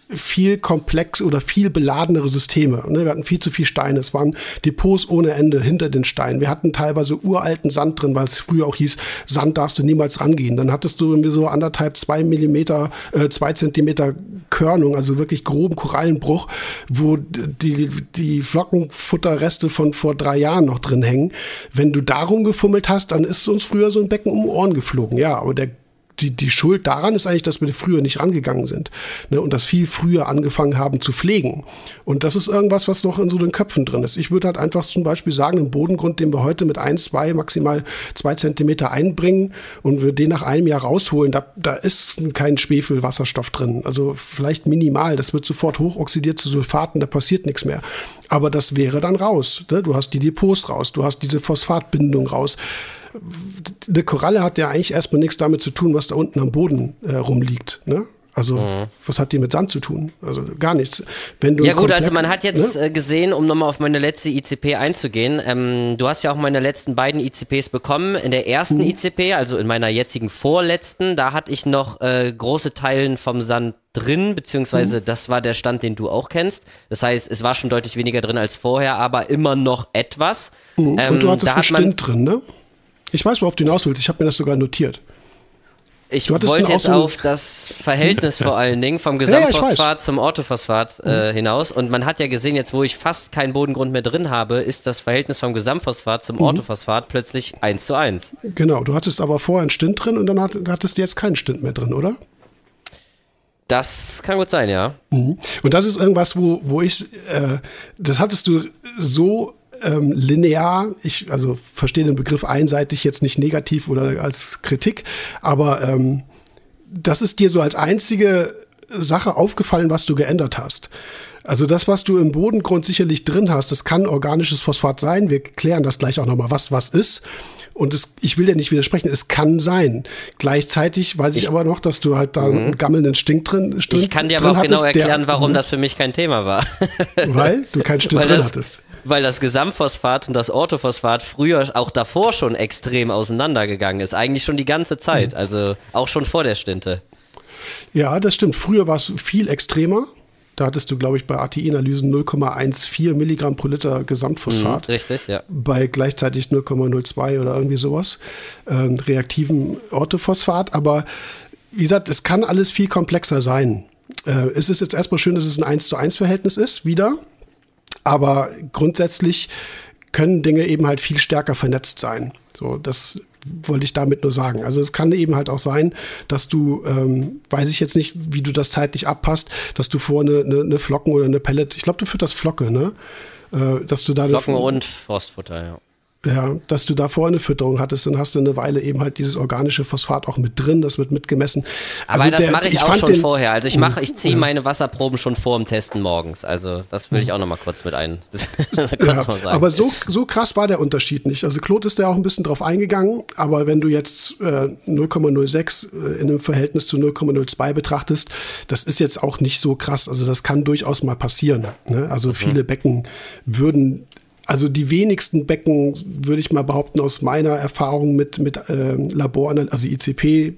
viel komplex oder viel beladenere Systeme. Ne? Wir hatten viel zu viel Steine. Es waren Depots ohne Ende hinter den Steinen. Wir hatten teilweise uralten Sand drin, weil es früher auch hieß, Sand darfst du niemals rangehen. Dann hattest du irgendwie so anderthalb, zwei Millimeter, äh, zwei Zentimeter Körnung, also wirklich groben Korallenbruch, wo die, die Flockenfutterreste von vor drei Jahren noch drin hängen. Wenn du darum gefummelt hast, dann ist uns früher so ein Becken um Ohren geflogen. Ja, aber der die, die Schuld daran ist eigentlich, dass wir früher nicht rangegangen sind ne, und das viel früher angefangen haben zu pflegen. Und das ist irgendwas, was noch in so den Köpfen drin ist. Ich würde halt einfach zum Beispiel sagen, einen Bodengrund, den wir heute mit ein, zwei, maximal zwei Zentimeter einbringen und wir den nach einem Jahr rausholen, da, da ist kein Schwefelwasserstoff drin. Also vielleicht minimal, das wird sofort hochoxidiert zu Sulfaten, da passiert nichts mehr. Aber das wäre dann raus. Ne? Du hast die Depots raus, du hast diese Phosphatbindung raus eine Koralle hat ja eigentlich erstmal nichts damit zu tun, was da unten am Boden äh, rumliegt. Ne? Also, mhm. was hat die mit Sand zu tun? Also gar nichts. Wenn du ja gut, also man hat jetzt ne? Äh, gesehen, um nochmal auf meine letzte ICP einzugehen, ähm, du hast ja auch meine letzten beiden ICPs bekommen. In der ersten mhm. ICP, also in meiner jetzigen vorletzten, da hatte ich noch äh, große Teilen vom Sand drin, beziehungsweise mhm. das war der Stand, den du auch kennst. Das heißt, es war schon deutlich weniger drin als vorher, aber immer noch etwas. Ähm, Und du hattest einen Stint drin, ne? Ich weiß, worauf du hinaus willst. Ich habe mir das sogar notiert. Ich wollte jetzt so auf das Verhältnis vor allen Dingen vom Gesamtphosphat ja, ja, zum Orthophosphat äh, mhm. hinaus. Und man hat ja gesehen, jetzt wo ich fast keinen Bodengrund mehr drin habe, ist das Verhältnis vom Gesamtphosphat zum mhm. Orthophosphat plötzlich 1 zu 1. Genau, du hattest aber vorher einen Stint drin und dann hattest du jetzt keinen Stint mehr drin, oder? Das kann gut sein, ja. Mhm. Und das ist irgendwas, wo, wo ich, äh, das hattest du so ähm, linear, ich also verstehe den Begriff einseitig jetzt nicht negativ oder als Kritik, aber ähm, das ist dir so als einzige Sache aufgefallen, was du geändert hast. Also das, was du im Bodengrund sicherlich drin hast, das kann organisches Phosphat sein. Wir klären das gleich auch nochmal, was was ist. Und es, ich will ja nicht widersprechen, es kann sein. Gleichzeitig weiß ich, ich aber noch, dass du halt da mhm. einen gammelnden Stink drin Stink Ich kann dir aber auch genau hattest, genau erklären, der, warum mhm. das für mich kein Thema war. Weil du keinen Stink drin hattest weil das Gesamtphosphat und das Orthophosphat früher auch davor schon extrem auseinandergegangen ist. Eigentlich schon die ganze Zeit, mhm. also auch schon vor der Stinte. Ja, das stimmt. Früher war es viel extremer. Da hattest du, glaube ich, bei ATI-Analysen 0,14 Milligramm pro Liter Gesamtphosphat. Mhm, richtig, ja. Bei gleichzeitig 0,02 oder irgendwie sowas. Ähm, reaktiven Orthophosphat. Aber wie gesagt, es kann alles viel komplexer sein. Äh, es ist jetzt erstmal schön, dass es ein 1 zu 1 Verhältnis ist, wieder. Aber grundsätzlich können Dinge eben halt viel stärker vernetzt sein. So, das wollte ich damit nur sagen. Also es kann eben halt auch sein, dass du, ähm, weiß ich jetzt nicht, wie du das zeitlich abpasst, dass du vor eine, eine, eine Flocken oder eine Pellet, ich glaube, du führst das Flocke, ne? Äh, dass du da Flocken und Frostfutter, ja ja, dass du da vorne eine Fütterung hattest, dann hast du eine Weile eben halt dieses organische Phosphat auch mit drin, das wird mitgemessen. Also Aber das mache ich, ich, auch schon den, vorher. Also ich mache, ich ziehe ja. meine Wasserproben schon vor dem Testen morgens. Also das will ich auch noch mal kurz mit ein. ja, aber so, so krass war der Unterschied nicht. Also Claude ist da auch ein bisschen drauf eingegangen, aber wenn du jetzt äh, 0,06 äh, in einem Verhältnis zu 0,02 betrachtest, das ist jetzt auch nicht so krass. Also das kann durchaus mal passieren. Ne? Also mhm. viele Becken würden also die wenigsten Becken, würde ich mal behaupten, aus meiner Erfahrung mit, mit äh, Labor, also ICP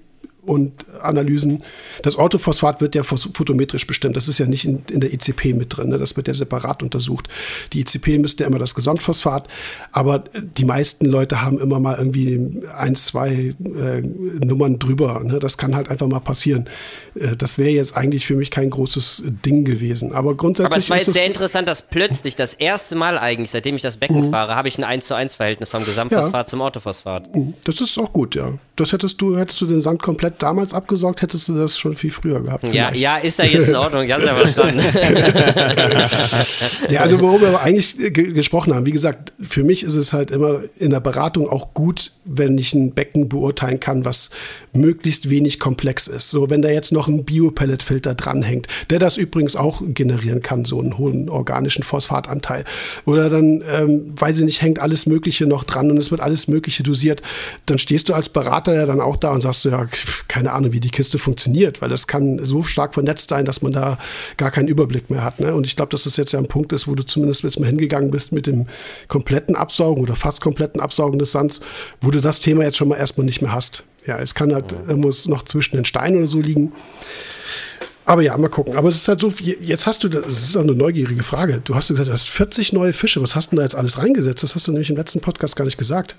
und Analysen. Das Orthophosphat wird ja photometrisch bestimmt. Das ist ja nicht in, in der ICP mit drin. Ne? Das wird ja separat untersucht. Die ICP müsste ja immer das Gesamtphosphat. Aber die meisten Leute haben immer mal irgendwie ein, zwei äh, Nummern drüber. Ne? Das kann halt einfach mal passieren. Äh, das wäre jetzt eigentlich für mich kein großes Ding gewesen. Aber grundsätzlich. Aber es war jetzt sehr interessant, dass plötzlich das erste Mal eigentlich, seitdem ich das Becken mhm. fahre, habe ich ein 1 zu 1 Verhältnis vom Gesamtphosphat ja. zum Orthophosphat. Mhm. Das ist auch gut, ja. Das hättest du, hättest du den Sand komplett damals abgesaugt, hättest du das schon viel früher gehabt. Ja, ja, ist ja jetzt in Ordnung, ich hab's ja verstanden. ja, also worüber wir eigentlich gesprochen haben, wie gesagt, für mich ist es halt immer in der Beratung auch gut, wenn ich ein Becken beurteilen kann, was möglichst wenig komplex ist. So, wenn da jetzt noch ein Biopelletfilter dranhängt, der das übrigens auch generieren kann, so einen hohen organischen Phosphatanteil. Oder dann, ähm, weiß ich nicht, hängt alles Mögliche noch dran und es wird alles Mögliche dosiert, dann stehst du als Berater ja dann auch da und sagst du, ja, keine Ahnung, wie die Kiste funktioniert, weil das kann so stark vernetzt sein, dass man da gar keinen Überblick mehr hat. Ne? Und ich glaube, dass das jetzt ja ein Punkt ist, wo du zumindest jetzt mal hingegangen bist mit dem kompletten Absaugen oder fast kompletten Absaugen des Sands, wo du das Thema jetzt schon mal erstmal nicht mehr hast. Ja, es kann halt ja. irgendwo noch zwischen den Steinen oder so liegen. Aber ja, mal gucken. Aber es ist halt so, jetzt hast du, das ist doch eine neugierige Frage. Du hast gesagt, du hast 40 neue Fische. Was hast du da jetzt alles reingesetzt? Das hast du nämlich im letzten Podcast gar nicht gesagt.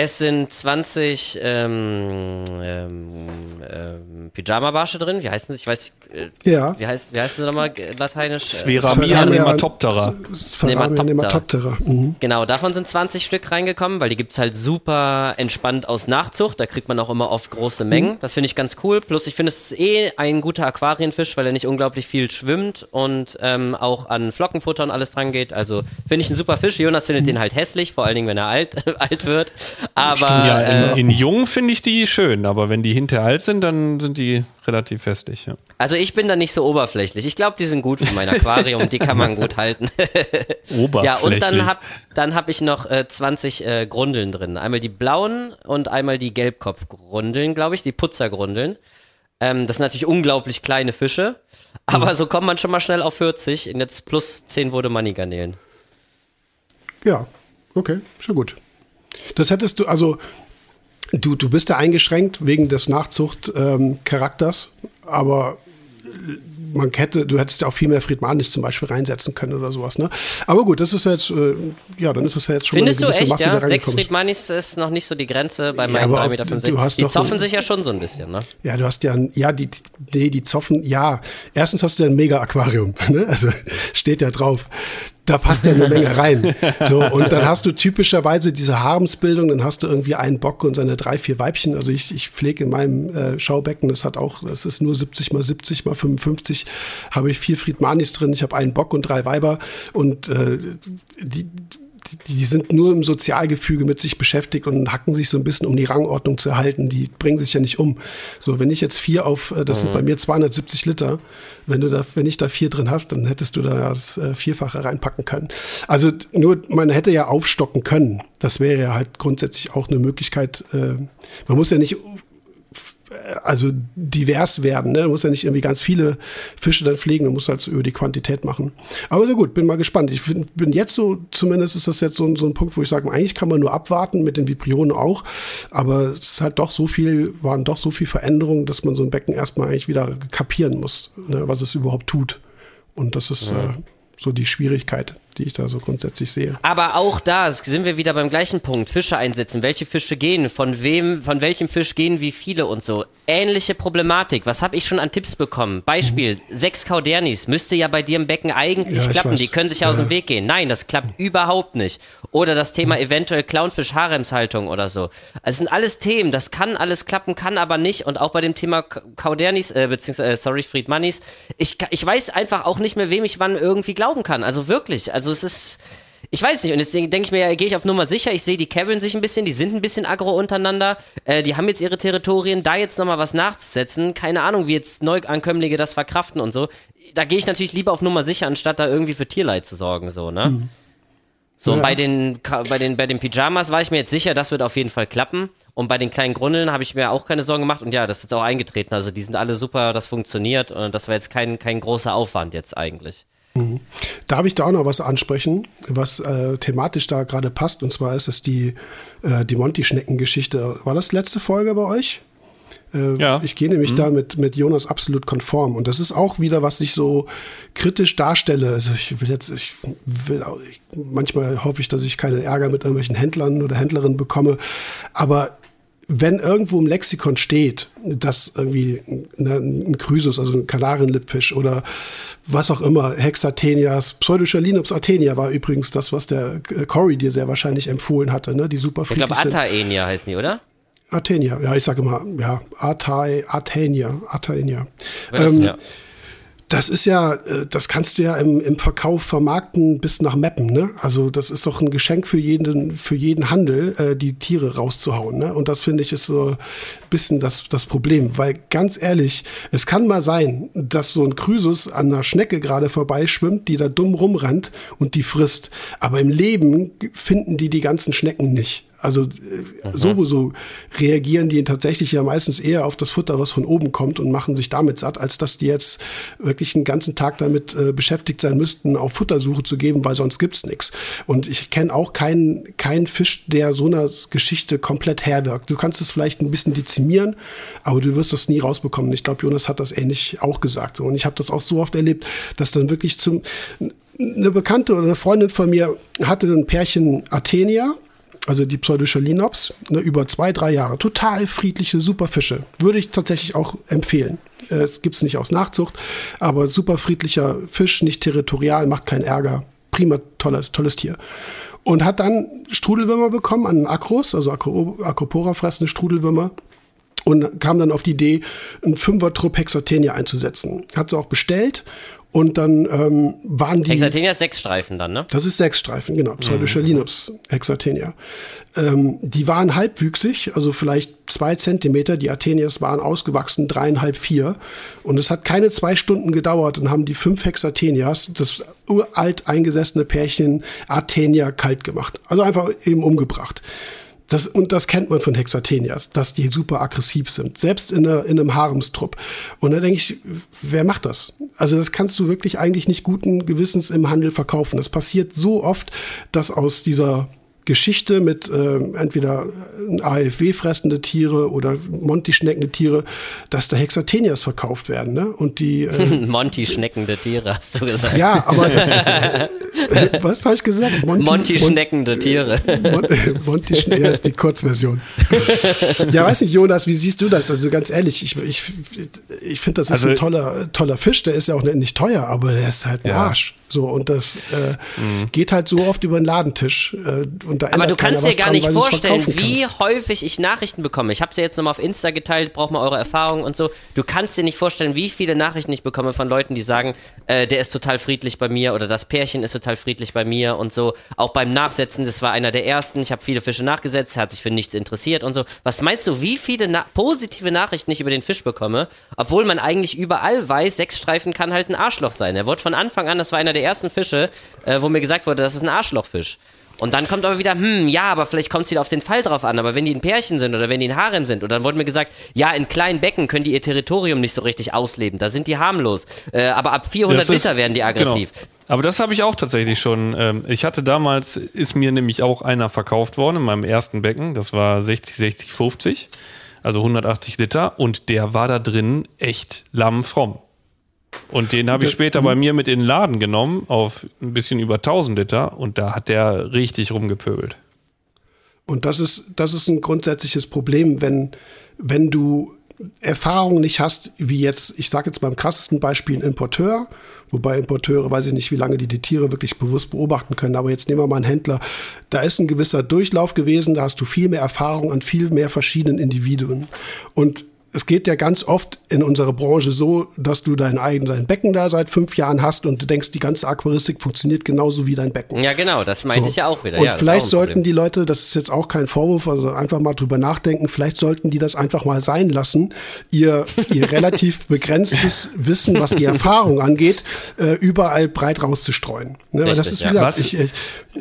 Es sind 20 ähm, ähm, ähm, Pyjama-Barsche drin. Wie heißen sie? Ich weiß äh, ja. Wie, heißt, wie heißen sie nochmal lateinisch? Spheramia nematoptera. Spheramia nematoptera. Mhm. Genau, davon sind 20 Stück reingekommen, weil die gibt es halt super entspannt aus Nachzucht. Da kriegt man auch immer oft große Mengen. Mhm. Das finde ich ganz cool. Plus, ich finde, es ist eh ein guter Aquarienfisch, weil er nicht unglaublich viel schwimmt und ähm, auch an Flockenfutter und alles dran geht. Also finde ich ein super Fisch. Jonas findet mhm. den halt hässlich, vor allen Dingen, wenn er alt, alt wird. Aber ja, in, äh, in jung finde ich die schön, aber wenn die hinter alt sind, dann sind die relativ festlich. Ja. Also ich bin da nicht so oberflächlich. Ich glaube, die sind gut für mein Aquarium, die kann man gut halten. oberflächlich. Ja, und dann habe dann hab ich noch äh, 20 äh, Grundeln drin. Einmal die blauen und einmal die Gelbkopfgrundeln, glaube ich, die Putzergrundeln. Ähm, das sind natürlich unglaublich kleine Fische, aber mhm. so kommt man schon mal schnell auf 40 und jetzt plus 10 wurde Money-Garnelen. Ja, okay, schon gut. Das hättest du, also du, du bist ja eingeschränkt wegen des Nachzucht-Charakters, ähm, aber man hätte, du hättest ja auch viel mehr Friedmanis zum Beispiel reinsetzen können oder sowas, ne? Aber gut, das ist jetzt, äh, ja, dann ist das ja jetzt schon Findest mal eine du echt, Masse, ja? Sechs Friedmanis ist noch nicht so die Grenze bei meinen ja, 3,65 Meter. Die zoffen sich ja schon so ein bisschen, ne? Ja, du hast ja, ja, die, nee, die zoffen, ja. Erstens hast du ja ein Mega-Aquarium, ne? Also steht ja drauf da passt ja eine Menge rein. So, und dann hast du typischerweise diese Haremsbildung, dann hast du irgendwie einen Bock und seine drei, vier Weibchen. Also ich, ich pflege in meinem äh, Schaubecken, das hat auch, das ist nur 70 mal 70 mal 55, habe ich vier Friedmanis drin, ich habe einen Bock und drei Weiber und äh, die die sind nur im Sozialgefüge mit sich beschäftigt und hacken sich so ein bisschen, um die Rangordnung zu erhalten. Die bringen sich ja nicht um. So, wenn ich jetzt vier auf, äh, das mhm. sind bei mir 270 Liter, wenn du da, wenn ich da vier drin hast, dann hättest du da das äh, Vierfache reinpacken können. Also nur, man hätte ja aufstocken können. Das wäre ja halt grundsätzlich auch eine Möglichkeit. Äh, man muss ja nicht also divers werden. Ne? Du musst ja nicht irgendwie ganz viele Fische dann pflegen, du musst halt so über die Quantität machen. Aber so gut, bin mal gespannt. Ich find, bin jetzt so, zumindest ist das jetzt so, so ein Punkt, wo ich sage, eigentlich kann man nur abwarten, mit den Vibrionen auch. Aber es ist halt doch so viel, waren doch so viel Veränderungen, dass man so ein Becken erstmal eigentlich wieder kapieren muss, ne, was es überhaupt tut. Und das ist ja. äh, so die Schwierigkeit die ich da so grundsätzlich sehe. Aber auch da sind wir wieder beim gleichen Punkt. Fische einsetzen. Welche Fische gehen? Von wem, von welchem Fisch gehen wie viele und so. Ähnliche Problematik. Was habe ich schon an Tipps bekommen? Beispiel, mhm. sechs Kaudernis müsste ja bei dir im Becken eigentlich ja, klappen. Die können sich ja aus dem Weg gehen. Nein, das klappt mhm. überhaupt nicht. Oder das Thema mhm. eventuell Clownfisch, Haremshaltung oder so. Es sind alles Themen. Das kann alles klappen, kann aber nicht. Und auch bei dem Thema Kaudernis, äh, beziehungsweise, äh, sorry, Friedmanis. Ich, ich weiß einfach auch nicht mehr, wem ich wann irgendwie glauben kann. Also wirklich. Also also es ist, ich weiß nicht. Und jetzt denke ich mir, ja, gehe ich auf Nummer sicher. Ich sehe, die kebbeln sich ein bisschen, die sind ein bisschen aggro untereinander. Äh, die haben jetzt ihre Territorien. Da jetzt nochmal was nachzusetzen, keine Ahnung, wie jetzt Neuankömmlinge das verkraften und so. Da gehe ich natürlich lieber auf Nummer sicher, anstatt da irgendwie für Tierleid zu sorgen, so, ne? Mhm. So, ja. bei den, bei, den, bei den Pyjamas war ich mir jetzt sicher, das wird auf jeden Fall klappen. Und bei den kleinen Grundeln habe ich mir auch keine Sorgen gemacht. Und ja, das ist jetzt auch eingetreten. Also die sind alle super, das funktioniert. Und das war jetzt kein, kein großer Aufwand jetzt eigentlich. Mhm. Darf ich da auch noch was ansprechen, was äh, thematisch da gerade passt? Und zwar ist es die, äh, die Monty-Schnecken-Geschichte. War das letzte Folge bei euch? Äh, ja. Ich gehe nämlich mhm. da mit, mit Jonas absolut konform. Und das ist auch wieder, was ich so kritisch darstelle. Also ich will jetzt, ich will, ich, manchmal hoffe ich, dass ich keinen Ärger mit irgendwelchen Händlern oder Händlerinnen bekomme. Aber wenn irgendwo im Lexikon steht, dass irgendwie ne, ein Chrysus, also ein Kanarienlippfisch oder was auch immer, Hexathenias, Pseudochalinops athenia war übrigens das, was der äh, Cory dir sehr wahrscheinlich empfohlen hatte, ne? die super Ich glaube, Ataenia heißen die, oder? Athenia, ja, ich sage immer, ja, Atai, Athenia, Athenia. Ähm, ja das ist ja, äh, das kannst du ja im, im Verkauf vermarkten bis nach Meppen, ne? Also das ist doch ein Geschenk für jeden, für jeden Handel, äh, die Tiere rauszuhauen, ne? Und das finde ich ist so ein bisschen das, das Problem, weil ganz ehrlich, es kann mal sein, dass so ein Krüsus an einer Schnecke gerade vorbeischwimmt, die da dumm rumrennt und die frisst, aber im Leben finden die die ganzen Schnecken nicht. Also äh, sowieso reagieren die tatsächlich ja meistens eher auf das Futter, was von oben kommt und machen sich damit satt, als dass die jetzt wirklich einen ganzen Tag damit äh, beschäftigt sein müssten, auf Futtersuche zu geben, weil sonst gibt's nichts. Und ich kenne auch keinen keinen Fisch, der so einer Geschichte komplett herwirkt. Du kannst es vielleicht ein bisschen dezimieren, aber du wirst das nie rausbekommen. Ich glaube, Jonas hat das ähnlich auch gesagt. Und ich habe das auch so oft erlebt, dass dann wirklich zum eine Bekannte oder eine Freundin von mir hatte ein Pärchen Athenia, also die Pseudochalinops, ne, über zwei, drei Jahre. Total friedliche, super Fische. Würde ich tatsächlich auch empfehlen. Äh, es gibt es nicht aus Nachzucht, aber super friedlicher Fisch, nicht territorial, macht keinen Ärger. Prima, tolles, tolles Tier. Und hat dann Strudelwürmer bekommen an Akros, also Acropora fressende Strudelwürmer und kam dann auf die Idee, einen Fünfer-Trupp Hexatenia einzusetzen. Hat sie auch bestellt und dann ähm, waren die. Hexatenia ist sechs Streifen dann, ne? Das ist sechs Streifen, genau. Pseudochalinops mhm. Hexatenia. Ähm, die waren halbwüchsig, also vielleicht zwei Zentimeter. Die Athenias waren ausgewachsen, dreieinhalb, vier. Und es hat keine zwei Stunden gedauert und haben die fünf Hexatenias, das uralt eingesessene Pärchen Athenia, kalt gemacht. Also einfach eben umgebracht. Das, und das kennt man von Hexatenias, dass die super aggressiv sind, selbst in, einer, in einem Haremstrupp. Und da denke ich, wer macht das? Also das kannst du wirklich eigentlich nicht guten Gewissens im Handel verkaufen. Das passiert so oft, dass aus dieser Geschichte mit äh, entweder AFW fressende Tiere oder Monty schneckende Tiere, dass da Hexatenias verkauft werden, ne? Und die äh, Monty schneckende Tiere hast du gesagt. Ja, aber das, äh, was habe ich gesagt? Monty, Monty schneckende Tiere. Monty Schnecken, ja, ist die Kurzversion. ja, weiß nicht, Jonas, wie siehst du das? Also ganz ehrlich, ich, ich, ich finde, das ist also, ein toller, toller Fisch, der ist ja auch nicht teuer, aber der ist halt ein ja. Arsch. So, und das äh, mhm. geht halt so oft über den Ladentisch. Äh, und da Aber du kannst dir gar dran, nicht vorstellen, wie häufig ich Nachrichten bekomme. Ich habe sie jetzt nochmal auf Insta geteilt, braucht mal eure Erfahrungen und so. Du kannst dir nicht vorstellen, wie viele Nachrichten ich bekomme von Leuten, die sagen, äh, der ist total friedlich bei mir oder das Pärchen ist total friedlich bei mir und so. Auch beim Nachsetzen, das war einer der ersten. Ich habe viele Fische nachgesetzt, hat sich für nichts interessiert und so. Was meinst du, wie viele na positive Nachrichten ich über den Fisch bekomme? Obwohl man eigentlich überall weiß, sechs Streifen kann halt ein Arschloch sein. Er wurde von Anfang an, das war einer der der ersten Fische, äh, wo mir gesagt wurde, das ist ein Arschlochfisch. Und dann kommt aber wieder, hm, ja, aber vielleicht kommt es wieder auf den Fall drauf an. Aber wenn die ein Pärchen sind oder wenn die ein Harem sind, und dann wurde mir gesagt, ja, in kleinen Becken können die ihr Territorium nicht so richtig ausleben. Da sind die harmlos. Äh, aber ab 400 ist, Liter werden die aggressiv. Genau. Aber das habe ich auch tatsächlich schon. Ähm, ich hatte damals, ist mir nämlich auch einer verkauft worden in meinem ersten Becken. Das war 60, 60, 50. Also 180 Liter. Und der war da drin echt lammfromm. Und den habe ich später bei mir mit in den Laden genommen auf ein bisschen über 1000 Liter und da hat der richtig rumgepöbelt. Und das ist, das ist ein grundsätzliches Problem, wenn, wenn du Erfahrung nicht hast, wie jetzt, ich sage jetzt beim krassesten Beispiel ein Importeur, wobei Importeure, weiß ich nicht, wie lange die die Tiere wirklich bewusst beobachten können, aber jetzt nehmen wir mal einen Händler, da ist ein gewisser Durchlauf gewesen, da hast du viel mehr Erfahrung an viel mehr verschiedenen Individuen. Und es geht ja ganz oft in unserer Branche so, dass du dein eigenes dein Becken da seit fünf Jahren hast und du denkst, die ganze Aquaristik funktioniert genauso wie dein Becken. Ja, genau, das meinte so. ich ja auch wieder. Und ja, vielleicht sollten die Leute, das ist jetzt auch kein Vorwurf, also einfach mal drüber nachdenken, vielleicht sollten die das einfach mal sein lassen, ihr, ihr relativ begrenztes Wissen, was die Erfahrung angeht, äh, überall breit rauszustreuen. Ne? Richtig, das ist, wie gesagt, was, ich, ich,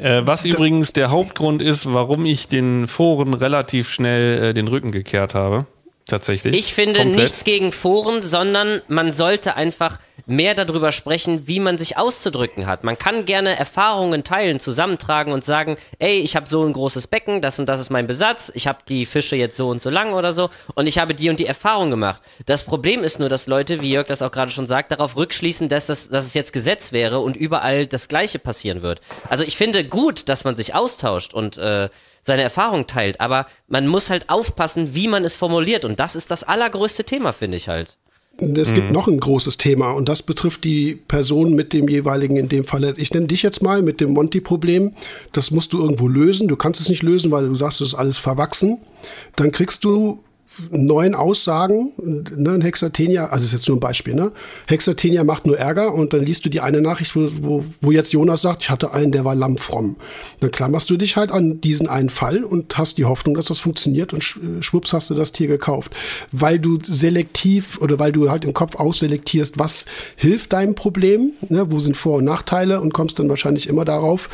äh, was übrigens der Hauptgrund ist, warum ich den Foren relativ schnell äh, den Rücken gekehrt habe. Tatsächlich. Ich finde Komplett. nichts gegen Foren, sondern man sollte einfach mehr darüber sprechen, wie man sich auszudrücken hat. Man kann gerne Erfahrungen teilen, zusammentragen und sagen, ey, ich habe so ein großes Becken, das und das ist mein Besatz, ich habe die Fische jetzt so und so lang oder so und ich habe die und die Erfahrung gemacht. Das Problem ist nur, dass Leute, wie Jörg das auch gerade schon sagt, darauf rückschließen, dass, das, dass es jetzt Gesetz wäre und überall das Gleiche passieren wird. Also ich finde gut, dass man sich austauscht und äh, seine Erfahrung teilt, aber man muss halt aufpassen, wie man es formuliert und das ist das allergrößte Thema, finde ich halt. Es gibt mhm. noch ein großes Thema und das betrifft die Person mit dem jeweiligen, in dem Fall, ich nenne dich jetzt mal mit dem Monty-Problem. Das musst du irgendwo lösen. Du kannst es nicht lösen, weil du sagst, es ist alles verwachsen. Dann kriegst du neuen Aussagen, ne, ein Hexatenia, also ist jetzt nur ein Beispiel, ne? Hexatenia macht nur Ärger und dann liest du die eine Nachricht, wo, wo, wo jetzt Jonas sagt, ich hatte einen, der war lammfromm. Dann klammerst du dich halt an diesen einen Fall und hast die Hoffnung, dass das funktioniert und schwupps hast du das Tier gekauft. Weil du selektiv oder weil du halt im Kopf ausselektierst, was hilft deinem Problem, ne? wo sind Vor- und Nachteile und kommst dann wahrscheinlich immer darauf,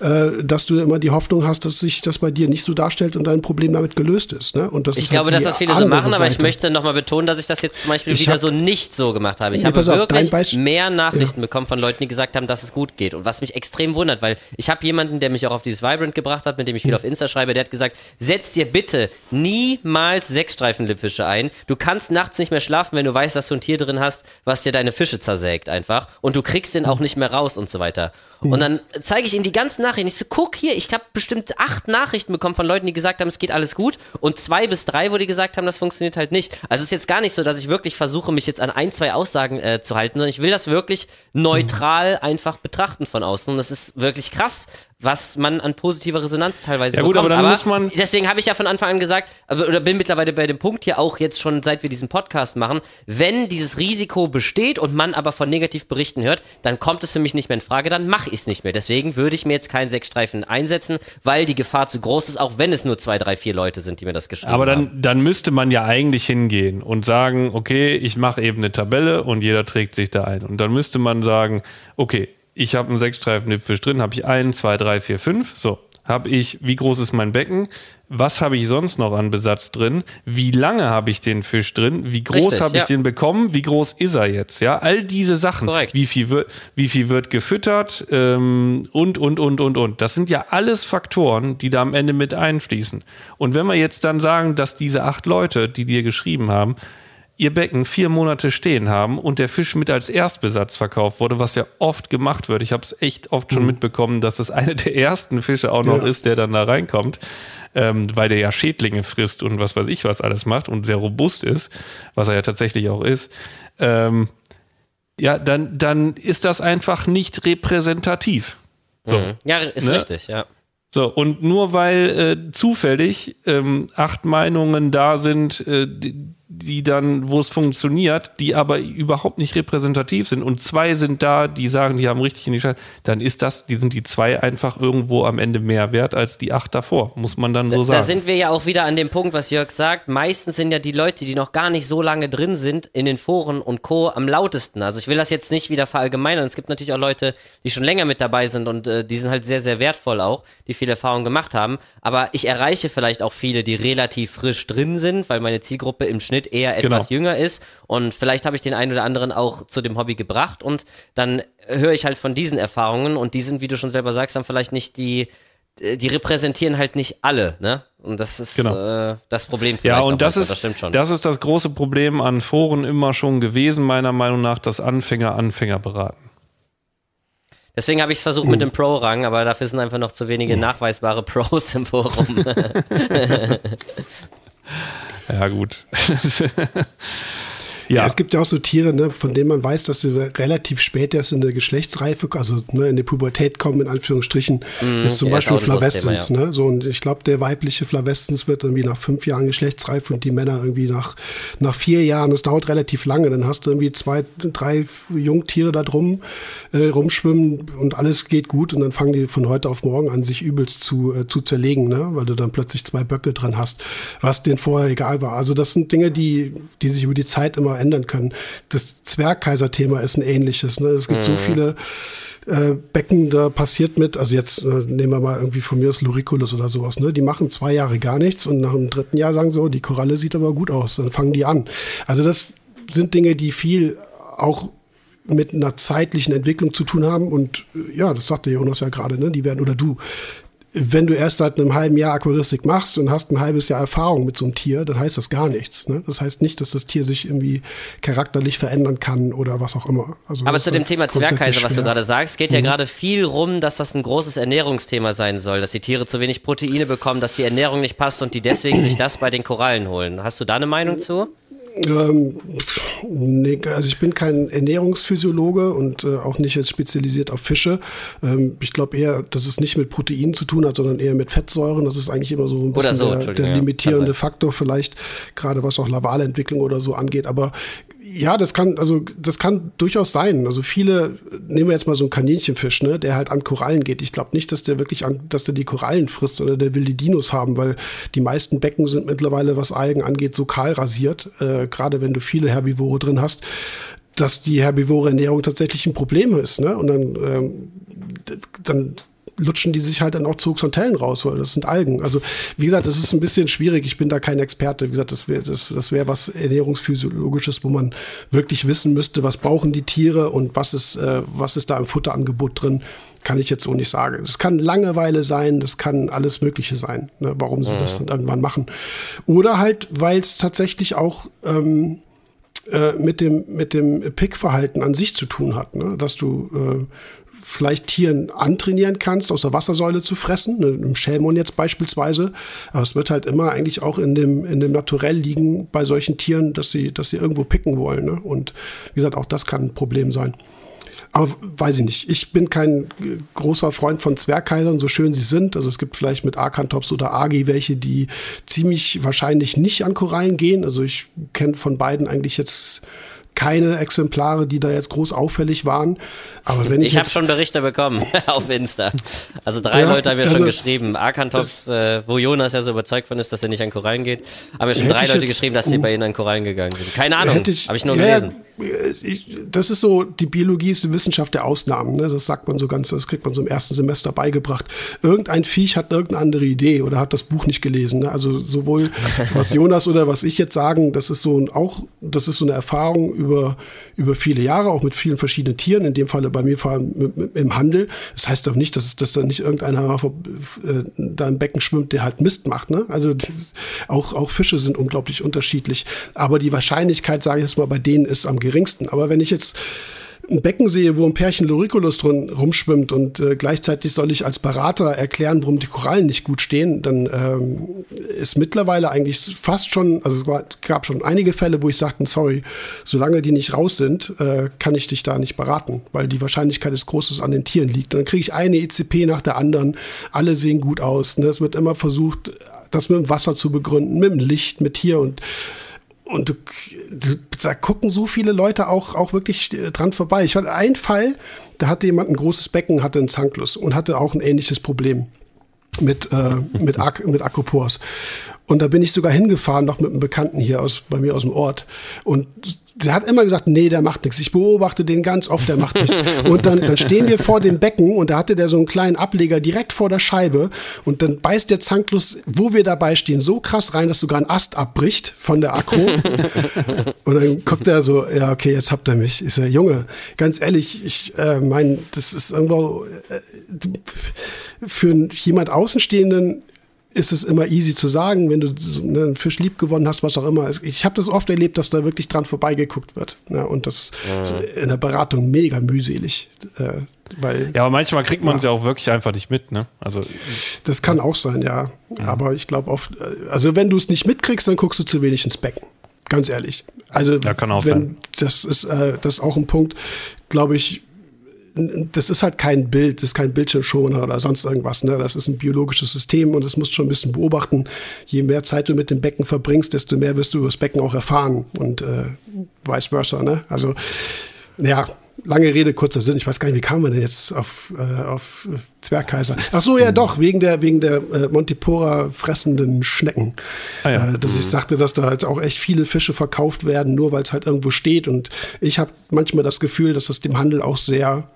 äh, dass du immer die Hoffnung hast, dass sich das bei dir nicht so darstellt und dein Problem damit gelöst ist. Ne? Und das ich ist glaube, halt dass das viele so machen, aber ich Seite. möchte nochmal betonen, dass ich das jetzt zum Beispiel Ich wieder hab- so nicht so gemacht habe. Ich Nee, habe auf, wirklich mehr Nachrichten bekommen von Leuten, die gesagt haben, dass es gut geht. Und was mich extrem wundert, weil ich habe jemanden, der mich auch auf dieses Vibrant gebracht hat, mit dem ich viel auf Insta schreibe, der hat gesagt, setz dir bitte niemals Sechsstreifen-Lippfische ein. Du kannst nachts nicht mehr schlafen, wenn du weißt, dass du ein Tier drin hast, was dir deine Fische zersägt einfach. Und du kriegst den auch nicht mehr raus und so weiter. Und dann zeige ich ihm die ganzen Nachrichten. Ich so, guck hier, ich habe bestimmt acht Nachrichten bekommen von Leuten, die gesagt haben, es geht alles gut. Und zwei bis drei, wo die gesagt haben, das funktioniert halt nicht. Also es ist jetzt gar nicht so, dass ich wirklich versuche, mich jetzt an ein, zwei Aussagen äh, zu halten, sondern ich will das wirklich neutral einfach betrachten von außen. Und das ist wirklich krass, was man an positiver Resonanz teilweise Ja gut, bekommt. aber dann muss man- Deswegen habe ich ja von Anfang an gesagt, aber- oder bin mittlerweile bei dem Punkt hier auch jetzt schon, seit wir diesen Podcast machen, wenn dieses Risiko besteht und man aber von Negativberichten hört, dann kommt es für mich nicht mehr in Frage, dann mache ich es nicht mehr. Deswegen würde ich mir jetzt keinen Sechsstreifen einsetzen, weil die Gefahr zu groß ist, auch wenn es nur zwei, drei, vier Leute sind, die mir das geschrieben Aber haben. dann, dann müsste man ja eigentlich hingehen und sagen, okay, ich mache eben eine Tabelle und jeder trägt sich da ein. Und dann müsste man sagen, okay, ich habe einen Sechsstreifen-Lippfisch drin, habe ich einen, zwei, drei, vier, fünf. So, habe ich, wie groß ist mein Becken? Was habe ich sonst noch an Besatz drin? Wie lange habe ich den Fisch drin? Wie groß habe ich ja. den bekommen? Wie groß ist er jetzt? Ja, all diese Sachen. Korrekt. Wie viel wird, wie viel wird gefüttert? Ähm, und, und, und, und, und. Das sind ja alles Faktoren, die da am Ende mit einfließen. Und wenn wir jetzt dann sagen, dass diese acht Leute, die dir geschrieben haben, ihr Becken vier Monate stehen haben und der Fisch mit als Erstbesatz verkauft wurde, was ja oft gemacht wird. Ich habe es echt oft schon mitbekommen, dass es eine der ersten Fische auch noch Ja. ist, der dann da reinkommt, ähm, weil der ja Schädlinge frisst und was weiß ich was alles macht und sehr robust ist, was er ja tatsächlich auch ist. Ähm, ja, dann, dann ist das einfach nicht repräsentativ. So. ja, ist Ne? richtig, ja. So, und nur weil äh, zufällig ähm, acht Meinungen da sind, äh, die, die dann, wo es funktioniert, die aber überhaupt nicht repräsentativ sind und zwei sind da, die sagen, die haben richtig in die Scheiße, dann ist das, die sind die zwei einfach irgendwo am Ende mehr wert als die acht davor, muss man dann so sagen. Da sind wir ja auch wieder an dem Punkt, was Jörg sagt. Meistens sind ja die Leute, die noch gar nicht so lange drin sind, in den Foren und Co. am lautesten. Also ich will das jetzt nicht wieder verallgemeinern. Es gibt natürlich auch Leute, die schon länger mit dabei sind und äh, die sind halt sehr, sehr wertvoll auch, die viel Erfahrung gemacht haben. Aber ich erreiche vielleicht auch viele, die relativ frisch drin sind, weil meine Zielgruppe im Schnitt eher etwas Genau. jünger ist. Und vielleicht habe ich den einen oder anderen auch zu dem Hobby gebracht. Und dann höre ich halt von diesen Erfahrungen und die sind, wie du schon selber sagst, dann vielleicht nicht die die repräsentieren halt nicht alle, ne? Und das ist Genau. äh, das Problem vielleicht Ja, und das ist, das stimmt schon. das ist das große Problem an Foren immer schon gewesen, meiner Meinung nach, dass Anfänger Anfänger beraten. Deswegen habe ich es versucht mit dem Pro-Rang, aber dafür sind einfach noch zu wenige nachweisbare Pros im Forum. Ja, gut. Ja. ja, es gibt ja auch so Tiere, ne, von denen man weiß, dass sie relativ spät erst in der Geschlechtsreife, also ne, in die Pubertät kommen, in Anführungsstrichen. Jetzt zum ja, ist Beispiel Flavescens. Thema, ne? so, und ich glaube, der weibliche Flavescens wird irgendwie nach fünf Jahren geschlechtsreif und die Männer irgendwie nach, nach vier Jahren. Das dauert relativ lange. Dann hast du irgendwie zwei, drei Jungtiere da drum äh, rumschwimmen und alles geht gut. Und dann fangen die von heute auf morgen an, sich übelst zu, äh, zu zerlegen, ne? weil du dann plötzlich zwei Böcke dran hast, was denen vorher egal war. Also das sind Dinge, die, die sich über die Zeit immer ändern können. Das Zwergkaiser-Thema ist ein ähnliches. Ne? Es gibt so viele äh, Becken, da passiert mit, also jetzt äh, nehmen wir mal irgendwie von mir aus Luriculus oder sowas, ne? Die machen zwei Jahre gar nichts und nach dem dritten Jahr sagen so, oh, die Koralle sieht aber gut aus, dann fangen die an. Also das sind Dinge, die viel auch mit einer zeitlichen Entwicklung zu tun haben und äh, ja, das sagte Jonas ja gerade, ne? Die werden oder du. Wenn du erst seit einem halben Jahr Aquaristik machst und hast ein halbes Jahr Erfahrung mit so einem Tier, dann heißt das gar nichts. Ne? Das heißt nicht, dass das Tier sich irgendwie charakterlich verändern kann oder was auch immer. Also Aber zu dem halt Thema Zwergkaiser, was du gerade sagst, geht ja gerade viel rum, dass das ein großes Ernährungsthema sein soll, dass die Tiere zu wenig Proteine bekommen, dass die Ernährung nicht passt und die deswegen sich das bei den Korallen holen. Hast du da eine Meinung zu? Ähm, nee, also ich bin kein Ernährungsphysiologe und äh, auch nicht jetzt spezialisiert auf Fische. Ähm, ich glaube eher, dass es nicht mit Proteinen zu tun hat, sondern eher mit Fettsäuren. Das ist eigentlich immer so ein bisschen so, der, der ja, limitierende sein. Faktor vielleicht, gerade was auch Lavalentwicklung oder so angeht. Aber ja, das kann, also das kann durchaus sein. Also viele, nehmen wir jetzt mal so einen Kaninchenfisch, ne, der halt an Korallen geht. Ich glaube nicht, dass der wirklich an, dass der die Korallen frisst, sondern der will die Dinos haben, weil die meisten Becken sind mittlerweile, was Algen angeht, so kahl rasiert, äh, gerade wenn du viele Herbivore drin hast, dass die herbivore Ernährung tatsächlich ein Problem ist. Ne? Und dann, ähm, dann lutschen die sich halt dann auch zu Xantellen raus, weil das sind Algen. Also wie gesagt, das ist ein bisschen schwierig. Ich bin da kein Experte. Wie gesagt, das wäre das, das wäre was ernährungsphysiologisches, wo man wirklich wissen müsste, was brauchen die Tiere und was ist äh, was ist da im Futterangebot drin. Kann ich jetzt so nicht sagen. Das kann Langeweile sein, das kann alles Mögliche sein, ne, warum sie mhm. das dann irgendwann machen. Oder halt, weil es tatsächlich auch ähm, äh, mit dem, mit dem Pickverhalten an sich zu tun hat, ne? dass du äh, vielleicht Tieren antrainieren kannst, aus der Wassersäule zu fressen, ne, im Schälmon jetzt beispielsweise. Aber es wird halt immer eigentlich auch in dem, in dem Naturell liegen bei solchen Tieren, dass sie, dass sie irgendwo picken wollen. Ne? Und wie gesagt, auch das kann ein Problem sein. Aber weiß ich nicht. Ich bin kein großer Freund von Zwergkaisern, so schön sie sind. Also es gibt vielleicht mit Arkantops oder Agi welche, die ziemlich wahrscheinlich nicht an Korallen gehen. Also ich kenne von beiden eigentlich jetzt keine Exemplare, die da jetzt groß auffällig waren. Aber wenn ich. Ich habe schon Berichte bekommen auf Insta. Also drei ja, Leute haben ja also, schon geschrieben. Arkantops, äh, wo Jonas ja so überzeugt von ist, dass er nicht an Korallen geht, haben ja schon drei Leute jetzt, geschrieben, dass sie bei ihnen an Korallen gegangen sind. Keine Ahnung, habe ich nur ja, gelesen. Ich, das ist so, die Biologie ist die Wissenschaft der Ausnahmen. Ne? Das sagt man so ganz, das kriegt man so im ersten Semester beigebracht. Irgendein Viech hat irgendeine andere Idee oder hat das Buch nicht gelesen. Ne? Also sowohl was Jonas oder was ich jetzt sagen, das ist so ein, auch, das ist so eine Erfahrung über, über viele Jahre, auch mit vielen verschiedenen Tieren, in dem Falle bei mir vor allem im Handel. Das heißt doch nicht, dass, dass da nicht irgendeiner äh, da im Becken schwimmt, der halt Mist macht. Ne? Also auch, auch Fische sind unglaublich unterschiedlich. Aber die Wahrscheinlichkeit, sage ich jetzt mal, bei denen ist am geringsten. Aber wenn ich jetzt ein Becken sehe, wo ein Pärchen Loriculus drin rumschwimmt und äh, gleichzeitig soll ich als Berater erklären, warum die Korallen nicht gut stehen, dann ähm, ist mittlerweile eigentlich fast schon, also es war, gab schon einige Fälle, wo ich sagte, sorry, solange die nicht raus sind, äh, kann ich dich da nicht beraten, weil die Wahrscheinlichkeit des Großes an den Tieren liegt. Dann kriege ich eine ECP nach der anderen, alle sehen gut aus. Ne? Es wird immer versucht, das mit dem Wasser zu begründen, mit dem Licht, mit hier und und du, da gucken so viele Leute auch, auch wirklich äh, dran vorbei. Ich hatte einen Fall, da hatte jemand ein großes Becken, hatte einen Zanklus und hatte auch ein ähnliches Problem mit, äh, mit, Ak mit Akropors. Und da bin ich sogar hingefahren, noch mit einem Bekannten hier aus, bei mir aus dem Ort. Und der hat immer gesagt, nee, der macht nichts. Ich beobachte den ganz oft, der macht nichts. Und dann, dann stehen wir vor dem Becken und da hatte der so einen kleinen Ableger direkt vor der Scheibe und dann beißt der Zanklos, wo wir dabei stehen, so krass rein, dass sogar ein Ast abbricht von der Akro. und dann guckt er so, ja, okay, jetzt habt ihr mich. Ich sage, Junge, ganz ehrlich, ich äh, meine, das ist irgendwo äh, für jemand Außenstehenden ist es immer easy zu sagen, wenn du ne, einen Fisch lieb gewonnen hast, was auch immer. Ich habe das oft erlebt, dass da wirklich dran vorbeigeguckt wird. Ne? Und das ist in der Beratung mega mühselig. Äh, weil, ja, aber manchmal kriegt man es ja. ja. auch wirklich einfach nicht mit, ne? Also, das kann auch sein, ja. ja. Aber ich glaube oft, äh, also wenn du es nicht mitkriegst, dann guckst du zu wenig ins Becken. Ganz ehrlich. Also, ja, kann auch wenn, sein. Das ist, äh, das ist auch ein Punkt, glaube ich, das ist halt kein Bild, das ist kein Bildschirmschoner oder sonst irgendwas. Ne? Das ist ein biologisches System und das musst du schon ein bisschen beobachten. Je mehr Zeit du mit dem Becken verbringst, desto mehr wirst du über das Becken auch erfahren und äh, vice versa. Ne? Also, ja, lange Rede, kurzer Sinn. Ich weiß gar nicht, wie kam man denn jetzt auf, äh, auf Zwergkaiser? Ach so, ja doch, wegen der, wegen der äh, Montipora fressenden Schnecken. Ah, ja. äh, dass mhm. ich sagte, dass da halt auch echt viele Fische verkauft werden, nur weil es halt irgendwo steht. Und ich habe manchmal das Gefühl, dass das dem Handel auch sehr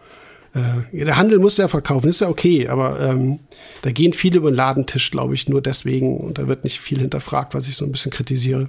äh, der Handel muss ja verkaufen, ist ja okay, aber ähm, da gehen viele über den Ladentisch, glaube ich, nur deswegen und da wird nicht viel hinterfragt, was ich so ein bisschen kritisiere.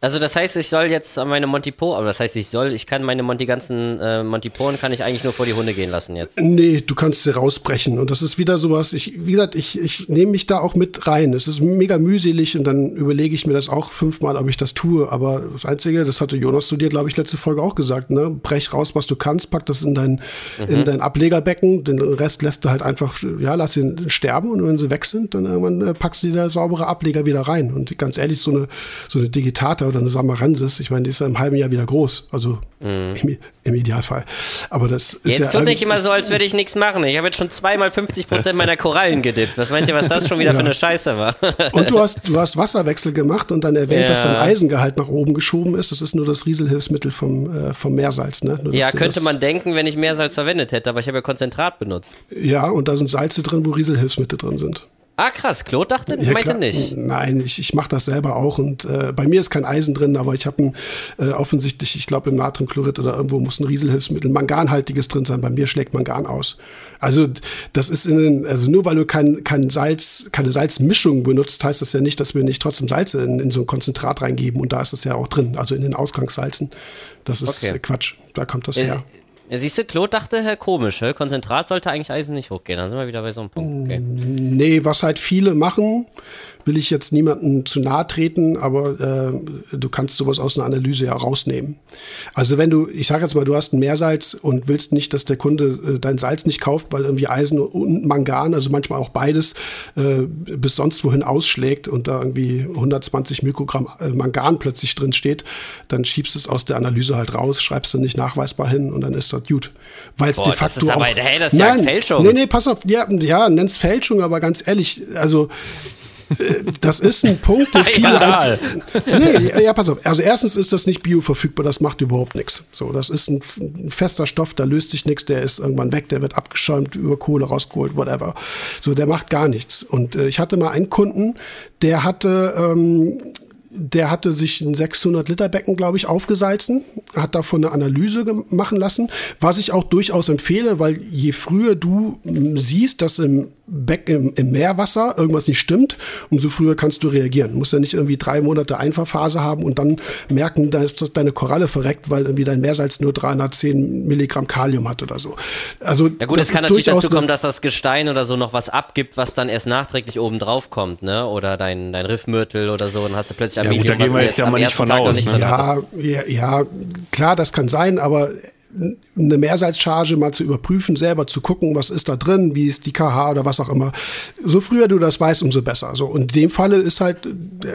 Also das heißt, ich soll jetzt meine Montipo, aber das heißt, ich soll, ich kann meine Monti ganzen äh, Montiporen kann ich eigentlich nur vor die Hunde gehen lassen jetzt. Nee, du kannst sie rausbrechen und das ist wieder sowas, ich, wie gesagt, ich, ich nehme mich da auch mit rein. Es ist mega mühselig und dann überlege ich mir das auch fünfmal, ob ich das tue, aber das Einzige, das hatte Jonas zu dir, glaube ich, letzte Folge auch gesagt, ne, brech raus, was du kannst, pack das in dein, mhm. in dein Ablegerbecken, den Rest lässt du halt einfach, ja, lass ihn sterben und wenn sie weg sind, dann irgendwann äh, packst du da saubere Ableger wieder rein und ganz ehrlich, so eine, so eine Digitata oder eine Samaransis, ich meine, die ist ja im halben Jahr wieder groß, also mhm. im, im, Idealfall. Aber das ist jetzt ja. Jetzt tut nicht immer so, als würde ich nichts machen. Ich habe jetzt schon zweimal 50 Prozent meiner Korallen gedippt. Was meint ihr, was das schon wieder ja. für eine Scheiße war? und du hast, du hast Wasserwechsel gemacht und dann erwähnt, ja. dass dein Eisengehalt nach oben geschoben ist. Das ist nur das Rieselhilfsmittel vom, äh, vom Meersalz, ne? Nur, ja, könnte man denken, wenn ich Meersalz verwendet hätte, aber ich habe ja Konzentrat benutzt. Ja, und da sind Salze drin, wo Rieselhilfsmittel drin sind. Ah, krass. Claude dachte, Ja, meinte nicht. Nein, ich, ich mache das selber auch und äh, bei mir ist kein Eisen drin, aber ich habe äh, offensichtlich, ich glaube im Natriumchlorid oder irgendwo muss ein Rieselhilfsmittel, Manganhaltiges drin sein. Bei mir schlägt Mangan aus. Also das ist in den, also nur weil du kein, kein Salz, keine Salzmischung benutzt, heißt das ja nicht, dass wir nicht trotzdem Salz in, in so ein Konzentrat reingeben und da ist es ja auch drin, also in den Ausgangssalzen. Das ist Okay. Quatsch. Da kommt das Äh, her. Ja, siehst du, Claude dachte, hä, komisch? Konzentrat sollte eigentlich Eisen nicht hochgehen. Dann sind wir wieder bei so einem Punkt. Okay. Nee, was halt viele machen, will ich jetzt niemandem zu nahe treten, aber äh, du kannst sowas aus einer Analyse ja rausnehmen. Also wenn du, ich sage jetzt mal, du hast ein Meersalz und willst nicht, dass der Kunde äh, dein Salz nicht kauft, weil irgendwie Eisen und Mangan, also manchmal auch beides, äh, bis sonst wohin ausschlägt und da irgendwie 120 Mikrogramm äh, Mangan plötzlich drin steht, dann schiebst du es aus der Analyse halt raus, schreibst du nicht nachweisbar hin und dann ist das gut. Weil es de das facto ist aber- auch, hey, das ist ja Fälschung. Nee, nee, pass auf, ja, ja nenn's Fälschung, aber ganz ehrlich, also das ist ein Punkt, Skandal. dann, nee, ja, pass auf. Also erstens ist das nicht bioverfügbar, das macht überhaupt nichts. So, das ist ein, ein fester Stoff, da löst sich nichts, der ist irgendwann weg, der wird abgeschäumt, über Kohle rausgeholt, whatever. So, der macht gar nichts. Und äh, ich hatte mal einen Kunden, der hatte ähm, der hatte sich ein 600 Liter Becken, glaube ich, aufgesalzen, hat davon eine Analyse machen lassen, was ich auch durchaus empfehle, weil je früher du siehst, dass im Becken, im, im Meerwasser irgendwas nicht stimmt, umso früher kannst du reagieren. Du musst ja nicht irgendwie drei Monate Einfahrphase haben und dann merken, dass deine Koralle verreckt, weil irgendwie dein Meersalz nur 310 Milligramm Kalium hat oder so. Also Ja gut, das es kann natürlich dazu kommen, dass das Gestein oder so noch was abgibt, was dann erst nachträglich oben drauf kommt, ne? Oder dein, dein Riffmürtel oder so, dann hast du plötzlich ein Ja, gut, Medium, da gehen wir jetzt ja am mal nicht von aus, nicht ne? Ja, ja, ja, klar, das kann sein, aber eine Mehrsalzcharge mal zu überprüfen, selber zu gucken, was ist da drin, wie ist die KH oder was auch immer. So früher du das weißt, umso besser. So und in dem Falle ist halt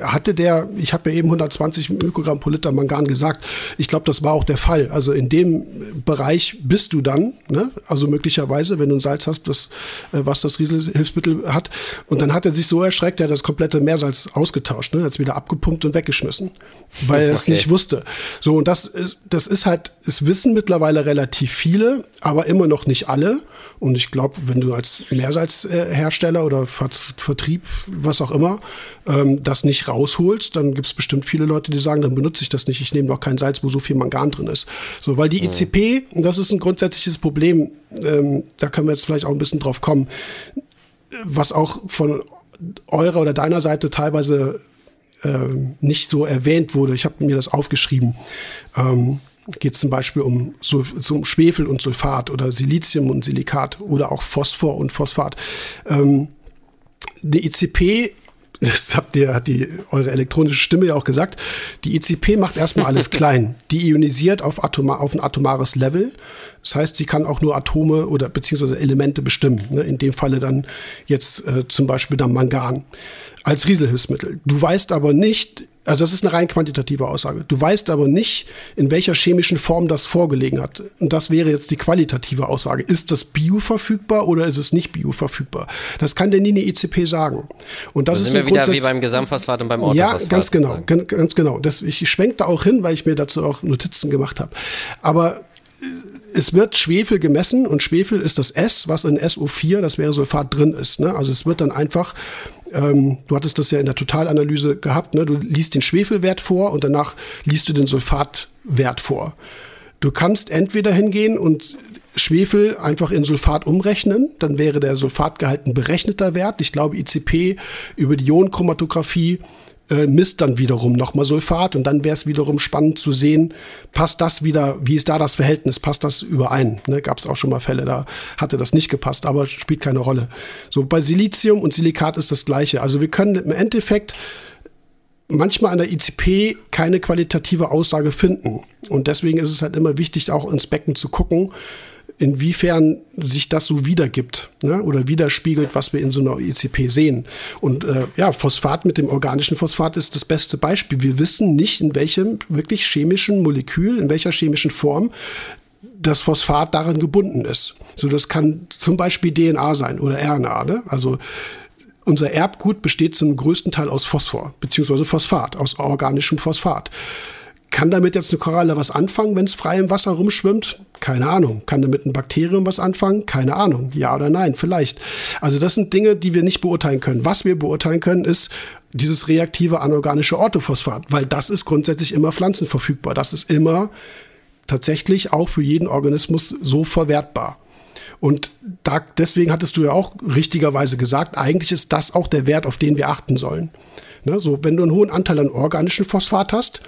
hatte der, ich habe ja eben 120 Mikrogramm pro Liter Mangan gesagt. Ich glaube, das war auch der Fall. Also in dem Bereich bist du dann, ne? also möglicherweise, wenn du ein Salz hast, das, äh, was das Rieselhilfsmittel hat. Und dann hat er sich so erschreckt, er hat das komplette Meersalz ausgetauscht, ne? hat es wieder abgepumpt und weggeschmissen, weil er es Okay. nicht wusste. So, und das ist, das ist halt, es wissen mittlerweile relativ viele, aber immer noch nicht alle. Und ich glaube, wenn du als Meersalzhersteller oder Ver Vertrieb, was auch immer, ähm, das nicht rausholst, dann gibt es bestimmt viele Leute, die sagen, dann benutze ich das nicht. Ich nehme doch kein Salz, wo so viel Mangan drin ist. So, weil die ECP, das ist ein grundsätzliches Problem, ähm, da können wir jetzt vielleicht auch ein bisschen drauf kommen, was auch von eurer oder deiner Seite teilweise ähm, nicht so erwähnt wurde. Ich habe mir das aufgeschrieben. Ähm, Geht zum Beispiel um, Sul um Schwefel und Sulfat oder Silizium und Silikat oder auch Phosphor und Phosphat. Ähm, die ECP, das habt ihr, hat die, eure elektronische Stimme ja auch gesagt, die ECP macht erstmal alles klein. Die ionisiert auf, Atoma, auf ein atomares Level. Das heißt, sie kann auch nur Atome oder beziehungsweise Elemente bestimmen. Ne? In dem Falle dann jetzt äh, zum Beispiel dann Mangan als Rieselhilfsmittel. Du weißt aber nicht, also das ist eine rein quantitative Aussage. Du weißt aber nicht, in welcher chemischen Form das vorgelegen hat. Und das wäre jetzt die qualitative Aussage. Ist das bioverfügbar oder ist es nicht bioverfügbar? Das kann dir nie eine ECP sagen. Und das Da ist sind wir wieder wie beim Gesamtphosphat und beim ja, Orthophosphat. ganz genau, ganz genau. Das, ich schwenke da auch hin, weil ich mir dazu auch Notizen gemacht habe. Aber äh, es wird Schwefel gemessen und Schwefel ist das S, was in SO4, das wäre Sulfat, drin ist. Ne? Also es wird dann einfach, ähm, du hattest das ja in der Totalanalyse gehabt, ne? du liest den Schwefelwert vor und danach liest du den Sulfatwert vor. Du kannst entweder hingehen und Schwefel einfach in Sulfat umrechnen, dann wäre der Sulfatgehalt ein berechneter Wert. Ich glaube, ICP über die Ionenchromatographie äh, misst dann wiederum nochmal Sulfat und dann wäre es wiederum spannend zu sehen, passt das wieder, wie ist da das Verhältnis, passt das überein? Ne, Gab es auch schon mal Fälle, da hatte das nicht gepasst, aber spielt keine Rolle. So bei Silizium und Silikat ist das gleiche. Also wir können im Endeffekt manchmal an der ICP keine qualitative Aussage finden. Und deswegen ist es halt immer wichtig, auch ins Becken zu gucken, inwiefern sich das so wiedergibt ne? oder widerspiegelt, was wir in so einer ICP sehen. Und äh, ja, Phosphat mit dem organischen Phosphat ist das beste Beispiel. Wir wissen nicht, in welchem wirklich chemischen Molekül, in welcher chemischen Form das Phosphat daran gebunden ist. So, das kann zum Beispiel DNA sein oder RNA. Ne? Also unser Erbgut besteht zum größten Teil aus Phosphor, beziehungsweise Phosphat, aus organischem Phosphat. Kann damit jetzt eine Koralle was anfangen, wenn es frei im Wasser rumschwimmt? Keine Ahnung. Kann damit ein Bakterium was anfangen? Keine Ahnung. Ja oder nein? Vielleicht. Also das sind Dinge, die wir nicht beurteilen können. Was wir beurteilen können, ist dieses reaktive anorganische Orthophosphat, weil das ist grundsätzlich immer pflanzenverfügbar. Das ist immer tatsächlich auch für jeden Organismus so verwertbar. Und da, deswegen hattest du ja auch richtigerweise gesagt, eigentlich ist das auch der Wert, auf den wir achten sollen. Ne, so, wenn du einen hohen Anteil an organischem Phosphat hast,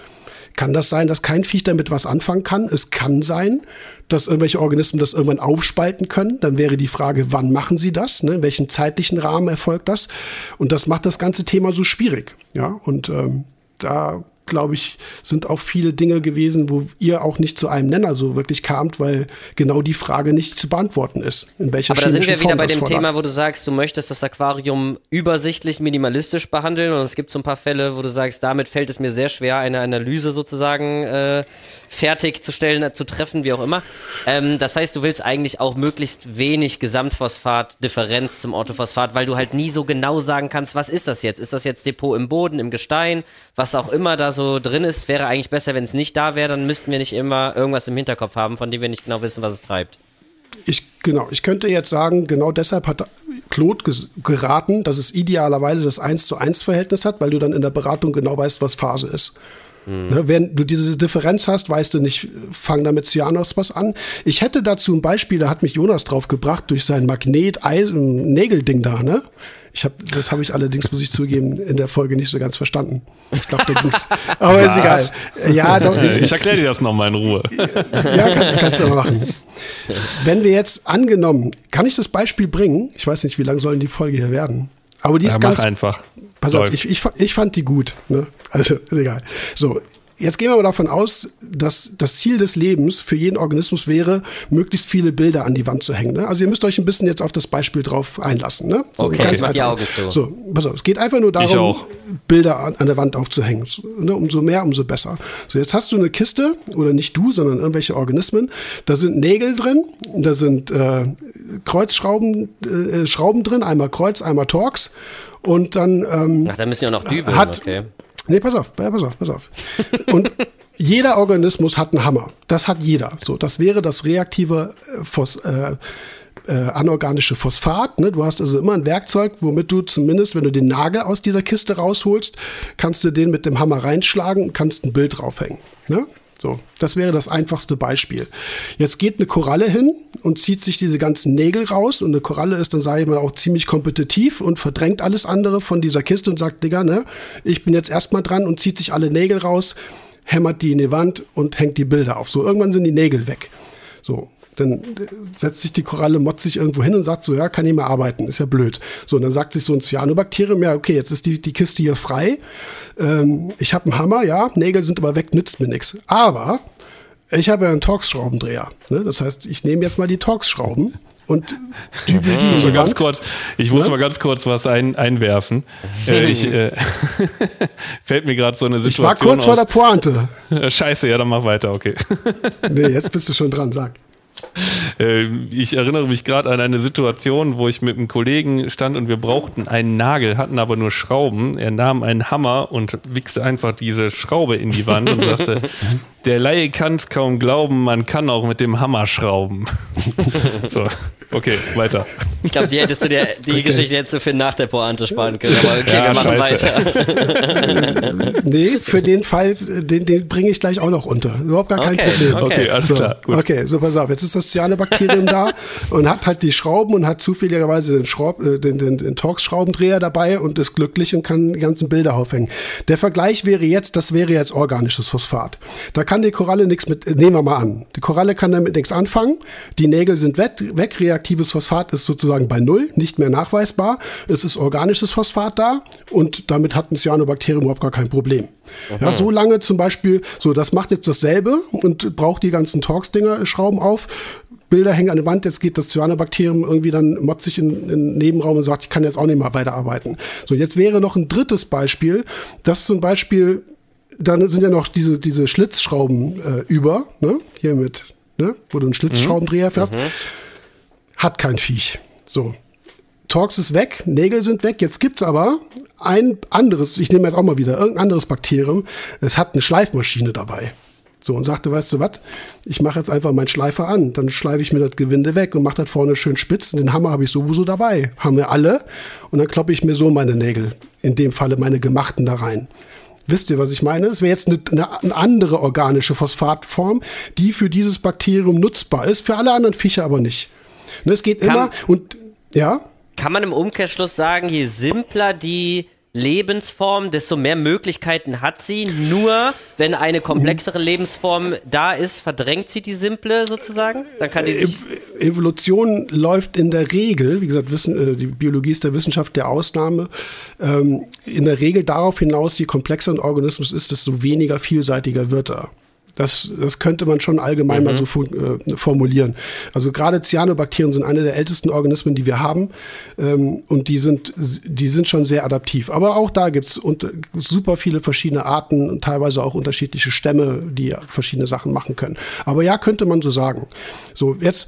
kann das sein, dass kein Viech damit was anfangen kann? Es kann sein, dass irgendwelche Organismen das irgendwann aufspalten können. Dann wäre die Frage, wann machen sie das? Ne? In welchem zeitlichen Rahmen erfolgt das? Und das macht das ganze Thema so schwierig. Ja, und ähm, da glaube ich, sind auch viele Dinge gewesen, wo ihr auch nicht zu einem Nenner so wirklich kamt, weil genau die Frage nicht zu beantworten ist. In welcher Aber da sind wir wieder bei dem Thema, wo du sagst, du möchtest das Aquarium übersichtlich, minimalistisch behandeln und es gibt so ein paar Fälle, wo du sagst, damit fällt es mir sehr schwer, eine Analyse sozusagen äh, fertigzustellen, äh, zu treffen, wie auch immer. Ähm, das heißt, du willst eigentlich auch möglichst wenig Gesamtphosphat-Differenz zum Orthophosphat, weil du halt nie so genau sagen kannst, was ist das jetzt? Ist das jetzt Depot im Boden, im Gestein, was auch immer da so drin ist, wäre eigentlich besser, wenn es nicht da wäre, dann müssten wir nicht immer irgendwas im Hinterkopf haben, von dem wir nicht genau wissen, was es treibt. Ich, genau, ich könnte jetzt sagen, genau deshalb hat Claude geraten, dass es idealerweise das 1 zu 1 Verhältnis hat, weil du dann in der Beratung genau weißt, was Phase ist. Mhm. Wenn du diese Differenz hast, weißt du nicht, fang damit Cyanos was an. Ich hätte dazu ein Beispiel, da hat mich Jonas drauf gebracht, durch sein Magnet-Nägelding da, ne? Ich hab, das habe ich allerdings, muss ich zugeben, in der Folge nicht so ganz verstanden. Ich glaube, da ging's. Aber ist egal. Ja, doch. Ich erkläre dir das nochmal in Ruhe. Ja, kannst, kannst du machen. Wenn wir jetzt angenommen, kann ich das Beispiel bringen? Ich weiß nicht, wie lang sollen die Folge hier werden? Aber die ist ja, ganz. einfach. Pass Läuft. auf, ich, ich, ich fand die gut. Ne? Also, ist egal. So, Jetzt gehen wir mal davon aus, dass das Ziel des Lebens für jeden Organismus wäre, möglichst viele Bilder an die Wand zu hängen. Ne? Also ihr müsst euch ein bisschen jetzt auf das Beispiel drauf einlassen. Ne? So, okay, ganz die Augen zu. So, pass auf, es geht einfach nur darum, Bilder an, an, der Wand aufzuhängen. Ne? Umso mehr, umso besser. So, jetzt hast du eine Kiste, oder nicht du, sondern irgendwelche Organismen. Da sind Nägel drin, da sind äh, Kreuzschrauben äh, Schrauben drin, einmal Kreuz, einmal Torx. Und dann. Ähm, Ach, da müssen ja auch noch Dübeln, hat, okay. Nee, pass auf, pass auf, pass auf. Und jeder Organismus hat einen Hammer. Das hat jeder. So, das wäre das reaktive äh, Phos, äh, äh, anorganische Phosphat. Ne? Du hast also immer ein Werkzeug, womit du zumindest, wenn du den Nagel aus dieser Kiste rausholst, kannst du den mit dem Hammer reinschlagen und kannst ein Bild draufhängen. Ne? So, das wäre das einfachste Beispiel. Jetzt geht eine Koralle hin und zieht sich diese ganzen Nägel raus und eine Koralle ist dann, sage ich mal, auch ziemlich kompetitiv und verdrängt alles andere von dieser Kiste und sagt, Digga, ne, ich bin jetzt erstmal dran und zieht sich alle Nägel raus, hämmert die in die Wand und hängt die Bilder auf. So, irgendwann sind die Nägel weg. So, dann setzt sich die Koralle motzig irgendwo hin und sagt so, ja, kann nicht mehr arbeiten, ist ja blöd. So, und dann sagt sich so ein Cyanobakterium, ja, okay, jetzt ist die, die Kiste hier frei. Ähm, ich habe einen Hammer, ja, Nägel sind aber weg, nützt mir nichts. Aber ich habe ja einen Torx-Schraubendreher. Ne? Das heißt, ich nehme jetzt mal die Torx-Schrauben und dübel die. So ganz kurz, ich muss ja? mal ganz kurz was ein, einwerfen. Äh, ich, äh, fällt mir gerade so eine Situation. Ich war kurz aus. vor der Pointe. Scheiße, ja, dann mach weiter, okay. nee, jetzt bist du schon dran, sag. Äh, ich erinnere mich gerade an eine Situation, wo ich mit einem Kollegen stand und wir brauchten einen Nagel, hatten aber nur Schrauben. Er nahm einen Hammer und wichste einfach diese Schraube in die Wand und sagte, der Laie kann es kaum glauben, man kann auch mit dem Hammer schrauben. so, okay, weiter. Ich glaube, die hättest du dir, die okay. Geschichte hättest du für nach der Pointe sparen können, aber okay, ja, wir machen scheiße. weiter. nee, für den Fall, den, den bringe ich gleich auch noch unter. Überhaupt gar kein okay, Problem. Okay, okay alles so, klar. Gut. Okay, so pass auf, jetzt ist das Cyanobakterium da und hat halt die Schrauben und hat zufälligerweise den, Schraub, äh, den, den, den Torx-Schraubendreher dabei und ist glücklich und kann die ganzen Bilder aufhängen. Der Vergleich wäre jetzt, das wäre jetzt organisches Phosphat. Da kann kann die Koralle nichts mit, nehmen wir mal an. Die Koralle kann damit nichts anfangen. Die Nägel sind weg, weg. Reaktives Phosphat ist sozusagen bei Null, nicht mehr nachweisbar. Es ist organisches Phosphat da und damit hat ein Cyanobakterium überhaupt gar kein Problem. Mhm. Ja, so lange zum Beispiel, so, das macht jetzt dasselbe und braucht die ganzen Torx-Dinger, Schrauben auf. Bilder hängen an der Wand, jetzt geht das Cyanobakterium irgendwie dann motzig in, in den Nebenraum und sagt, ich kann jetzt auch nicht mehr weiterarbeiten. So, jetzt wäre noch ein drittes Beispiel, dass zum Beispiel dann sind ja noch diese, diese Schlitzschrauben äh, über, ne? Hier mit, ne? wo du einen Schlitzschraubendreher fährst. Mhm. Hat kein Viech. So. Torx ist weg, Nägel sind weg. Jetzt gibt's aber ein anderes, ich nehme jetzt auch mal wieder, irgendein anderes Bakterium. Es hat eine Schleifmaschine dabei. So, und sagte, weißt du was, ich mache jetzt einfach meinen Schleifer an, dann schleife ich mir das Gewinde weg und mache das vorne schön spitz und den Hammer habe ich sowieso dabei. Haben wir alle und dann kloppe ich mir so meine Nägel, in dem Falle meine gemachten da rein. Wisst ihr, was ich meine? Es wäre jetzt eine, eine, eine, andere organische Phosphatform, die für dieses Bakterium nutzbar ist, für alle anderen Viecher aber nicht. Ne, es geht Kann immer und ja. Kann man im Umkehrschluss sagen, je simpler die Lebensform, desto mehr Möglichkeiten hat sie. Nur wenn eine komplexere Lebensform da ist, verdrängt sie die simple sozusagen. Dann kann die sich Evolution läuft in der Regel, wie gesagt, Wissen, äh, die Biologie ist der Wissenschaft der Ausnahme, ähm, in der Regel darauf hinaus, je komplexer ein Organismus ist, desto weniger vielseitiger wird er. Das, das könnte man schon allgemein mhm. mal so äh, formulieren. Also gerade Cyanobakterien sind eine der ältesten Organismen, die wir haben. Ähm, und die sind, die sind schon sehr adaptiv. Aber auch da gibt es super viele verschiedene Arten und teilweise auch unterschiedliche Stämme, die verschiedene Sachen machen können. Aber ja, könnte man so sagen. So, jetzt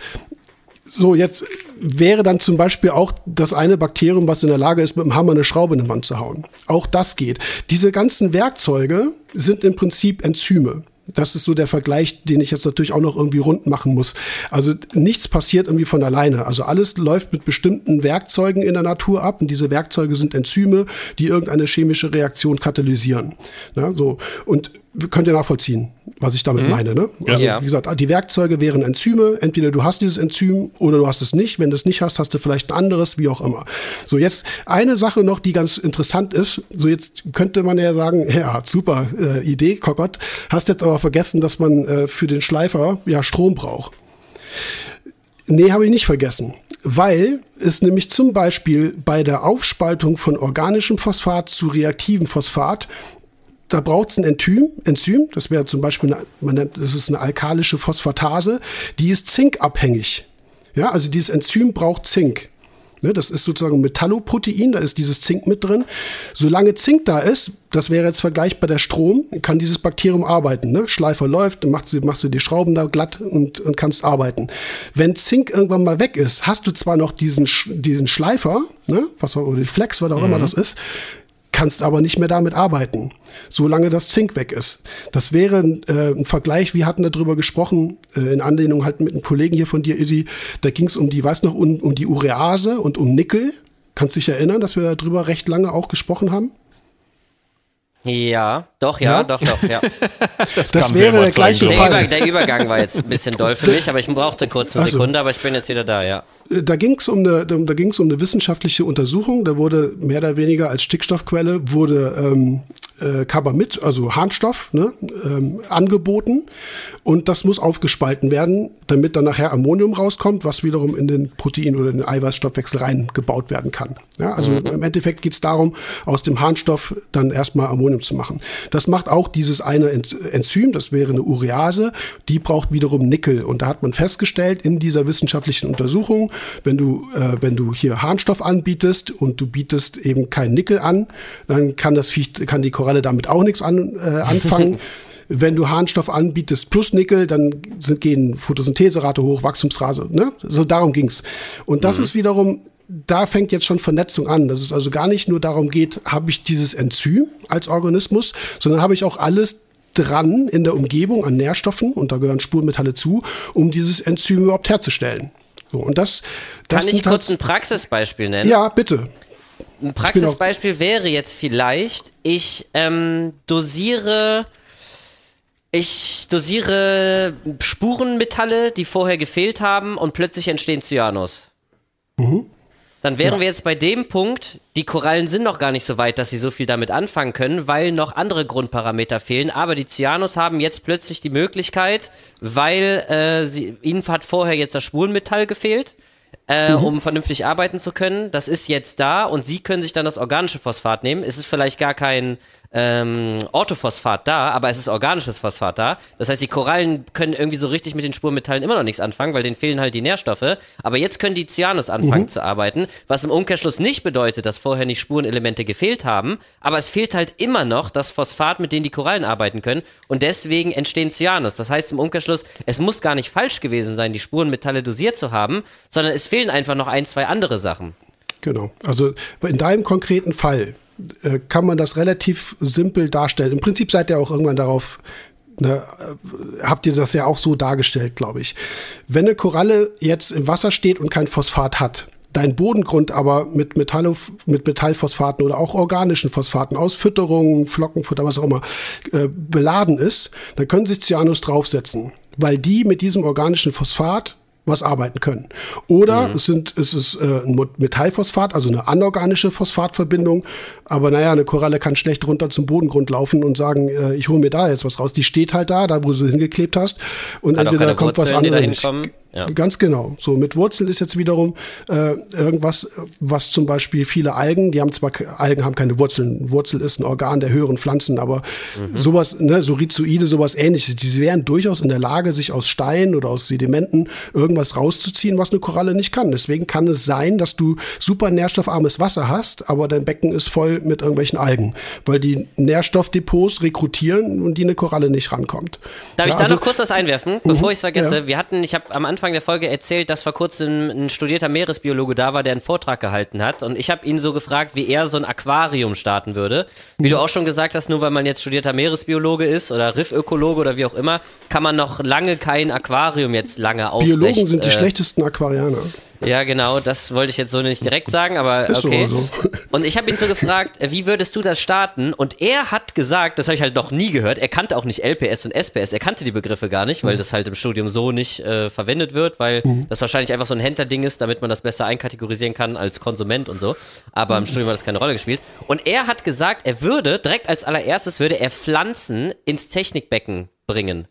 so, jetzt wäre dann zum Beispiel auch das eine Bakterium, was in der Lage ist, mit dem Hammer eine Schraube in die Wand zu hauen. Auch das geht. Diese ganzen Werkzeuge sind im Prinzip Enzyme. Das ist so der Vergleich, den ich jetzt natürlich auch noch irgendwie rund machen muss. Also nichts passiert irgendwie von alleine. Also alles läuft mit bestimmten Werkzeugen in der Natur ab und diese Werkzeuge sind Enzyme, die irgendeine chemische Reaktion katalysieren. Ja, so. Und könnt ihr nachvollziehen, was ich damit mhm. meine. Ne? Also, ja. wie gesagt, die Werkzeuge wären Enzyme. Entweder du hast dieses Enzym oder du hast es nicht. Wenn du es nicht hast, hast du vielleicht ein anderes, wie auch immer. So, jetzt eine Sache noch, die ganz interessant ist. So, jetzt könnte man ja sagen, ja, super äh, Idee, Kokott. Hast jetzt aber vergessen, dass man äh, für den Schleifer ja Strom braucht. Nee, habe ich nicht vergessen. Weil es nämlich zum Beispiel bei der Aufspaltung von organischem Phosphat zu reaktivem Phosphat da braucht es ein Enzym, Enzym, das wäre zum Beispiel, eine, man nennt, das ist eine alkalische Phosphatase, die ist zinkabhängig. Ja, also dieses Enzym braucht Zink. Ne, das ist sozusagen ein Metalloprotein, da ist dieses Zink mit drin. Solange Zink da ist, das wäre jetzt vergleichbar der Strom, kann dieses Bakterium arbeiten. Ne? Schleifer läuft, dann machst du, machst du die Schrauben da glatt und, und kannst arbeiten. Wenn Zink irgendwann mal weg ist, hast du zwar noch diesen, diesen Schleifer, ne? was auch, oder die Flex, was auch mhm. immer das ist, kannst aber nicht mehr damit arbeiten, solange das Zink weg ist. Das wäre äh, ein Vergleich, wir hatten darüber gesprochen, äh, in Anlehnung halt mit einem Kollegen hier von dir, Izzy, da ging es um die, weiß noch, um, um die Urease und um Nickel. Kannst du dich erinnern, dass wir darüber recht lange auch gesprochen haben? Ja, doch, ja, ja? doch, doch, ja. das, das wäre der gleiche der Fall. Über, der Übergang war jetzt ein bisschen doll für mich, aber ich brauchte kurz eine also, Sekunde, aber ich bin jetzt wieder da, ja. Äh, da ging es um eine, da ging es um eine wissenschaftliche Untersuchung. Da wurde mehr oder weniger als Stickstoffquelle wurde ähm, äh, Carbamid, also Harnstoff, ne, ähm, angeboten. Und das muss aufgespalten werden, damit dann nachher Ammonium rauskommt, was wiederum in den Protein- oder den Eiweißstoffwechsel reingebaut werden kann. Ja, also mhm. im Endeffekt geht es darum, aus dem Harnstoff dann erstmal Ammonium zu machen. Das macht auch dieses eine Enzym, das wäre eine Urease, die braucht wiederum Nickel. Und da hat man festgestellt in dieser wissenschaftlichen Untersuchung, wenn du, äh, wenn du hier Harnstoff anbietest und du bietest eben kein Nickel an, dann kann das Viech, kann die Koralle damit auch nichts an, äh, anfangen. Wenn du Harnstoff anbietest plus Nickel, dann sind, gehen Photosyntheserate hoch, Wachstumsrate. Ne? So darum ging's. Und das mhm. ist wiederum da fängt jetzt schon Vernetzung an, dass es also gar nicht nur darum geht, habe ich dieses Enzym als Organismus, sondern habe ich auch alles dran in der Umgebung an Nährstoffen, und da gehören Spurenmetalle zu, um dieses Enzym überhaupt herzustellen. So, und das, das Kann ich kurz ein Praxisbeispiel nennen? Ja, bitte. Ein Praxisbeispiel wäre jetzt vielleicht, ich ähm, dosiere ich dosiere Spurenmetalle, die vorher gefehlt haben und plötzlich entstehen Cyanus. Mhm. Dann wären ja. wir jetzt bei dem Punkt, die Korallen sind noch gar nicht so weit, dass sie so viel damit anfangen können, weil noch andere Grundparameter fehlen. Aber die Cyanus haben jetzt plötzlich die Möglichkeit, weil äh, sie, ihnen hat vorher jetzt das Spurenmetall gefehlt, äh, mhm. um vernünftig arbeiten zu können. Das ist jetzt da und sie können sich dann das organische Phosphat nehmen. Es ist vielleicht gar kein ähm, Orthophosphat da, aber es ist organisches Phosphat da. Das heißt, die Korallen können irgendwie so richtig mit den Spurmetallen immer noch nichts anfangen, weil denen fehlen halt die Nährstoffe. Aber jetzt können die Cyanus anfangen mhm. zu arbeiten, was im Umkehrschluss nicht bedeutet, dass vorher nicht Spurenelemente gefehlt haben, aber es fehlt halt immer noch das Phosphat, mit dem die Korallen arbeiten können und deswegen entstehen Cyanus. Das heißt im Umkehrschluss, es muss gar nicht falsch gewesen sein, die Spurenmetalle dosiert zu haben, sondern es fehlen einfach noch ein, zwei andere Sachen. Genau. Also in deinem konkreten Fall äh, kann man das relativ simpel darstellen. Im Prinzip seid ihr auch irgendwann darauf Ne, äh, habt ihr das ja auch so dargestellt, glaube ich. Wenn eine Koralle jetzt im Wasser steht und kein Phosphat hat, dein Bodengrund aber mit, Metall, mit Metallphosphaten oder auch organischen Phosphaten aus Fütterungen, Flockenfutter, was auch immer, äh, beladen ist, dann können sich Cyanus draufsetzen, weil die mit diesem organischen Phosphat was arbeiten können. Oder mhm. es, sind, es ist äh, ein Metallphosphat, also eine anorganische Phosphatverbindung. Aber naja, eine Koralle kann schlecht runter zum Bodengrund laufen und sagen, äh, ich hole mir da jetzt was raus. Die steht halt da, da wo du sie hingeklebt hast. Und Hat entweder kommt Wurzeln, was anderes. Ja. Ganz genau. So mit Wurzeln ist jetzt wiederum äh, irgendwas, was zum Beispiel viele Algen, die haben zwar Algen haben keine Wurzeln. Wurzel ist ein Organ der höheren Pflanzen, aber mhm. sowas, ne, so Rhizoide, sowas ähnliches, die wären durchaus in der Lage, sich aus Steinen oder aus Sedimenten irgendwas irgendwas rauszuziehen, was eine Koralle nicht kann. Deswegen kann es sein, dass du super nährstoffarmes Wasser hast, aber dein Becken ist voll mit irgendwelchen Algen, weil die Nährstoffdepots rekrutieren und die eine Koralle nicht rankommt. Darf ja, ich da also, noch kurz was einwerfen, bevor mhm, ich es vergesse? ja. Wir hatten, ich habe am Anfang der Folge erzählt, dass vor kurzem ein studierter Meeresbiologe da war, der einen Vortrag gehalten hat und ich habe ihn so gefragt, wie er so ein Aquarium starten würde. Wie du auch schon gesagt hast, nur weil man jetzt studierter Meeresbiologe ist oder Riffökologe oder wie auch immer, kann man noch lange kein Aquarium jetzt lange aufrecht Biologen sind die äh, schlechtesten Aquarianer. Ja, genau, das wollte ich jetzt so nicht direkt sagen, aber Ist so, okay. also. Und ich habe ihn so gefragt, äh, wie würdest du das starten? Und er hat gesagt, das habe ich halt noch nie gehört, er kannte auch nicht LPS und SPS, er kannte die Begriffe gar nicht, weil Mhm. das halt im Studium so nicht äh, verwendet wird, weil das wahrscheinlich einfach so ein Händlerding ist, damit man das besser einkategorisieren kann als Konsument und so. Aber im Mhm. Studium hat das keine Rolle gespielt. Und er hat gesagt, er würde, direkt als allererstes, würde er Pflanzen ins Technikbecken bringen.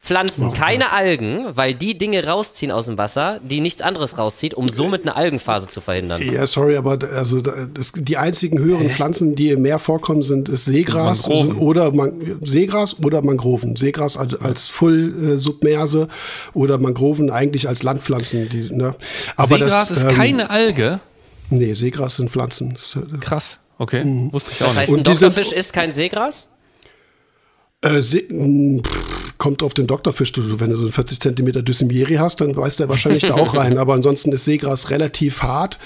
Pflanzen, keine Algen, weil die Dinge rausziehen aus dem Wasser, die nichts anderes rauszieht, um somit eine Algenphase zu verhindern. Ja, sorry, aber also da- das, die einzigen höheren Pflanzen, die im Meer vorkommen, sind ist Seegras Mangroven. oder Man Seegras oder Mangroven. Seegras als, als Full äh, Submerse oder Mangroven eigentlich als Landpflanzen. Die, ne? Aber Seegras das, ist ähm, keine Alge. Nee, Seegras sind Pflanzen. Äh, Krass. Okay, Mhm. wusste ich auch Das heißt, nicht. ein Doktorfisch ist kein Seegras? Äh, Se mh, pff, kommt auf den Doktorfisch. Du, wenn du so einen 40 Zentimeter Dysimieri hast, dann weiß der wahrscheinlich da auch rein. Aber ansonsten ist Seegras relativ hart.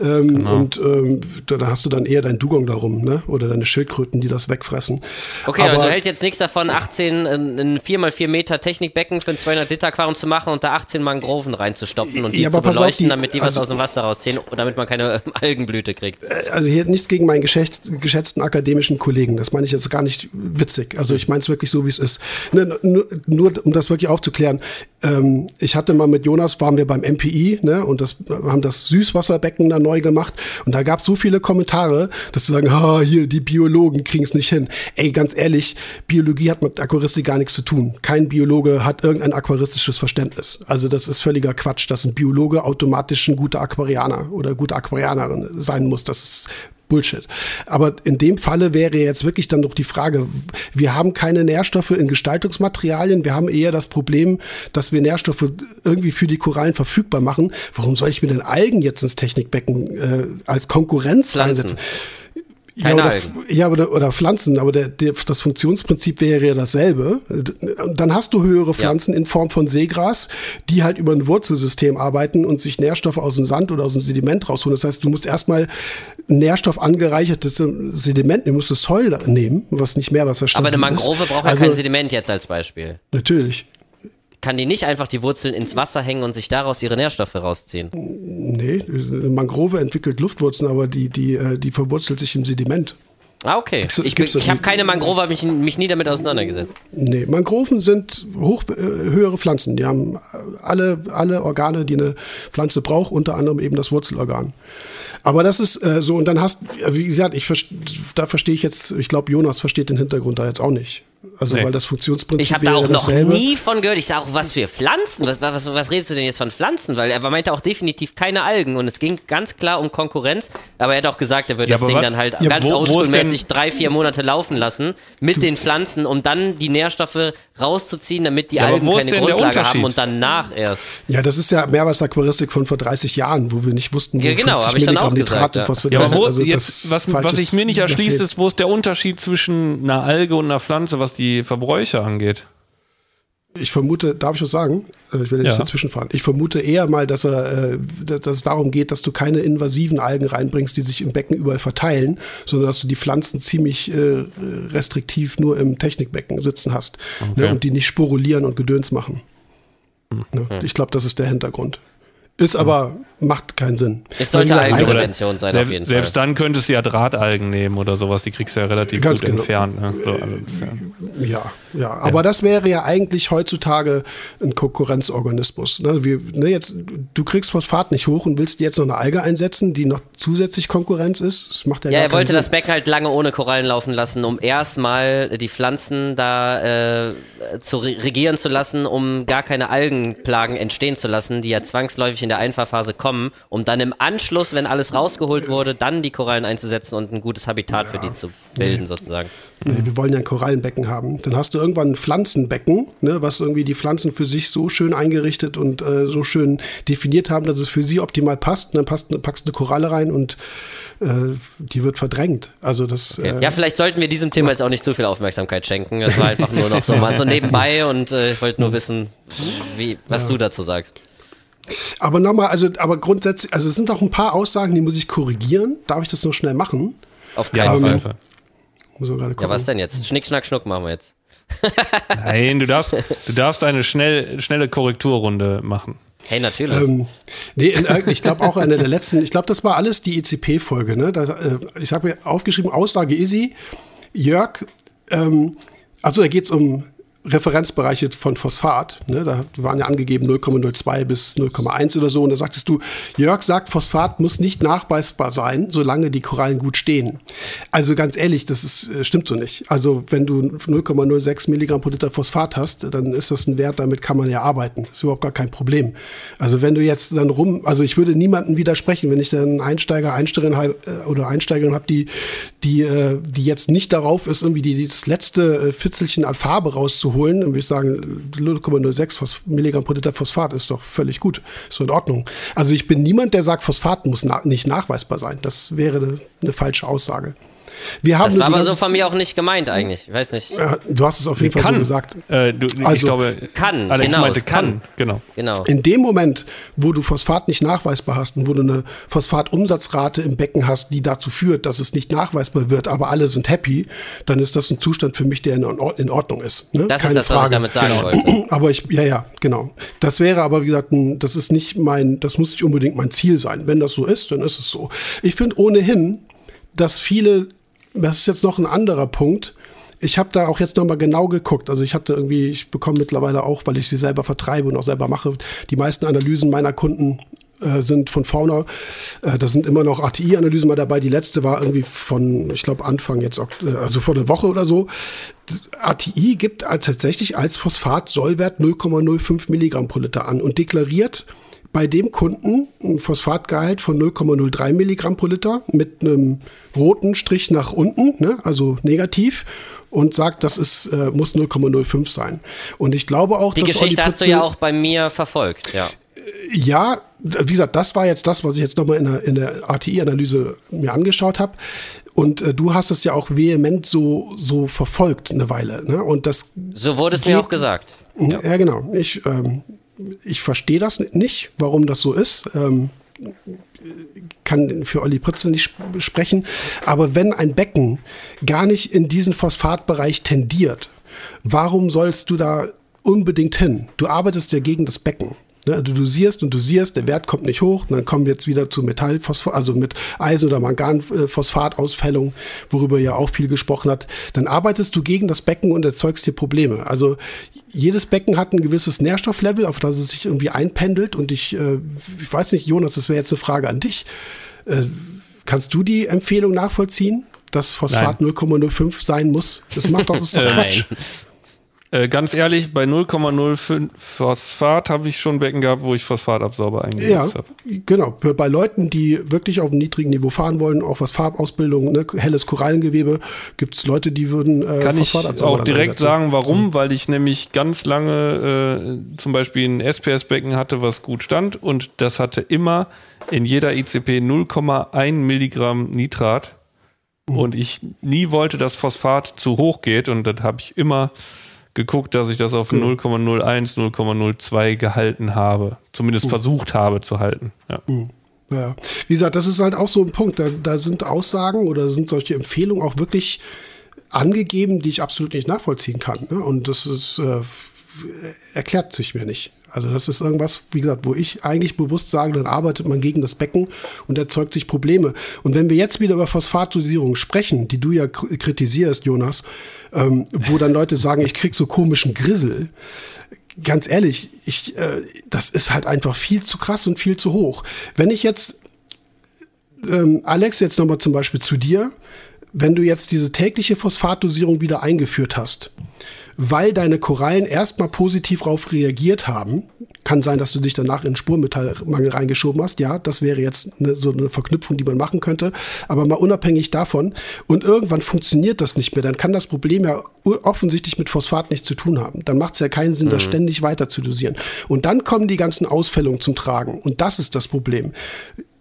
Ähm, Genau. Und ähm, da, hast du dann eher dein Dugong darum, ne? Oder deine Schildkröten, die das wegfressen. Okay, aber, also du hältst jetzt nichts davon, 18, ein ein 4x4 Meter Technikbecken für ein 200 Liter Aquarium zu machen und da 18 Mangroven reinzustopfen und die Ja, zu auf, beleuchten, die- damit die was also- aus dem Wasser rausziehen, damit man keine Algenblüte kriegt. also hier nichts gegen meinen geschätzt, geschätzten akademischen Kollegen. Das meine ich jetzt gar nicht witzig. Also ich meine es wirklich so, wie es ist. Ne, nur, nur um das wirklich aufzuklären. Ähm, ich hatte mal mit Jonas, waren wir beim MPI ne, und das, haben das Süßwasserbecken da neu gemacht. Und da gab es so viele Kommentare, dass sie sagen, ah, hier, die Biologen kriegen es nicht hin. Ey, ganz ehrlich, Biologie hat mit Aquaristik gar nichts zu tun. Kein Biologe hat irgendein aquaristisches Verständnis. Also das ist völliger Quatsch, dass ein Biologe automatisch ein guter Aquarianer oder gute Aquarianerin sein muss. Das ist Bullshit. Aber in dem Falle wäre jetzt wirklich dann doch die Frage, wir haben keine Nährstoffe in Gestaltungsmaterialien, wir haben eher das Problem, dass wir Nährstoffe irgendwie für die Korallen verfügbar machen. Warum soll ich mir denn Algen jetzt ins Technikbecken äh, als Konkurrenz Pflanzen. reinsetzen? Ja, oder, ja oder, oder Pflanzen, aber der, der, das Funktionsprinzip wäre ja dasselbe. Dann hast du höhere Pflanzen in Form von Seegras, die halt über ein Wurzelsystem arbeiten und sich Nährstoffe aus dem Sand oder aus dem Sediment rausholen. Das heißt, du musst erstmal Nährstoff angereichertes Sediment, du musst das Soil nehmen, was nicht mehr was Aber eine Mangrove braucht ja also, kein Sediment jetzt als Beispiel. Natürlich. Kann die nicht einfach die Wurzeln ins Wasser hängen und sich daraus ihre Nährstoffe rausziehen? Nee, eine Mangrove entwickelt Luftwurzeln, aber die, die, äh, die verwurzelt sich im Sediment. Ah, okay. Gibt's- Ich, ich habe keine Mangrove, habe mich, mich nie damit auseinandergesetzt. Nee, Mangroven sind hoch, äh, höhere Pflanzen. Die haben äh, alle, alle Organe, die eine Pflanze braucht, unter anderem eben das Wurzelorgan. Aber das ist äh, so, und dann hast, wie gesagt, ich da verstehe ich jetzt, ich glaube, Jonas versteht den Hintergrund da jetzt auch nicht. Also, Nee. weil das Funktionsprinzip Ich habe da auch noch dasselbe. nie von gehört. Ich sage auch, was für Pflanzen? Was, was, was redest du denn jetzt von Pflanzen? Weil er meinte auch definitiv keine Algen und es ging ganz klar um Konkurrenz. Aber er hat auch gesagt, er würde Ja, das Ding was- dann halt Ja, ganz oldschool-mäßig denn- drei, vier Monate laufen lassen mit den Pflanzen, um dann die Nährstoffe rauszuziehen, damit die Ja, Algen keine Grundlage haben und danach erst. Ja, das ist ja Meerwasseraquaristik von vor 30 Jahren, wo wir nicht wussten, wo Ja, genau, 50 hab ich dann auch Milligramm Nitrat gesagt, ja. und Phosphat- Ja, aber wo, also jetzt, was, was sich mir nicht erschließt, ist, wo ist der Unterschied zwischen einer Alge und einer Pflanze, was die Verbräuche angeht? Ich vermute, darf ich was sagen? Äh, Ich will nicht Ja. dazwischen fahren. Ich vermute eher mal, dass, er, äh, dass es darum geht, dass du keine invasiven Algen reinbringst, die sich im Becken überall verteilen, sondern dass du die Pflanzen ziemlich äh, restriktiv nur im Technikbecken sitzen hast Okay. ne, und die nicht sporulieren und Gedöns machen. Ne? Ich glaube, das ist der Hintergrund. Ist aber, macht keinen Sinn. Es sollte Algenprävention sein, Selbst, auf jeden selbst Fall. dann könntest du ja Drahtalgen nehmen oder sowas, die kriegst du ja relativ Ganz gut genau. entfernt. Ne? So, also ja, Ja, ja, aber das wäre ja eigentlich heutzutage ein Konkurrenzorganismus. Ne? Wir, ne, jetzt, du kriegst Phosphat nicht hoch und willst jetzt noch eine Alge einsetzen, die noch zusätzlich Konkurrenz ist. Das macht ja, Ja, er wollte keinen das Sinn. Becken halt lange ohne Korallen laufen lassen, um erstmal die Pflanzen da äh, zu re- regieren zu lassen, um gar keine Algenplagen entstehen zu lassen, die ja zwangsläufig in der Einfahrphase kommen, um dann im Anschluss, wenn alles rausgeholt wurde, dann die Korallen einzusetzen und ein gutes Habitat für die zu bilden, sozusagen. Nee, wir wollen ja ein Korallenbecken haben. Dann hast du irgendwann ein Pflanzenbecken, ne, was irgendwie die Pflanzen für sich so schön eingerichtet und äh, so schön definiert haben, dass es für sie optimal passt. Und dann passt, packst du eine Koralle rein und äh, die wird verdrängt. Also das. Äh, Ja, vielleicht sollten wir diesem Thema jetzt auch nicht zu viel Aufmerksamkeit schenken. Das war einfach nur noch so mal so nebenbei und äh, ich wollte nur wissen, wie, was du dazu sagst. Aber nochmal, also, aber grundsätzlich, also es sind auch ein paar Aussagen, die muss ich korrigieren. Darf ich das noch schnell machen? Auf ja, keinen Fall. jeden Fall. Muss man gerade Ja, gucken. was denn jetzt? Schnick, schnack, schnuck machen wir jetzt. Nein, du darfst, du darfst eine schnell, schnelle Korrekturrunde machen. Hey, natürlich. Ähm, nee, ich glaube auch eine der letzten, ich glaube, das war alles die ECP-Folge. Ne? Äh, ich habe mir aufgeschrieben, Aussage Izzy, Jörg, ähm, also da geht es um Referenzbereiche von Phosphat. Ne? Da waren ja angegeben 0,02 bis 0,1 oder so. Und da sagtest du, Jörg sagt, Phosphat muss nicht nachweisbar sein, solange die Korallen gut stehen. Also ganz ehrlich, das ist, äh, stimmt so nicht. Also wenn du 0,06 Milligramm pro Liter Phosphat hast, dann ist das ein Wert, damit kann man ja arbeiten. Das ist überhaupt gar kein Problem. Also wenn du jetzt dann rum, also ich würde niemandem widersprechen, wenn ich dann Einsteiger, Einsteigerin äh, oder Einsteigerin habe, die, die, äh, die jetzt nicht darauf ist, irgendwie die, das letzte Fitzelchen an Farbe rauszuholen, dann würde ich sagen, 0,06 Phos- Milligramm pro Liter Phosphat ist doch völlig gut. Ist so in Ordnung. Also ich bin niemand, der sagt, Phosphat muss na nicht nachweisbar sein. Das wäre eine, eine falsche Aussage. Wir haben das war aber so von mir auch nicht gemeint eigentlich. Ich weiß nicht. Du hast es auf jeden Fall so Kann. gesagt. Äh, du, ich Also, glaube, kann, Alex genau, meinte es kann. kann. Genau. Genau. In dem Moment, wo du Phosphat nicht nachweisbar hast und wo du eine Phosphatumsatzrate im Becken hast, die dazu führt, dass es nicht nachweisbar wird, aber alle sind happy, dann ist das ein Zustand für mich, der in, in Ordnung ist. Ne? Das Keine ist das, was ich Frage. damit sagen Genau. wollte. Aber ich, ja, ja, genau. Das wäre aber, wie gesagt, ein, das ist nicht mein, das muss nicht unbedingt mein Ziel sein. Wenn das so ist, dann ist es so. Ich finde ohnehin, dass viele, das ist jetzt noch ein anderer Punkt, ich habe da auch jetzt noch mal genau geguckt. Also ich hatte irgendwie, ich bekomme mittlerweile auch, weil ich sie selber vertreibe und auch selber mache, die meisten Analysen meiner Kunden äh, sind von Fauna. Äh, da sind immer noch ATI-Analysen mal dabei. Die letzte war irgendwie von, ich glaube, Anfang jetzt, äh, also vor einer Woche oder so. ATI gibt tatsächlich als Phosphat-Sollwert 0,05 Milligramm pro Liter an und deklariert bei dem Kunden ein Phosphatgehalt von 0,03 Milligramm pro Liter mit einem roten Strich nach unten, ne, also negativ, und sagt, das ist, äh, muss 0,05 sein. Und ich glaube auch, Die dass Geschichte Olli hast du ja auch bei mir verfolgt, ja. ja, wie gesagt, das war jetzt das, was ich jetzt nochmal in der, in der ATI-Analyse mir angeschaut habe. Und äh, du hast es ja auch vehement so, so verfolgt eine Weile. Ne? Und das So wurde es mir auch gesagt. ja, genau. Ich, ähm, ich verstehe das nicht, warum das so ist. Ähm, kann für Olli Pritzel nicht sp- sprechen. Aber wenn ein Becken gar nicht in diesen Phosphatbereich tendiert, warum sollst du da unbedingt hin? Du arbeitest ja gegen das Becken. Ne, Du dosierst und dosierst, der Wert kommt nicht hoch, und dann kommen wir jetzt wieder zu Metallphosphat, also mit Eisen- oder Manganphosphatausfällung, worüber ja auch viel gesprochen hat. Dann arbeitest du gegen das Becken und erzeugst hier Probleme. Also jedes Becken hat ein gewisses Nährstofflevel, auf das es sich irgendwie einpendelt. Und ich, äh, ich weiß nicht, Jonas, das wäre jetzt eine Frage an dich. Äh, kannst du die Empfehlung nachvollziehen, dass Phosphat 0,05 sein muss? Das macht doch, das ist doch Äh, Quatsch. Äh, ganz ehrlich, bei 0,05 Phosphat habe ich schon Becken gehabt, wo ich Phosphatabsorber Ja, eingesetzt habe. genau. Bei Leuten, die wirklich auf einem niedrigen Niveau fahren wollen, auch was Farbausbildung, ne, helles Korallengewebe, gibt es Leute, die würden äh, Kann ich auch direkt einsetzen. sagen, warum? Weil ich nämlich ganz lange äh, zum Beispiel ein SPS-Becken hatte, was gut stand und das hatte immer in jeder ICP 0,1 Milligramm Nitrat und ich nie wollte, dass Phosphat zu hoch geht und das habe ich immer geguckt, dass ich das auf 0,01, 0,02 gehalten habe. Zumindest mhm. versucht habe zu halten. Ja. Mhm. Ja, wie gesagt, das ist halt auch so ein Punkt. Da, da sind Aussagen oder sind solche Empfehlungen auch wirklich angegeben, die ich absolut nicht nachvollziehen kann. Ne? Und das ist, äh, erklärt sich mir nicht. Also das ist irgendwas, wie gesagt, wo ich eigentlich bewusst sage, dann arbeitet man gegen das Becken und erzeugt sich Probleme. Und wenn wir jetzt wieder über Phosphatdosierung sprechen, die du ja kritisierst, Jonas, ähm, wo dann Leute sagen, ich krieg so komischen Grissel, ganz ehrlich, ich, äh, das ist halt einfach viel zu krass und viel zu hoch. Wenn ich jetzt, ähm, Alex, jetzt nochmal zum Beispiel zu dir, wenn du jetzt diese tägliche Phosphatdosierung wieder eingeführt hast, weil deine Korallen erstmal positiv darauf reagiert haben. Kann sein, dass du dich danach in Spurmetallmangel reingeschoben hast. Ja, das wäre jetzt eine, so eine Verknüpfung, die man machen könnte. Aber mal unabhängig davon. Und irgendwann funktioniert das nicht mehr. Dann kann das Problem ja offensichtlich mit Phosphat nichts zu tun haben. Dann macht es ja keinen Sinn, mhm. das ständig weiter zu dosieren. Und dann kommen die ganzen Ausfällungen zum Tragen. Und das ist das Problem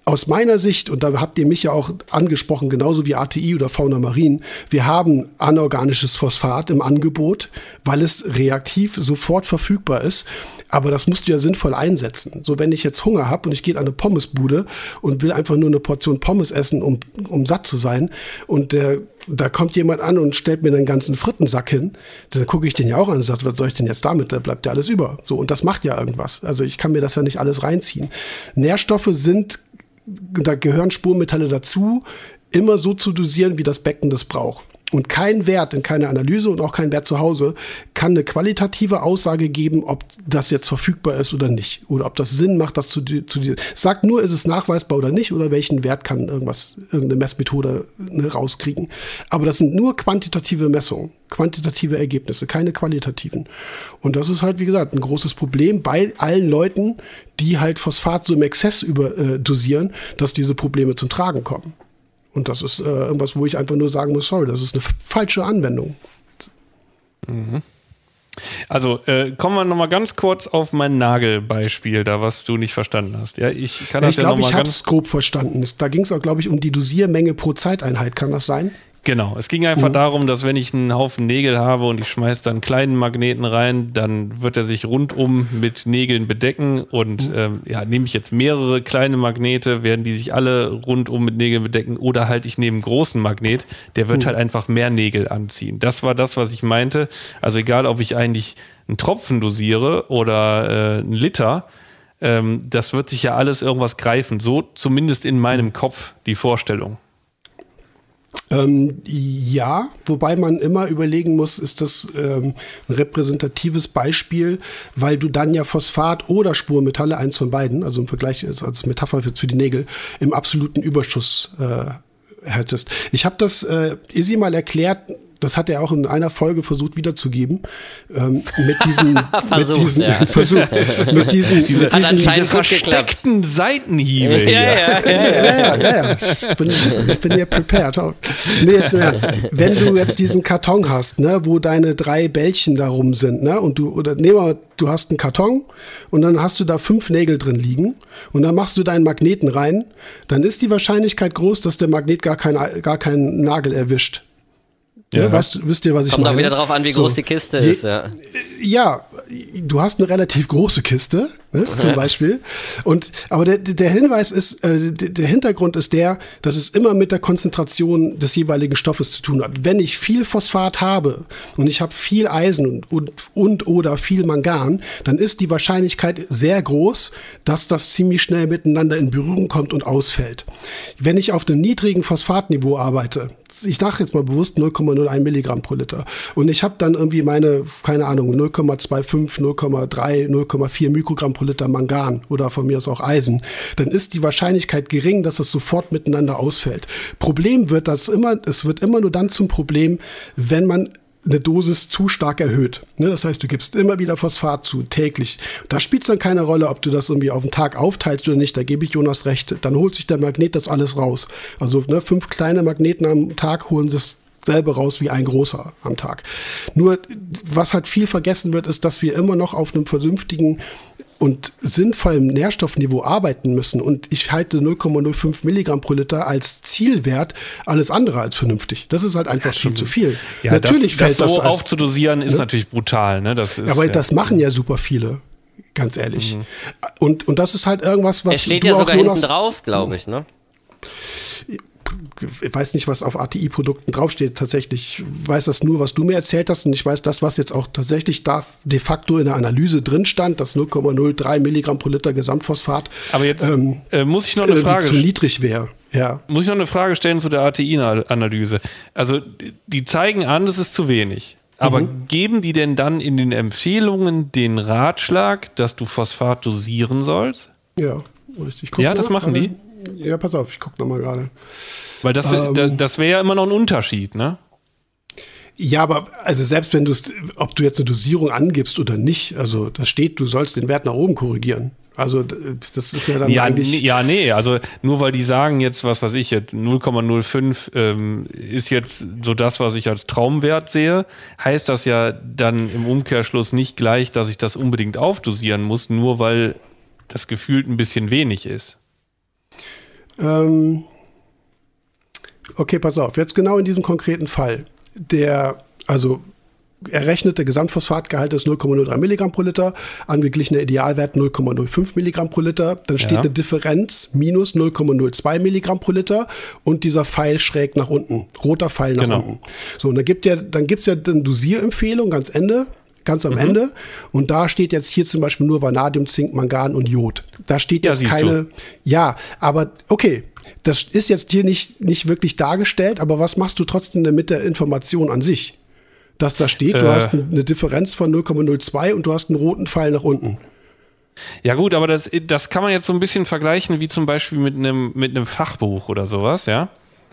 aus meiner Sicht, und da habt ihr mich ja auch angesprochen, genauso wie ATI oder Fauna Marin, wir haben anorganisches Phosphat im Angebot, weil es reaktiv sofort verfügbar ist. Aber das musst du ja sinnvoll einsetzen. So, wenn ich jetzt Hunger habe und ich gehe an eine Pommesbude und will einfach nur eine Portion Pommes essen, um, um satt zu sein, und der, da kommt jemand an und stellt mir einen ganzen Frittensack hin, dann gucke ich den ja auch an und sage, was soll ich denn jetzt damit? Da bleibt ja alles über. So, und das macht ja irgendwas. Also ich kann mir das ja nicht alles reinziehen. Nährstoffe sind da gehören Spurmetalle dazu, immer so zu dosieren, wie das Becken das braucht. Und kein Wert in keiner Analyse und auch kein Wert zu Hause kann eine qualitative Aussage geben, ob das jetzt verfügbar ist oder nicht. Oder ob das Sinn macht, das zu, zu sagt nur, ist es nachweisbar oder nicht oder welchen Wert kann irgendwas, irgendeine Messmethode ne, rauskriegen. Aber das sind nur quantitative Messungen, quantitative Ergebnisse, keine qualitativen. Und das ist halt, wie gesagt, ein großes Problem bei allen Leuten, die halt Phosphat so im Exzess überdosieren, äh, dass diese Probleme zum Tragen kommen. Und das ist äh, irgendwas, wo ich einfach nur sagen muss, sorry, das ist eine falsche Anwendung. Mhm. Also äh, kommen wir noch mal ganz kurz auf mein Nagelbeispiel, da was du nicht verstanden hast. Ja, ich kann das ich ja glaube, ich habe es grob verstanden. Da ging es auch, glaube ich, um die Dosiermenge pro Zeiteinheit. Kann das sein? Genau, es ging einfach mhm. darum, dass wenn ich einen Haufen Nägel habe und ich schmeiße dann einen kleinen Magneten rein, dann wird er sich rundum mit Nägeln bedecken und mhm. ähm, ja, nehme ich jetzt mehrere kleine Magnete, werden die sich alle rundum mit Nägeln bedecken oder halt ich nehme einen großen Magnet, der wird mhm. halt einfach mehr Nägel anziehen. Das war das, was ich meinte. Also egal, ob ich eigentlich einen Tropfen dosiere oder äh, einen Liter, ähm, das wird sich ja alles irgendwas greifen. So zumindest in meinem Kopf die Vorstellung. Ähm, ja, wobei man immer überlegen muss, ist das ähm, ein repräsentatives Beispiel, weil du dann ja Phosphat oder Spurmetalle, eins von beiden, also im Vergleich also als Metapher für, für die Nägel, im absoluten Überschuss äh, hättest. Ich habe das äh, Izzy mal erklärt, das hat er auch in einer Folge versucht wiederzugeben, ähm, mit diesen, Versuch, mit diesen, ja. Versuch, mit diesen, diese, mit diesen, diese versteckten Seitenhiebe ja, hier. Ja, ja, ja, ja, ja. Ich bin, ich bin hier prepared. Nee, jetzt im Ernst. Wenn du jetzt diesen Karton hast, ne, wo deine drei Bällchen darum sind, ne, und du, oder nehmen wir du hast einen Karton und dann hast du da fünf Nägel drin liegen und dann machst du deinen Magneten rein, dann ist die Wahrscheinlichkeit groß, dass der Magnet gar, kein, gar keinen Nagel erwischt. Ja. Ja, weißt, wisst ihr, was ich Kommt meine? Kommt auch wieder darauf an, wie so, groß die Kiste je, ist. Ja. ja, du hast eine relativ große Kiste, ne, zum Beispiel. Und, aber der, der Hinweis ist, äh, der Hintergrund ist der, dass es immer mit der Konzentration des jeweiligen Stoffes zu tun hat. Wenn ich viel Phosphat habe und ich habe viel Eisen und, und, und oder viel Mangan, dann ist die Wahrscheinlichkeit sehr groß, dass das ziemlich schnell miteinander in Berührung kommt und ausfällt. Wenn ich auf einem niedrigen Phosphatniveau arbeite, ich dachte jetzt mal bewusst 0,01 Milligramm pro Liter. Und ich habe dann irgendwie meine, keine Ahnung, 0,25, 0,3, 0,4 Mikrogramm pro Liter Mangan oder von mir aus auch Eisen. Dann ist die Wahrscheinlichkeit gering, dass es sofort miteinander ausfällt. Problem wird das immer, es wird immer nur dann zum Problem, wenn man eine Dosis zu stark erhöht. Ne? Das heißt, du gibst immer wieder Phosphat zu, täglich. Da spielt es dann keine Rolle, ob du das irgendwie auf den Tag aufteilst oder nicht. Da gebe ich Jonas recht. Dann holt sich der Magnet das alles raus. Also ne, fünf kleine Magneten am Tag holen es selber raus wie ein großer am Tag. Nur, was halt viel vergessen wird, ist, dass wir immer noch auf einem vernünftigen und sinnvollem Nährstoffniveau arbeiten müssen und ich halte 0,05 Milligramm pro Liter als Zielwert, alles andere als vernünftig. Das ist halt einfach viel zu viel. Ja, natürlich das, fällt das so das aufzudosieren ist ne? natürlich brutal. Ne? Das ist, aber ja. das machen ja super viele, ganz ehrlich. Mhm. Und, und das ist halt irgendwas, was. Es steht ja sogar hinten drauf, glaube ich, ne? Ich weiß nicht, was auf ATI-Produkten draufsteht. Tatsächlich ich weiß das nur, was du mir erzählt hast. Und ich weiß das, was jetzt auch tatsächlich da de facto in der Analyse drin stand, das 0,03 Milligramm pro Liter Gesamtphosphat. Aber jetzt ähm, äh, muss ich noch eine Frage zu niedrig wäre. Ja. Muss ich noch eine Frage stellen zu der ATI-Analyse? Also, die zeigen an, das ist zu wenig. Aber mhm. geben die denn dann in den Empfehlungen den Ratschlag, dass du Phosphat dosieren sollst? Ja, richtig. ja, das machen die. Ja, pass auf, ich gucke nochmal gerade. Weil das, ähm, das wäre ja immer noch ein Unterschied, ne? Ja, aber also selbst wenn du es, ob du jetzt eine Dosierung angibst oder nicht, also da steht, du sollst den Wert nach oben korrigieren. Also das ist ja dann ja, eigentlich. Ja, nee, also nur weil die sagen jetzt, was weiß ich, 0,05 ähm, ist jetzt so das, was ich als Traumwert sehe, heißt das ja dann im Umkehrschluss nicht gleich, dass ich das unbedingt aufdosieren muss, nur weil das gefühlt ein bisschen wenig ist. Ähm, okay, pass auf. Jetzt genau in diesem konkreten Fall. Der, also errechnete Gesamtphosphatgehalt ist 0,03 Milligramm pro Liter, angeglichener Idealwert 0,05 Milligramm pro Liter. Dann steht ja. eine Differenz minus 0,02 Milligramm pro Liter und dieser Pfeil schräg nach unten, roter Pfeil nach genau. unten. So, und dann gibt ja, dann gibt's ja eine Dosierempfehlung ganz Ende ganz am mhm. Ende. Und da steht jetzt hier zum Beispiel nur Vanadium, Zink, Mangan und Jod. Da steht jetzt ja, keine. Du. Ja, aber okay. Das ist jetzt hier nicht, nicht wirklich dargestellt, aber was machst du trotzdem denn mit der Information an sich? Dass da steht, äh. du hast eine Differenz von 0,02 und du hast einen roten Pfeil nach unten. Ja gut, aber das, das kann man jetzt so ein bisschen vergleichen wie zum Beispiel mit einem, mit einem Fachbuch oder sowas, ja.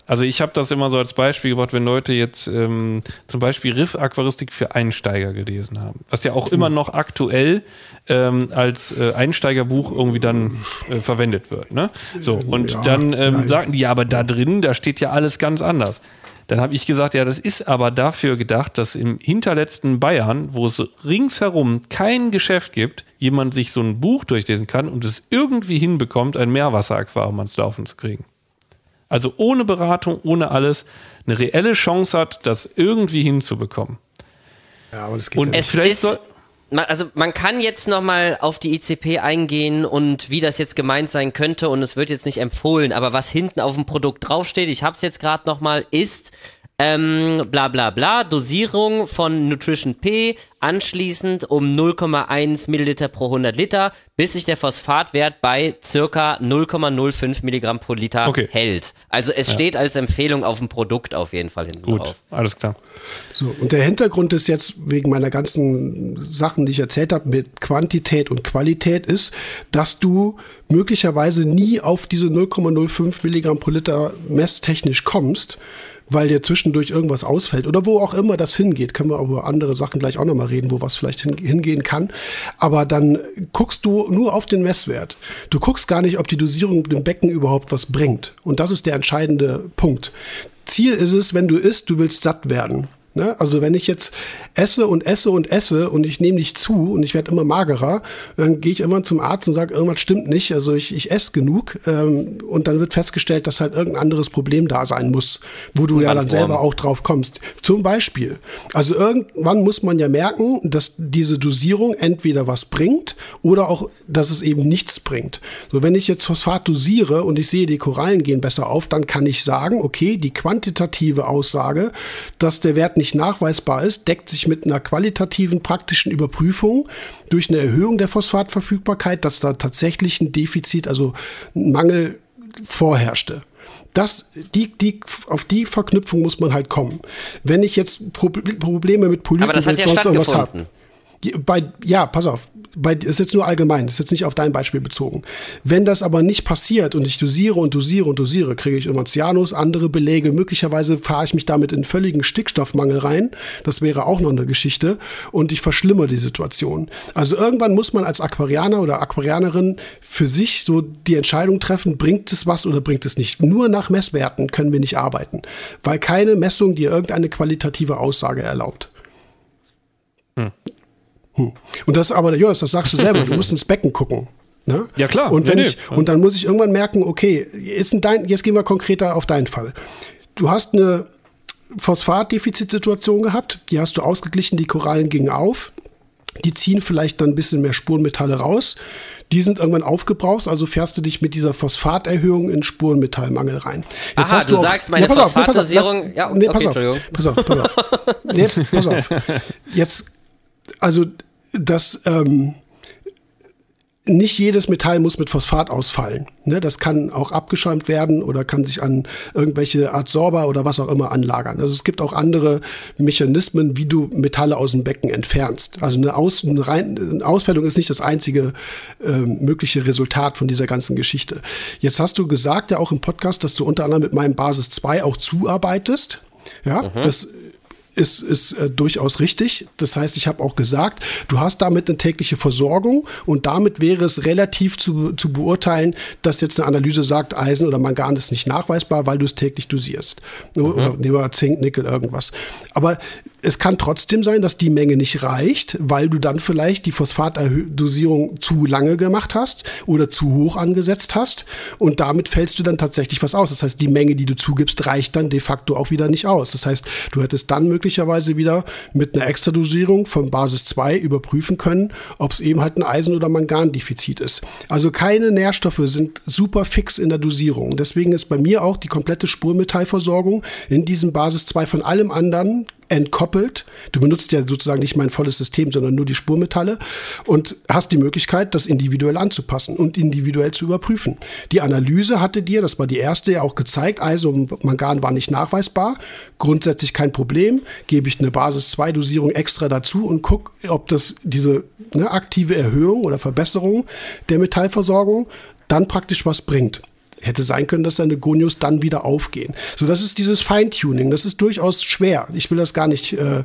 Also ich habe das immer so als Beispiel gebracht, wenn Leute jetzt ähm, zum Beispiel Riff-Aquaristik für Einsteiger gelesen haben, was ja auch immer noch aktuell ähm, als äh, Einsteigerbuch irgendwie dann äh, verwendet wird. Ne? So, und ja, dann ähm, sagten die, ja, aber da drin, da steht ja alles ganz anders. Dann habe ich gesagt, ja, das ist aber dafür gedacht, dass im hinterletzten Bayern, wo es ringsherum kein Geschäft gibt, jemand sich so ein Buch durchlesen kann und es irgendwie hinbekommt, ein Meerwasseraquarium ans Laufen zu kriegen also ohne Beratung, ohne alles, eine reelle Chance hat, das irgendwie hinzubekommen. Ja, aber das geht und ja. es vielleicht ist, also man kann jetzt nochmal auf die ICP eingehen und wie das jetzt gemeint sein könnte und es wird jetzt nicht empfohlen, aber was hinten auf dem Produkt draufsteht, ich habe es jetzt gerade nochmal, ist ähm, bla bla bla, Dosierung von Nutrition P, anschließend um 0,1 Milliliter pro 100 Liter, bis sich der Phosphatwert bei circa 0,05 Milligramm pro Liter okay. hält. Also es ja. steht als Empfehlung auf dem Produkt auf jeden Fall hinten Gut, drauf. alles klar. So, und der Hintergrund ist jetzt wegen meiner ganzen Sachen, die ich erzählt habe, mit Quantität und Qualität ist, dass du möglicherweise nie auf diese 0,05 Milligramm pro Liter messtechnisch kommst, weil dir zwischendurch irgendwas ausfällt oder wo auch immer das hingeht. Können wir über andere Sachen gleich auch nochmal reden, wo was vielleicht hingehen kann. Aber dann guckst du nur auf den Messwert. Du guckst gar nicht, ob die Dosierung dem Becken überhaupt was bringt. Und das ist der entscheidende Punkt. Ziel ist es, wenn du isst, du willst satt werden. Ne? Also wenn ich jetzt esse und esse und esse und ich nehme nicht zu und ich werde immer magerer, dann gehe ich immer zum Arzt und sage, irgendwas stimmt nicht. Also ich, ich esse genug ähm, und dann wird festgestellt, dass halt irgendein anderes Problem da sein muss, wo du und ja dann selber auch drauf kommst. Zum Beispiel. Also irgendwann muss man ja merken, dass diese Dosierung entweder was bringt oder auch, dass es eben nichts bringt. So, wenn ich jetzt Phosphat dosiere und ich sehe, die Korallen gehen besser auf, dann kann ich sagen, okay, die quantitative Aussage, dass der Wert nicht nicht nachweisbar ist, deckt sich mit einer qualitativen praktischen Überprüfung durch eine Erhöhung der Phosphatverfügbarkeit, dass da tatsächlich ein Defizit, also ein Mangel vorherrschte. Das, die, die, auf die Verknüpfung muss man halt kommen. Wenn ich jetzt Pro Probleme mit Polypen sonst irgendwas habe. Bei, ja, pass auf, bei, ist jetzt nur allgemein, ist jetzt nicht auf dein Beispiel bezogen. Wenn das aber nicht passiert und ich dosiere und dosiere und dosiere, kriege ich immer Cyanus, andere Belege. Möglicherweise fahre ich mich damit in völligen Stickstoffmangel rein. Das wäre auch noch eine Geschichte. Und ich verschlimmere die Situation. Also irgendwann muss man als Aquarianer oder Aquarianerin für sich so die Entscheidung treffen, bringt es was oder bringt es nicht. Nur nach Messwerten können wir nicht arbeiten, weil keine Messung dir irgendeine qualitative Aussage erlaubt. Hm. Und das aber, Jonas, das sagst du selber, du musst ins Becken gucken. Ne? Ja, klar. Und, wenn Nee, ich, nee. und dann muss ich irgendwann merken, okay, jetzt, in dein, jetzt gehen wir konkreter auf deinen Fall. Du hast eine Phosphatdefizitsituation gehabt, die hast du ausgeglichen, die Korallen gingen auf. Die ziehen vielleicht dann ein bisschen mehr Spurenmetalle raus. Die sind irgendwann aufgebraucht, also fährst du dich mit dieser Phosphaterhöhung in Spurenmetallmangel rein. Jetzt Aha, du auch- sagst, meine auf, Phosphatdosierung- ja, nee, okay, pass auf, pass auf, pass auf. Nee, pass auf. Jetzt, also das, ähm, nicht jedes Metall muss mit Phosphat ausfallen. Ne, das kann auch abgeschäumt werden oder kann sich an irgendwelche Adsorber oder was auch immer anlagern. Also es gibt auch andere Mechanismen, wie du Metalle aus dem Becken entfernst. Also eine, aus, eine, rein, eine Ausfällung ist nicht das einzige ähm, mögliche Resultat von dieser ganzen Geschichte. Jetzt hast du gesagt, ja auch im Podcast, dass du unter anderem mit meinem Basis 2 auch zuarbeitest. Ja, das ist, ist äh, durchaus richtig. Das heißt, ich habe auch gesagt, du hast damit eine tägliche Versorgung und damit wäre es relativ zu, zu beurteilen, dass jetzt eine Analyse sagt, Eisen oder Mangan ist nicht nachweisbar, weil du es täglich dosierst. Oder nehmen wir Zink, Nickel, irgendwas. Aber es kann trotzdem sein, dass die Menge nicht reicht, weil du dann vielleicht die Phosphatdosierung zu lange gemacht hast oder zu hoch angesetzt hast und damit fällst du dann tatsächlich was aus. Das heißt, die Menge, die du zugibst, reicht dann de facto auch wieder nicht aus. Das heißt, du hättest dann möglicherweise wieder mit einer Extradosierung von Basis 2 überprüfen können, ob es eben halt ein Eisen- oder Mangandefizit ist. Also keine Nährstoffe sind super fix in der Dosierung. Deswegen ist bei mir auch die komplette Spurmetallversorgung in diesem Basis 2 von allem anderen entkoppelt. Du benutzt ja sozusagen nicht mein volles System, sondern nur die Spurmetalle und hast die Möglichkeit, das individuell anzupassen und individuell zu überprüfen. Die Analyse hatte dir, das war die erste, ja auch gezeigt, also Mangan war nicht nachweisbar. Grundsätzlich kein Problem. Gebe ich eine Basis-2-Dosierung extra dazu und gucke, ob das diese ne, aktive Erhöhung oder Verbesserung der Metallversorgung dann praktisch was bringt hätte sein können, dass deine Gonios dann wieder aufgehen. So, das ist dieses Feintuning. Das ist durchaus schwer. Ich will das gar nicht, äh,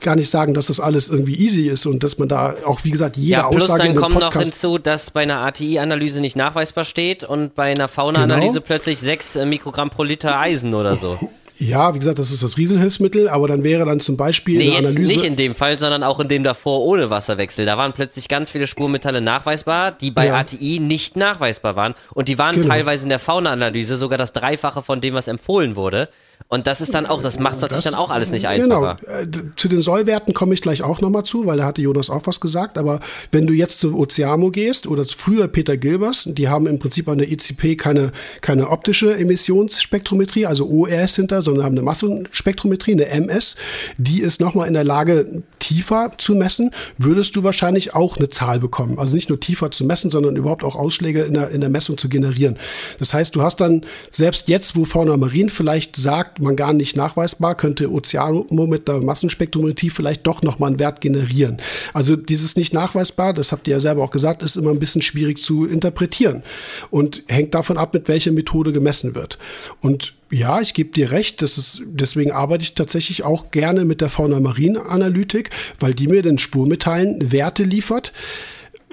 gar nicht sagen, dass das alles irgendwie easy ist und dass man da auch, wie gesagt, jede Ja, plus Aussage dann kommt noch hinzu, dass bei einer ATI-Analyse nicht nachweisbar steht und bei einer Fauna-Analyse Genau. plötzlich 6 äh, Mikrogramm pro Liter Eisen oder so. Ja, wie gesagt, das ist das Riesenhilfsmittel, aber dann wäre dann zum Beispiel Nee, eine jetzt Analyse. nicht in dem Fall, sondern auch in dem davor ohne Wasserwechsel. Da waren plötzlich ganz viele Spurmetalle nachweisbar, die bei Ja. ATI nicht nachweisbar waren. Und die waren Genau. teilweise in der Fauna-Analyse sogar das Dreifache von dem, was empfohlen wurde. Und das ist dann auch, das macht es natürlich dann auch alles nicht einfacher. Genau. Äh, d- Zu den Sollwerten komme ich gleich auch nochmal zu, weil da hatte Jonas auch was gesagt. Aber wenn du jetzt zu Oceamo gehst oder früher Peter Gilbers, die haben im Prinzip an der ECP keine, keine optische Emissionsspektrometrie, also ORS hinter, sondern haben eine Massenspektrometrie, eine MS. Die ist nochmal in der Lage, tiefer zu messen, würdest du wahrscheinlich auch eine Zahl bekommen. Also nicht nur tiefer zu messen, sondern überhaupt auch Ausschläge in der, in der Messung zu generieren. Das heißt, du hast dann selbst jetzt, wo Fauna Marin vielleicht sagt, man gar nicht nachweisbar, könnte Oceano mit der Massenspektrometrie vielleicht doch nochmal einen Wert generieren. Also dieses nicht nachweisbar, das habt ihr ja selber auch gesagt, ist immer ein bisschen schwierig zu interpretieren und hängt davon ab, mit welcher Methode gemessen wird. Und ja, ich gebe dir recht, das ist, deswegen arbeite ich tatsächlich auch gerne mit der Fauna-Marin-Analytik, weil die mir den Spurmetallen Werte liefert,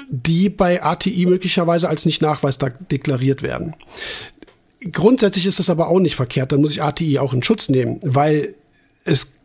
die bei ATI möglicherweise als nicht nachweisbar deklariert werden. Grundsätzlich ist das aber auch nicht verkehrt, dann muss ich ATI auch in Schutz nehmen, weil es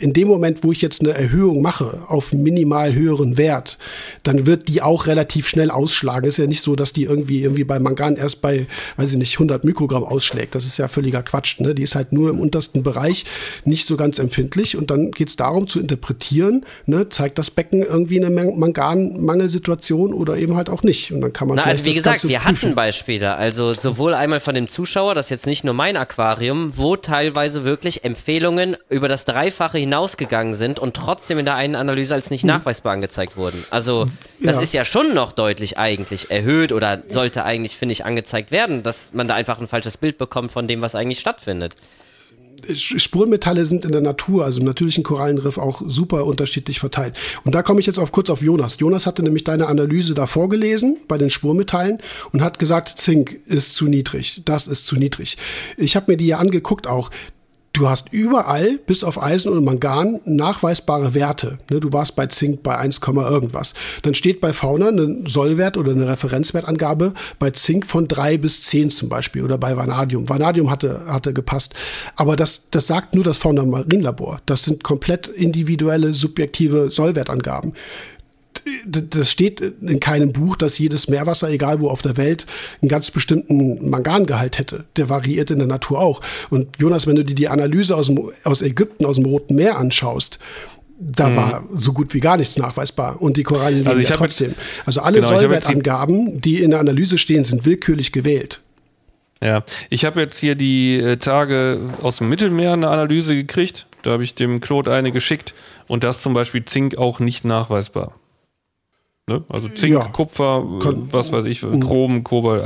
in dem Moment, wo ich jetzt eine Erhöhung mache auf minimal höheren Wert, dann wird die auch relativ schnell ausschlagen. Ist ja nicht so, dass die irgendwie, irgendwie bei Mangan erst bei, weiß ich nicht, 100 Mikrogramm ausschlägt. Das ist ja völliger Quatsch. Ne? Die ist halt nur im untersten Bereich nicht so ganz empfindlich. Und dann geht es darum zu interpretieren, ne? zeigt das Becken irgendwie eine Man- Manganmangelsituation oder eben halt auch nicht. Und dann kann man Na, also wie gesagt, wir prüfen. hatten Beispiele. Also sowohl einmal von dem Zuschauer, das ist jetzt nicht nur mein Aquarium, wo teilweise wirklich Empfehlungen über das Dreifache hinausgegangen sind und trotzdem in der einen Analyse als nicht nachweisbar angezeigt wurden. Also das Ja. ist ja schon noch deutlich eigentlich erhöht oder sollte eigentlich, finde ich, angezeigt werden, dass man da einfach ein falsches Bild bekommt von dem, was eigentlich stattfindet. Spurenmetalle sind in der Natur, also im natürlichen Korallenriff, auch super unterschiedlich verteilt. Und da komme ich jetzt auf, kurz auf Jonas. Jonas hatte nämlich deine Analyse da vorgelesen bei den Spurmetallen und hat gesagt, Zink ist zu niedrig. Das ist zu niedrig. Ich habe mir die ja angeguckt auch. Du hast überall, bis auf Eisen und Mangan, nachweisbare Werte. Ne, Du warst bei Zink bei 1, irgendwas. Dann steht bei Fauna ein Sollwert oder eine Referenzwertangabe bei Zink von 3 bis 10 zum Beispiel oder bei Vanadium. Vanadium hatte, hatte gepasst. Aber das, das sagt nur das Fauna Marinlabor. Das sind komplett individuelle, subjektive Sollwertangaben. Das steht in keinem Buch, dass jedes Meerwasser, egal wo auf der Welt, einen ganz bestimmten Mangangehalt hätte. Der variiert in der Natur auch. Und Jonas, wenn du dir die Analyse aus, dem, aus Ägypten, aus dem Roten Meer anschaust, da mhm. war so gut wie gar nichts nachweisbar. Und die Korallen also ja trotzdem. Jetzt, also alle genau, Sollwertangaben, die in der Analyse stehen, sind willkürlich gewählt. Ja, ich habe jetzt hier die äh, Tage aus dem Mittelmeer eine Analyse gekriegt. Da habe ich dem Claude eine geschickt. Und da ist zum Beispiel Zink auch nicht nachweisbar. Ne? Also Zink, ja. Kupfer, Kon was weiß ich, mhm. Chrom, Kobalt,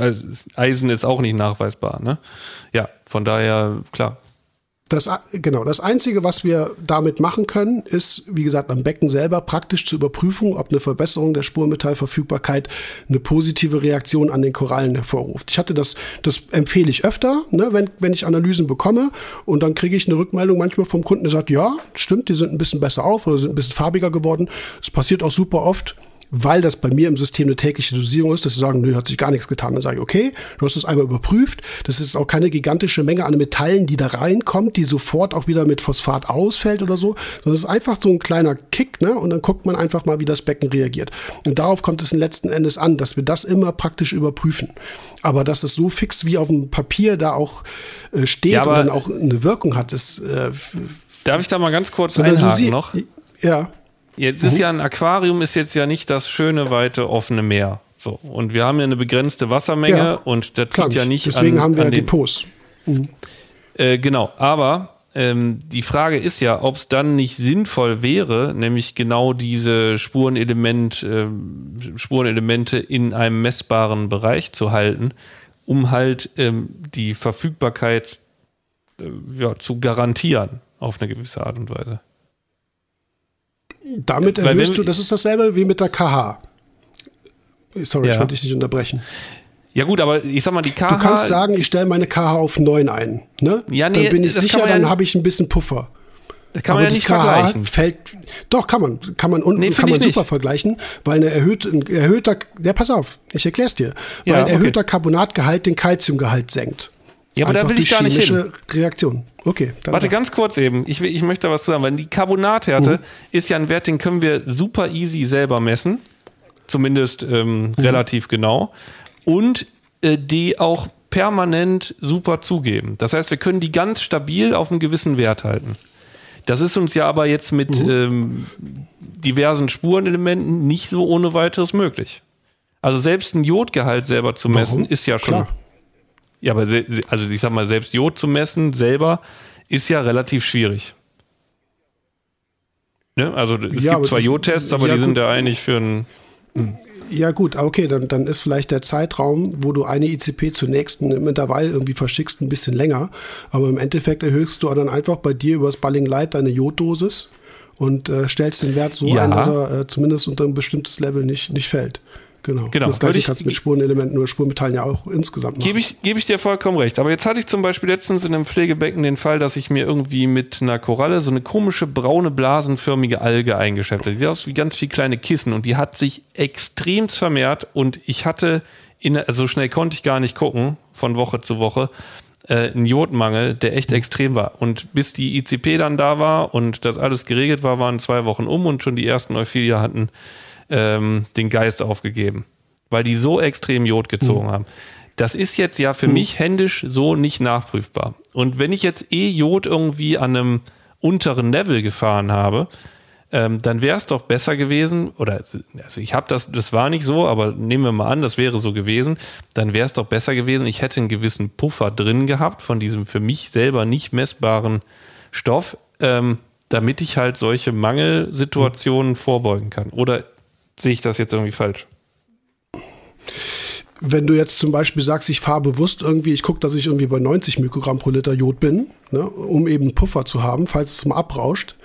Eisen ist auch nicht nachweisbar. Ne? Ja, von daher, klar, das, genau, das Einzige, was wir damit machen können, ist, wie gesagt, am Becken selber praktisch zur Überprüfung, ob eine Verbesserung der Spurmetallverfügbarkeit eine positive Reaktion an den Korallen hervorruft. Ich hatte das, das empfehle ich öfter, ne, wenn, wenn ich Analysen bekomme und dann kriege ich eine Rückmeldung manchmal vom Kunden, der sagt, ja, stimmt, die sind ein bisschen besser auf oder sind ein bisschen farbiger geworden. Es passiert auch super oft weil das bei mir im System eine tägliche Dosierung ist, dass sie sagen, nö, hat sich gar nichts getan. Dann sage ich, okay, du hast es einmal überprüft. Das ist auch keine gigantische Menge an Metallen, die da reinkommt, die sofort auch wieder mit Phosphat ausfällt oder so. Das ist einfach so ein kleiner Kick, ne? Und dann guckt man einfach mal, wie das Becken reagiert. Und darauf kommt es letzten Endes an, dass wir das immer praktisch überprüfen. Aber dass es so fix wie auf dem Papier da auch äh, steht ja, und dann auch eine Wirkung hat, ist. Äh, Darf ich da mal ganz kurz einhaken noch? Ja. Jetzt mhm. ist ja ein Aquarium, ist jetzt ja nicht das schöne, weite, offene Meer. So. Und wir haben ja eine begrenzte Wassermenge ja, und da zieht ja nicht Deswegen an, haben wir an den, Depots. Mhm. Äh, genau, aber ähm, die Frage ist ja, ob es dann nicht sinnvoll wäre, nämlich genau diese Spurenelement, äh, Spurenelemente in einem messbaren Bereich zu halten, um halt ähm, die Verfügbarkeit äh, ja, zu garantieren auf eine gewisse Art und Weise. Damit erhöhst du, das ist dasselbe wie mit der KH. Sorry, ja. ich wollte dich nicht unterbrechen. Ja gut, aber ich sag mal, die KH... Du kannst sagen, ich stelle meine KH auf 9 ein. Ne? Ja, nee, dann bin ich sicher, dann ja, habe ich ein bisschen Puffer. Das kann man aber ja nicht KH vergleichen. Fällt, doch, kann man. Kann man unten nee, kann man super nicht. vergleichen, weil eine erhöhte, ein erhöhter, ja, pass auf, ich erklär's dir. Weil ja, ein erhöhter okay. Carbonatgehalt den Calciumgehalt senkt. Ja, aber Einfach da will ich gar nicht hin. Reaktion. Okay. Warte, ganz kurz eben. Ich, ich möchte da was zu sagen, weil die Carbonathärte mhm. ist ja ein Wert, den können wir super easy selber messen. Zumindest ähm, mhm. relativ genau. Und äh, die auch permanent super zugeben. Das heißt, wir können die ganz stabil auf einem gewissen Wert halten. Das ist uns ja aber jetzt mit mhm. ähm, diversen Spurenelementen nicht so ohne weiteres möglich. Also selbst ein Jodgehalt selber zu messen, Warum? ist ja schon Klar. Ja, aber also ich sag mal, selbst Jod zu messen selber ist ja relativ schwierig. Ne? Also es ja, gibt zwar Jodtests, aber ja, die sind ja eigentlich für ein. Ja gut, okay, dann, dann ist vielleicht der Zeitraum, wo du eine ICP zur nächsten im Intervall irgendwie verschickst, ein bisschen länger. Aber im Endeffekt erhöhst du dann einfach bei dir übers Balling Light deine Joddosis und äh, stellst den Wert so ja. ein, dass er äh, zumindest unter ein bestimmtes Level nicht, nicht fällt. Genau. genau. Das gleiche kannst du mit Spurenelementen oder Spurmetallen ja auch insgesamt machen. Gebe ich, gebe ich dir vollkommen recht. Aber jetzt hatte ich zum Beispiel letztens in einem Pflegebecken den Fall, dass ich mir irgendwie mit einer Koralle so eine komische braune blasenförmige Alge eingeschäppt habe. Die aus wie ganz viele kleine Kissen und die hat sich extrem vermehrt und ich hatte, in, also so schnell konnte ich gar nicht gucken, von Woche zu Woche, äh, einen Jodmangel, der echt extrem war. Und bis die ICP dann da war und das alles geregelt war, waren zwei Wochen um und schon die ersten Euphilia hatten ähm, den Geist aufgegeben, weil die so extrem Jod gezogen mhm. haben. Das ist jetzt ja für mhm. mich händisch so nicht nachprüfbar. Und wenn ich jetzt eh Jod irgendwie an einem unteren Level gefahren habe, ähm, dann wäre es doch besser gewesen, oder also ich habe das, das war nicht so, aber nehmen wir mal an, das wäre so gewesen, dann wäre es doch besser gewesen, ich hätte einen gewissen Puffer drin gehabt von diesem für mich selber nicht messbaren Stoff, ähm, damit ich halt solche Mangelsituationen vorbeugen kann. Oder sehe ich das jetzt irgendwie falsch? Wenn du jetzt zum Beispiel sagst, ich fahre bewusst irgendwie, ich gucke, dass ich irgendwie bei 90 Mikrogramm pro Liter Jod bin, ne, um eben Puffer zu haben, falls es mal abrauscht,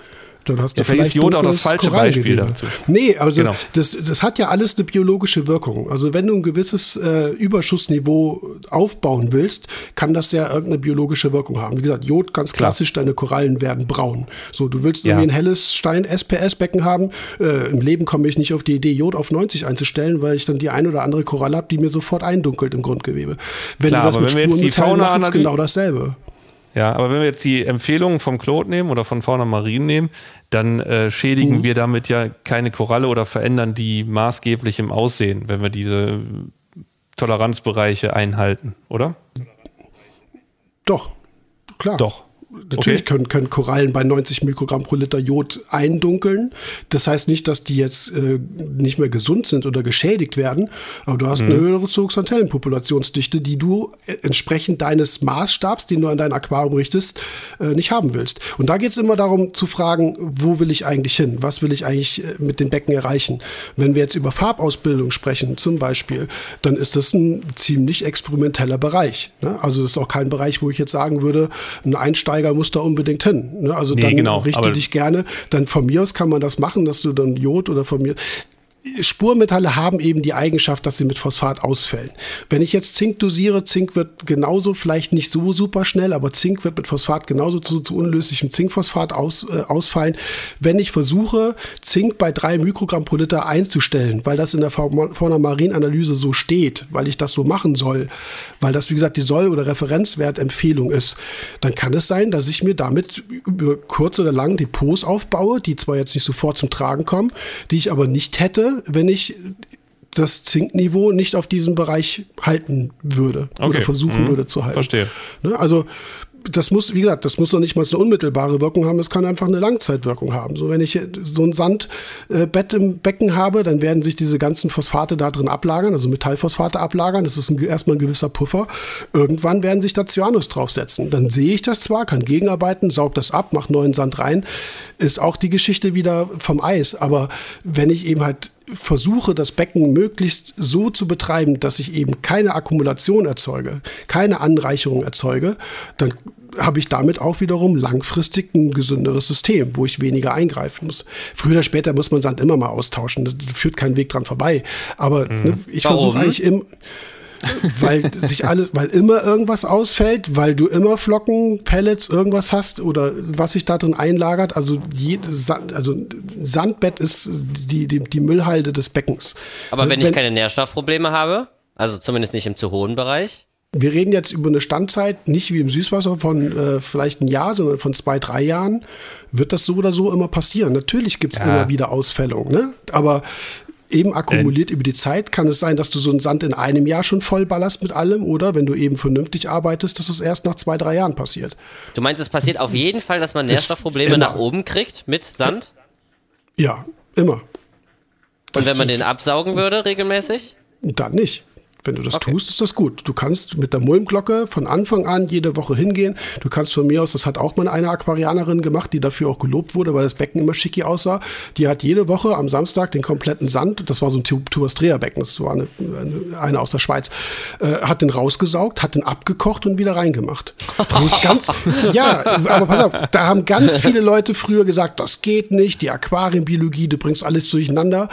dann hast du ja, vielleicht ist Jod auch das falsche Beispiel dazu. Nee, also genau. das, das hat ja alles eine biologische Wirkung. Also wenn du ein gewisses äh, Überschussniveau aufbauen willst, kann das ja irgendeine biologische Wirkung haben. Wie gesagt, Jod ganz Klar. klassisch, deine Korallen werden braun. So, du willst ja. irgendwie ein helles Stein-SPS-Becken haben. Äh, Im Leben komme ich nicht auf die Idee, Jod auf 90 einzustellen, weil ich dann die ein oder andere Koralle habe, die mir sofort eindunkelt im Grundgewebe. Wenn Klar, du das mit Spuren mitteilen, genau dasselbe. Ja, aber wenn wir jetzt die Empfehlungen vom Claude nehmen oder von Fauna Marien nehmen, dann äh, schädigen mhm. wir damit ja keine Koralle oder verändern die maßgeblich im Aussehen, wenn wir diese Toleranzbereiche einhalten, oder? Doch, klar. Doch. Natürlich okay. können, können Korallen bei 90 Mikrogramm pro Liter Jod eindunkeln. Das heißt nicht, dass die jetzt äh, nicht mehr gesund sind oder geschädigt werden, aber du hast mhm. eine höhere Zooxantellenpopulationsdichte, die du äh, entsprechend deines Maßstabs, den du an dein Aquarium richtest, äh, nicht haben willst. Und da geht es immer darum zu fragen, wo will ich eigentlich hin? Was will ich eigentlich äh, mit den Becken erreichen? Wenn wir jetzt über Farbausbildung sprechen, zum Beispiel, dann ist das ein ziemlich experimenteller Bereich. Ne? Also das ist auch kein Bereich, wo ich jetzt sagen würde, ein Einsteiger Einsteiger muss da unbedingt hin. Ne? Also nee, dann genau, richte dich gerne, dann von mir aus kann man das machen, dass du dann Jod oder von mir, Spurmetalle haben eben die Eigenschaft, dass sie mit Phosphat ausfällen. Wenn ich jetzt Zink dosiere, Zink wird genauso, vielleicht nicht so super schnell, aber Zink wird mit Phosphat genauso zu, zu unlöslichem Zinkphosphat aus, äh, ausfallen. Wenn ich versuche, Zink bei drei Mikrogramm pro Liter einzustellen, weil das in der Fauna Marin-Analyse so steht, weil ich das so machen soll, weil das, wie gesagt, die Soll- oder Referenzwertempfehlung ist, dann kann es sein, dass ich mir damit über kurz oder lang Depots aufbaue, die zwar jetzt nicht sofort zum Tragen kommen, die ich aber nicht hätte, wenn ich das Zinkniveau nicht auf diesem Bereich halten würde okay. oder versuchen mhm. würde zu halten. Verstehe. Ne? Also das muss, wie gesagt, das muss noch nicht mal eine unmittelbare Wirkung haben, es kann einfach eine Langzeitwirkung haben. So, wenn ich so ein Sandbett im Becken habe, dann werden sich diese ganzen Phosphate da drin ablagern, also Metallphosphate ablagern. Das ist ein, erstmal ein gewisser Puffer. Irgendwann werden sich da Cyanus draufsetzen. Dann sehe ich das zwar, kann gegenarbeiten, saugt das ab, macht neuen Sand rein. Ist auch die Geschichte wieder vom Eis. Aber wenn ich eben halt versuche, das Becken möglichst so zu betreiben, dass ich eben keine Akkumulation erzeuge, keine Anreicherung erzeuge, dann habe ich damit auch wiederum langfristig ein gesünderes System, wo ich weniger eingreifen muss. Früher oder später muss man Sand immer mal austauschen, da führt kein Weg dran vorbei. Aber mhm. ne, ich versuche eigentlich immer weil sich alles, weil immer irgendwas ausfällt, weil du immer Flocken, Pellets, irgendwas hast oder was sich da drin einlagert. Also, jede Sand, also Sandbett ist die, die, die Müllhalde des Beckens. Aber wenn, wenn ich keine Nährstoffprobleme habe, also zumindest nicht im zu hohen Bereich? Wir reden jetzt über eine Standzeit, nicht wie im Süßwasser von äh, vielleicht ein Jahr, sondern von zwei, drei Jahren. Wird das so oder so immer passieren? Natürlich gibt es ja. immer wieder Ausfällungen, ne? aber eben akkumuliert äh. über die Zeit. Kann es sein, dass du so einen Sand in einem Jahr schon voll ballerst mit allem oder wenn du eben vernünftig arbeitest, dass es erst nach zwei, drei Jahren passiert? Du meinst, es passiert auf jeden Fall, dass man Nährstoffprobleme nach oben kriegt mit Sand? Ja, immer. Das Und wenn man den absaugen würde regelmäßig? Dann nicht. Wenn du das okay. tust, ist das gut. Du kannst mit der Mulmglocke von Anfang an jede Woche hingehen. Du kannst von mir aus, das hat auch mal eine Aquarianerin gemacht, die dafür auch gelobt wurde, weil das Becken immer schicki aussah. Die hat jede Woche am Samstag den kompletten Sand, das war so ein Tuastrea-Becken, das war eine, eine, aus der Schweiz, äh, hat den rausgesaugt, hat den abgekocht und wieder reingemacht. ganz, ja, aber pass auf, da haben ganz viele Leute früher gesagt, das geht nicht, die Aquarienbiologie, du bringst alles durcheinander.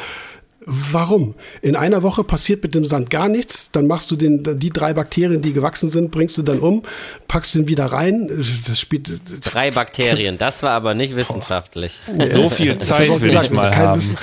Warum? In einer Woche passiert mit dem Sand gar nichts, dann machst du den, die drei Bakterien, die gewachsen sind, bringst du dann um, packst den wieder rein. Das spielt. Drei Bakterien, das war aber nicht wissenschaftlich. Oh. So viel Zeit will gesagt, ich mal haben.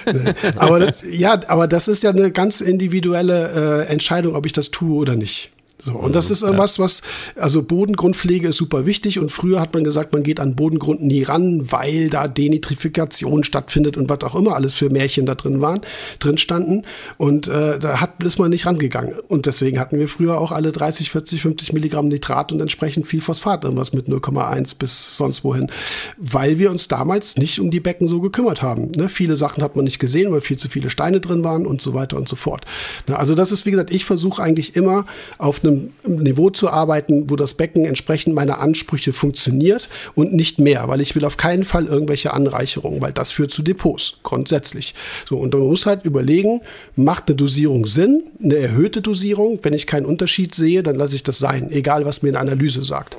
aber das, ja, aber das ist ja eine ganz individuelle äh, Entscheidung, ob ich das tue oder nicht. So, und das ist irgendwas, was, also Bodengrundpflege ist super wichtig und früher hat man gesagt, man geht an Bodengrund nie ran, weil da Denitrifikation stattfindet und was auch immer alles für Märchen da drin waren, drin standen und äh, da hat, ist man nicht rangegangen und deswegen hatten wir früher auch alle 30, 40, 50 Milligramm Nitrat und entsprechend viel Phosphat, irgendwas mit 0,1 bis sonst wohin, weil wir uns damals nicht um die Becken so gekümmert haben. Ne? Viele Sachen hat man nicht gesehen, weil viel zu viele Steine drin waren und so weiter und so fort. Ne? Also das ist, wie gesagt, ich versuche eigentlich immer auf einem Niveau zu arbeiten, wo das Becken entsprechend meiner Ansprüche funktioniert und nicht mehr, weil ich will auf keinen Fall irgendwelche Anreicherungen, weil das führt zu Depots, grundsätzlich. So, und man muss halt überlegen, macht eine Dosierung Sinn, eine erhöhte Dosierung? Wenn ich keinen Unterschied sehe, dann lasse ich das sein, egal was mir eine Analyse sagt.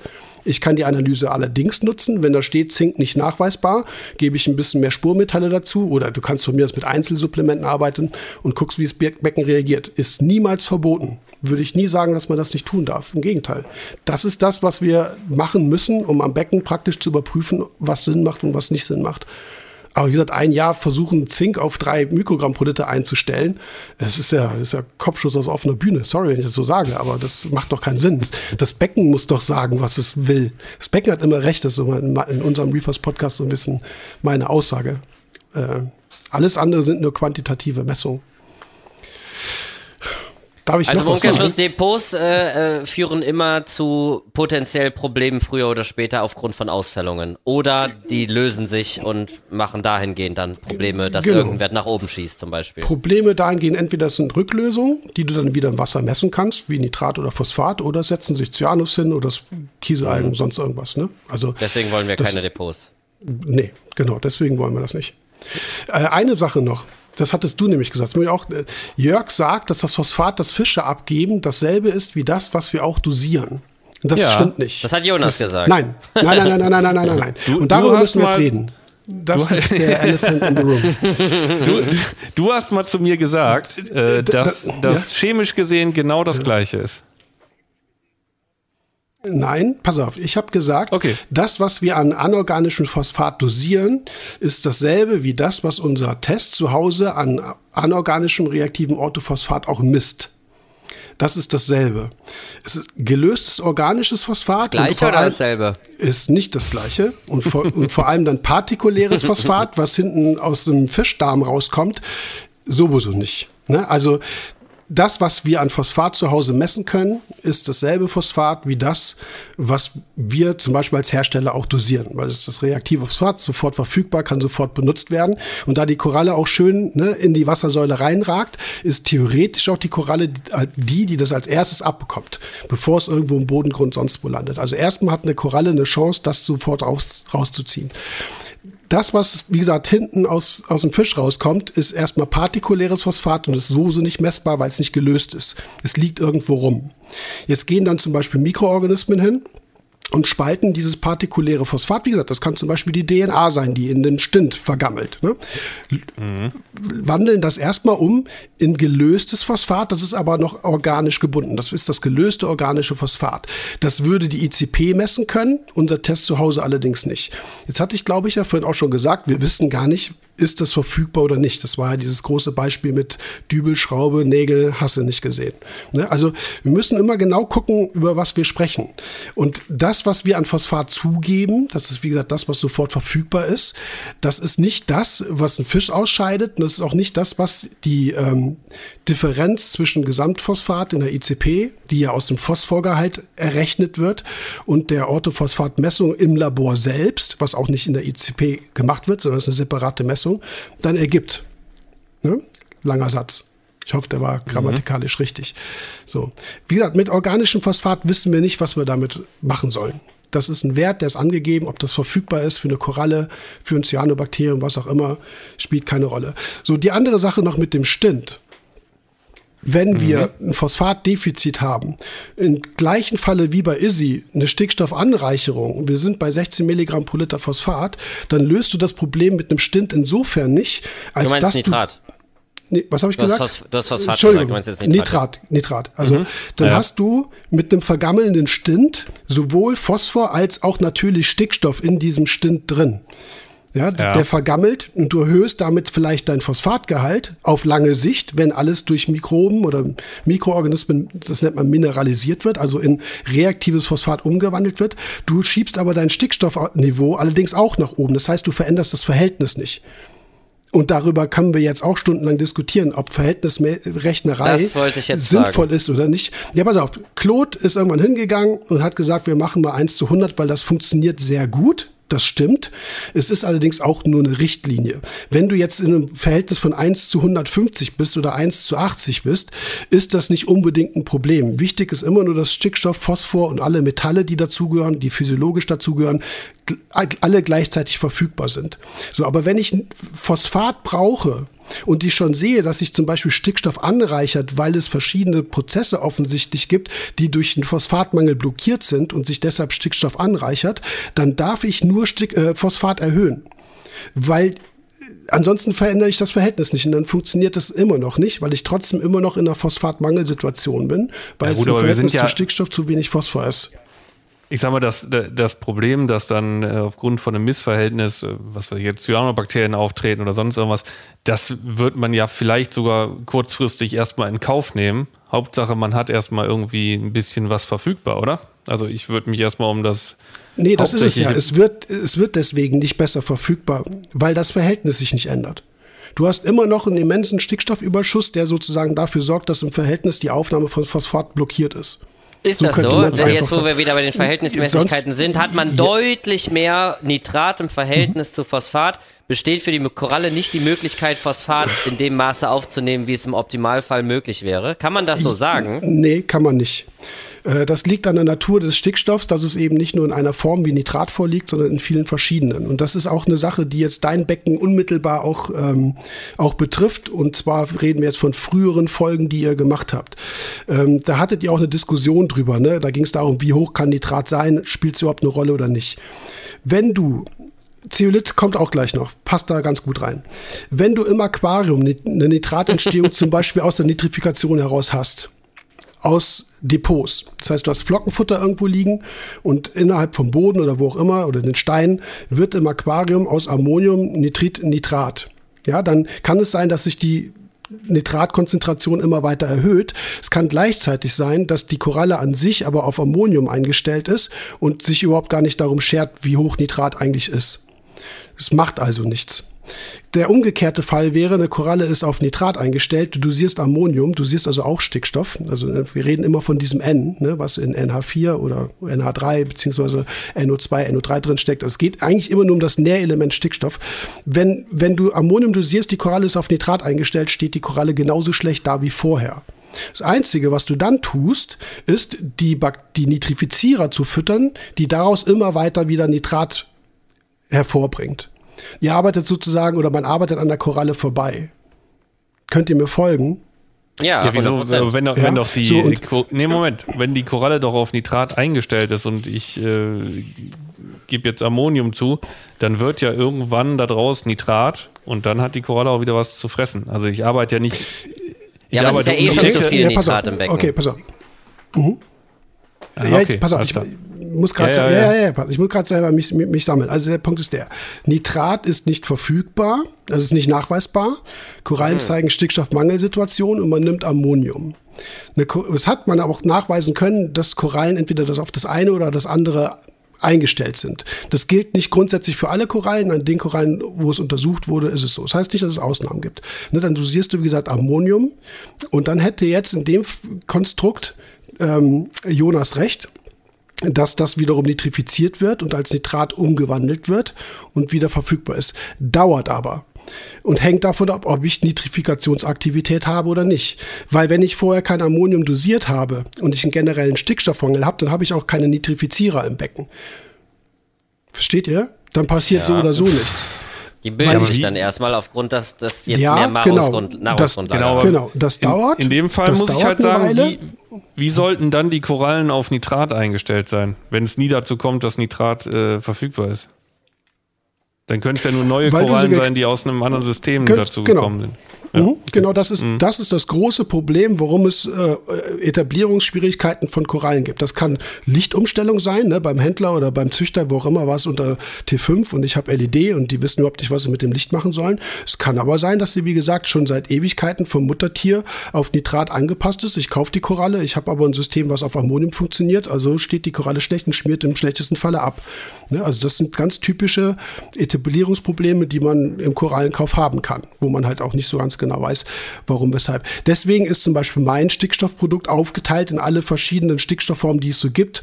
Ich kann die Analyse allerdings nutzen. Wenn da steht Zink nicht nachweisbar, gebe ich ein bisschen mehr Spurmetalle dazu oder du kannst von mir aus mit Einzelsupplementen arbeiten und guckst, wie das Becken reagiert. Ist niemals verboten. Würde ich nie sagen, dass man das nicht tun darf. Im Gegenteil. Das ist das, was wir machen müssen, um am Becken praktisch zu überprüfen, was Sinn macht und was nicht Sinn macht. Aber wie gesagt, ein Jahr versuchen, Zink auf drei Mikrogramm pro Liter einzustellen, das ist ja, das ist ja Kopfschuss aus offener Bühne. Sorry, wenn ich das so sage, aber das macht doch keinen Sinn. Das Becken muss doch sagen, was es will. Das Becken hat immer recht, das ist so in unserem Reefers-Podcast so ein bisschen meine Aussage. Äh, alles andere sind nur quantitative Messungen. Darf ich also im Umkehrschluss, Depots äh, äh, führen immer zu potenziell Problemen früher oder später aufgrund von Ausfällungen. Oder die lösen sich und machen dahingehend dann Probleme, dass genau. irgendwer nach oben schießt zum Beispiel. Probleme dahingehend, entweder sind Rücklösungen, die du dann wieder im Wasser messen kannst, wie Nitrat oder Phosphat, oder setzen sich Cyanus hin oder Kieselalgen, mhm. sonst irgendwas. Ne? Also, deswegen wollen wir das, keine Depots. Nee, genau, deswegen wollen wir das nicht. Äh, eine Sache noch. Das hattest du nämlich gesagt. Auch, äh, Jörg sagt, dass das Phosphat, das Fische abgeben, dasselbe ist wie das, was wir auch dosieren. Das ja, stimmt nicht. Das hat Jonas das, gesagt. Nein, nein, nein, nein, nein, nein, nein, nein. Du, Und darüber müssen wir jetzt reden. Das ist der Elephant in the Room. Du, du, hast mal zu mir gesagt, äh, äh dass das ja? chemisch gesehen genau das Gleiche ist. Nein, pass auf, ich habe gesagt, okay. das, was wir an anorganischem Phosphat dosieren, ist dasselbe wie das, was unser Test zu Hause an anorganischem reaktiven Orthophosphat auch misst. Das ist dasselbe. Es ist gelöstes organisches Phosphat. Das gleiche oder dasselbe? Ist nicht das gleiche. Und vor, und vor allem dann partikuläres Phosphat, was hinten aus dem Fischdarm rauskommt, sowieso nicht. Ne? Also das, was wir an Phosphat zu Hause messen können, ist dasselbe Phosphat wie das, was wir zum Beispiel als Hersteller auch dosieren, weil es ist das reaktive Phosphat sofort verfügbar, kann sofort benutzt werden. Und da die Koralle auch schön ne, in die Wassersäule reinragt, ist theoretisch auch die Koralle die, die das als erstes abbekommt, bevor es irgendwo im Bodengrund sonst wo landet. Also erstmal hat eine Koralle eine Chance, das sofort raus, rauszuziehen das, was, wie gesagt, hinten aus, aus dem Fisch rauskommt, ist erstmal partikuläres Phosphat und ist so, so nicht messbar, weil es nicht gelöst ist. Es liegt irgendwo rum. Jetzt gehen dann zum Beispiel Mikroorganismen hin und spalten dieses partikuläre Phosphat. Wie gesagt, das kann zum Beispiel die DNA sein, die in den Stint vergammelt. Ne? Mhm. Wandeln das erstmal um in gelöstes Phosphat, das ist aber noch organisch gebunden. Das ist das gelöste organische Phosphat. Das würde die ICP messen können, unser Test zu Hause allerdings nicht. Jetzt hatte ich, glaube ich, ja vorhin auch schon gesagt, wir wissen gar nicht, ist das verfügbar oder nicht? Das war ja dieses große Beispiel mit Dübelschraube, Nägel, hast du nicht gesehen. Ne? Also wir müssen immer genau gucken, über was wir sprechen. Und das, was wir an Phosphat zugeben, das ist wie gesagt das, was sofort verfügbar ist, das ist nicht das, was ein Fisch ausscheidet. Und das ist auch nicht das, was die ähm, Differenz zwischen Gesamtphosphat in der ICP, die ja aus dem Phosphorgehalt errechnet wird, und der Orthophosphatmessung im Labor selbst, was auch nicht in der ICP gemacht wird, sondern es ist eine separate Messung Leistung dann ergibt. Ne? Langer Satz. Ich hoffe, der war grammatikalisch mhm. richtig. So. Wie gesagt, mit organischem Phosphat wissen wir nicht, was wir damit machen sollen. Das ist ein Wert, der ist angegeben, ob das verfügbar ist für eine Koralle, für ein Cyanobakterium, was auch immer, spielt keine Rolle. So, die andere Sache noch mit dem Stint wenn mhm. wir ein Phosphatdefizit haben, im gleichen Falle wie bei ISI eine Stickstoffanreicherung, wir sind bei 16 Milligramm pro Liter Phosphat, dann löst du das Problem mit einem Stint insofern nicht, als du dass Nitrat. du Nee, was habe ich du gesagt? Du hast Phosphat Entschuldigung, gesagt, Nitrat. Nitrat, Nitrat. Also mhm. dann ja. hast du mit dem vergammelnden Stint sowohl Phosphor als auch natürlich Stickstoff in diesem Stint drin. Ja, ja, der vergammelt und du erhöhst damit vielleicht dein Phosphatgehalt auf lange Sicht, wenn alles durch Mikroben oder Mikroorganismen, das nennt man mineralisiert wird, also in reaktives Phosphat umgewandelt wird. Du schiebst aber dein Stickstoffniveau allerdings auch nach oben. Das heißt, du veränderst das Verhältnis nicht. Und darüber können wir jetzt auch stundenlang diskutieren, ob Verhältnisrechnerei sinnvoll sagen. ist oder nicht. Ja, pass auf. Claude ist irgendwann hingegangen und hat gesagt, wir machen mal 1 zu 100, weil das funktioniert sehr gut. Das stimmt. Es ist allerdings auch nur eine Richtlinie. Wenn du jetzt in einem Verhältnis von 1 zu 150 bist oder 1 zu 80 bist, ist das nicht unbedingt ein Problem. Wichtig ist immer nur, dass Stickstoff, Phosphor und alle Metalle, die dazugehören, die physiologisch dazugehören, alle gleichzeitig verfügbar sind. So, aber wenn ich Phosphat brauche, und ich schon sehe, dass sich zum Beispiel Stickstoff anreichert, weil es verschiedene Prozesse offensichtlich gibt, die durch den Phosphatmangel blockiert sind und sich deshalb Stickstoff anreichert, dann darf ich nur Stick, äh, Phosphat erhöhen. Weil äh, ansonsten verändere ich das Verhältnis nicht und dann funktioniert das immer noch nicht, weil ich trotzdem immer noch in einer Phosphatmangelsituation bin, weil ja, gut, es im Verhältnis ja zu Stickstoff zu wenig Phosphor ist. Ich sag mal, das, das Problem, dass dann äh, aufgrund von einem Missverhältnis, äh, was weiß ich jetzt, Cyanobakterien auftreten oder sonst irgendwas, das wird man ja vielleicht sogar kurzfristig erstmal in Kauf nehmen. Hauptsache, man hat erstmal irgendwie ein bisschen was verfügbar, oder? Also ich würde mich erstmal um das. Nee, das ist es ja. Es wird, es wird deswegen nicht besser verfügbar, weil das Verhältnis sich nicht ändert. Du hast immer noch einen immensen Stickstoffüberschuss, der sozusagen dafür sorgt, dass im Verhältnis die Aufnahme von Phosphat blockiert ist. Ist so das so? Jetzt, wo wir wieder bei den Verhältnismäßigkeiten sind, hat man deutlich mehr Nitrat im Verhältnis mhm. zu Phosphat. Besteht für die Koralle nicht die Möglichkeit, Phosphat in dem Maße aufzunehmen, wie es im Optimalfall möglich wäre? Kann man das so sagen? Nee, kann man nicht. Äh, das liegt an der Natur des Stickstoffs, dass es eben nicht nur in einer Form wie Nitrat vorliegt, sondern in vielen verschiedenen. Und das ist auch eine Sache, die jetzt dein Becken unmittelbar auch, ähm, auch betrifft. Und zwar reden wir jetzt von früheren Folgen, die ihr gemacht habt. Ähm, da hattet ihr auch eine Diskussion drüber. Ne? Da ging es darum, wie hoch kann Nitrat sein, spielt es überhaupt eine Rolle oder nicht. Wenn du Zeolit kommt auch gleich noch, passt da ganz gut rein. Wenn du im Aquarium eine Nitratentstehung zum Beispiel aus der Nitrifikation heraus hast, aus Depots. Das heißt, du hast Flockenfutter irgendwo liegen und innerhalb vom Boden oder wo auch immer oder den Steinen wird im Aquarium aus Ammonium Nitrit Nitrat. Ja, dann kann es sein, dass sich die Nitratkonzentration immer weiter erhöht. Es kann gleichzeitig sein, dass die Koralle an sich aber auf Ammonium eingestellt ist und sich überhaupt gar nicht darum schert, wie hoch Nitrat eigentlich ist. Es macht also nichts. Der umgekehrte Fall wäre, eine Koralle ist auf Nitrat eingestellt, du dosierst Ammonium, du siehst also auch Stickstoff. Also äh, wir reden immer von diesem N, ne, was in NH4 oder NH3 beziehungsweise NO2, NO3 drin steckt. Es geht eigentlich immer nur um das Nährelement Stickstoff. Wenn, wenn du Ammonium dosierst, die Koralle ist auf Nitrat eingestellt, steht die Koralle genauso schlecht da wie vorher. Das Einzige, was du dann tust, ist, die, die Nitrifizierer zu füttern, die daraus immer weiter wieder Nitrat hervorbringt. Ihr arbeitet sozusagen oder man arbeitet an der Koralle vorbei. Könnt ihr mir folgen? Ja, ja wieso, wenn, doch, ja? wenn doch die, so, die nee, Moment, wenn die Koralle doch auf Nitrat eingestellt ist und ich äh, gebe jetzt Ammonium zu, dann wird ja irgendwann da draußen Nitrat und dann hat die Koralle auch wieder was zu fressen. Also ich arbeite ja nicht. Ich ja, aber es ist ja eh schon zu viel ja, Nitrat im Becken. Okay, pass auf. Mhm. Ah, okay, ja, ich, pass auf, ich, muss gerade ja, ja, ja, ich muss gerade selber mich, mich sammeln. Also der Punkt ist der: Nitrat ist nicht verfügbar, also ist nicht nachweisbar. Korallen mhm. zeigen Stickstoffmangelsituationen und man nimmt Ammonium. Das hat man aber auch nachweisen können, dass Korallen entweder das auf das eine oder das andere eingestellt sind. Das gilt nicht grundsätzlich für alle Korallen. An den Korallen, wo es untersucht wurde, ist es so. Das heißt nicht, dass es Ausnahmen gibt. Ne, dann dosierst du, wie gesagt, Ammonium. Und dann hätte jetzt in dem Konstrukt ähm, Jonas recht dass das wiederum nitrifiziert wird und als Nitrat umgewandelt wird und wieder verfügbar ist. Dauert aber und hängt davon ab, ob ich Nitrifikationsaktivität habe oder nicht. Weil wenn ich vorher kein Ammonium dosiert habe und ich einen generellen Stickstoffmangel habe, dann habe ich auch keine Nitrifizierer im Becken. Versteht ihr? Dann passiert ja. so oder so nichts. Die bilden sich dann erstmal aufgrund, dass das jetzt ja, mehr Nahrungsgrund, genau, Nahrungsgrundlage das, genau, genau, das dauert. In, in dem Fall muss ich halt sagen, wie, wie, sollten dann die Korallen auf Nitrat eingestellt sein, wenn es nie dazu kommt, dass Nitrat äh, verfügbar ist? Dann können es ja nur neue Weil Korallen sein, die aus einem anderen System könnt, dazu genau. gekommen sind. Ja. Mhm, genau, das ist, mhm. das ist das große Problem, warum es äh, Etablierungsschwierigkeiten von Korallen gibt. Das kann Lichtumstellung sein, ne, beim Händler oder beim Züchter, wo auch immer war es unter T5 und ich habe LED und die wissen überhaupt nicht, was sie mit dem Licht machen sollen. Es kann aber sein, dass sie, wie gesagt, schon seit Ewigkeiten vom Muttertier auf Nitrat angepasst ist. Ich kaufe die Koralle, ich habe aber ein System, was auf Ammonium funktioniert, also steht die Koralle schlecht und schmiert im schlechtesten Falle ab. Ne, also das sind ganz typische Etablierungsprobleme, die man im Korallenkauf haben kann, wo man halt auch nicht so ganz genau weiß, warum, weshalb. Deswegen ist zum Beispiel mein Stickstoffprodukt aufgeteilt in alle verschiedenen Stickstoffformen, die es so gibt,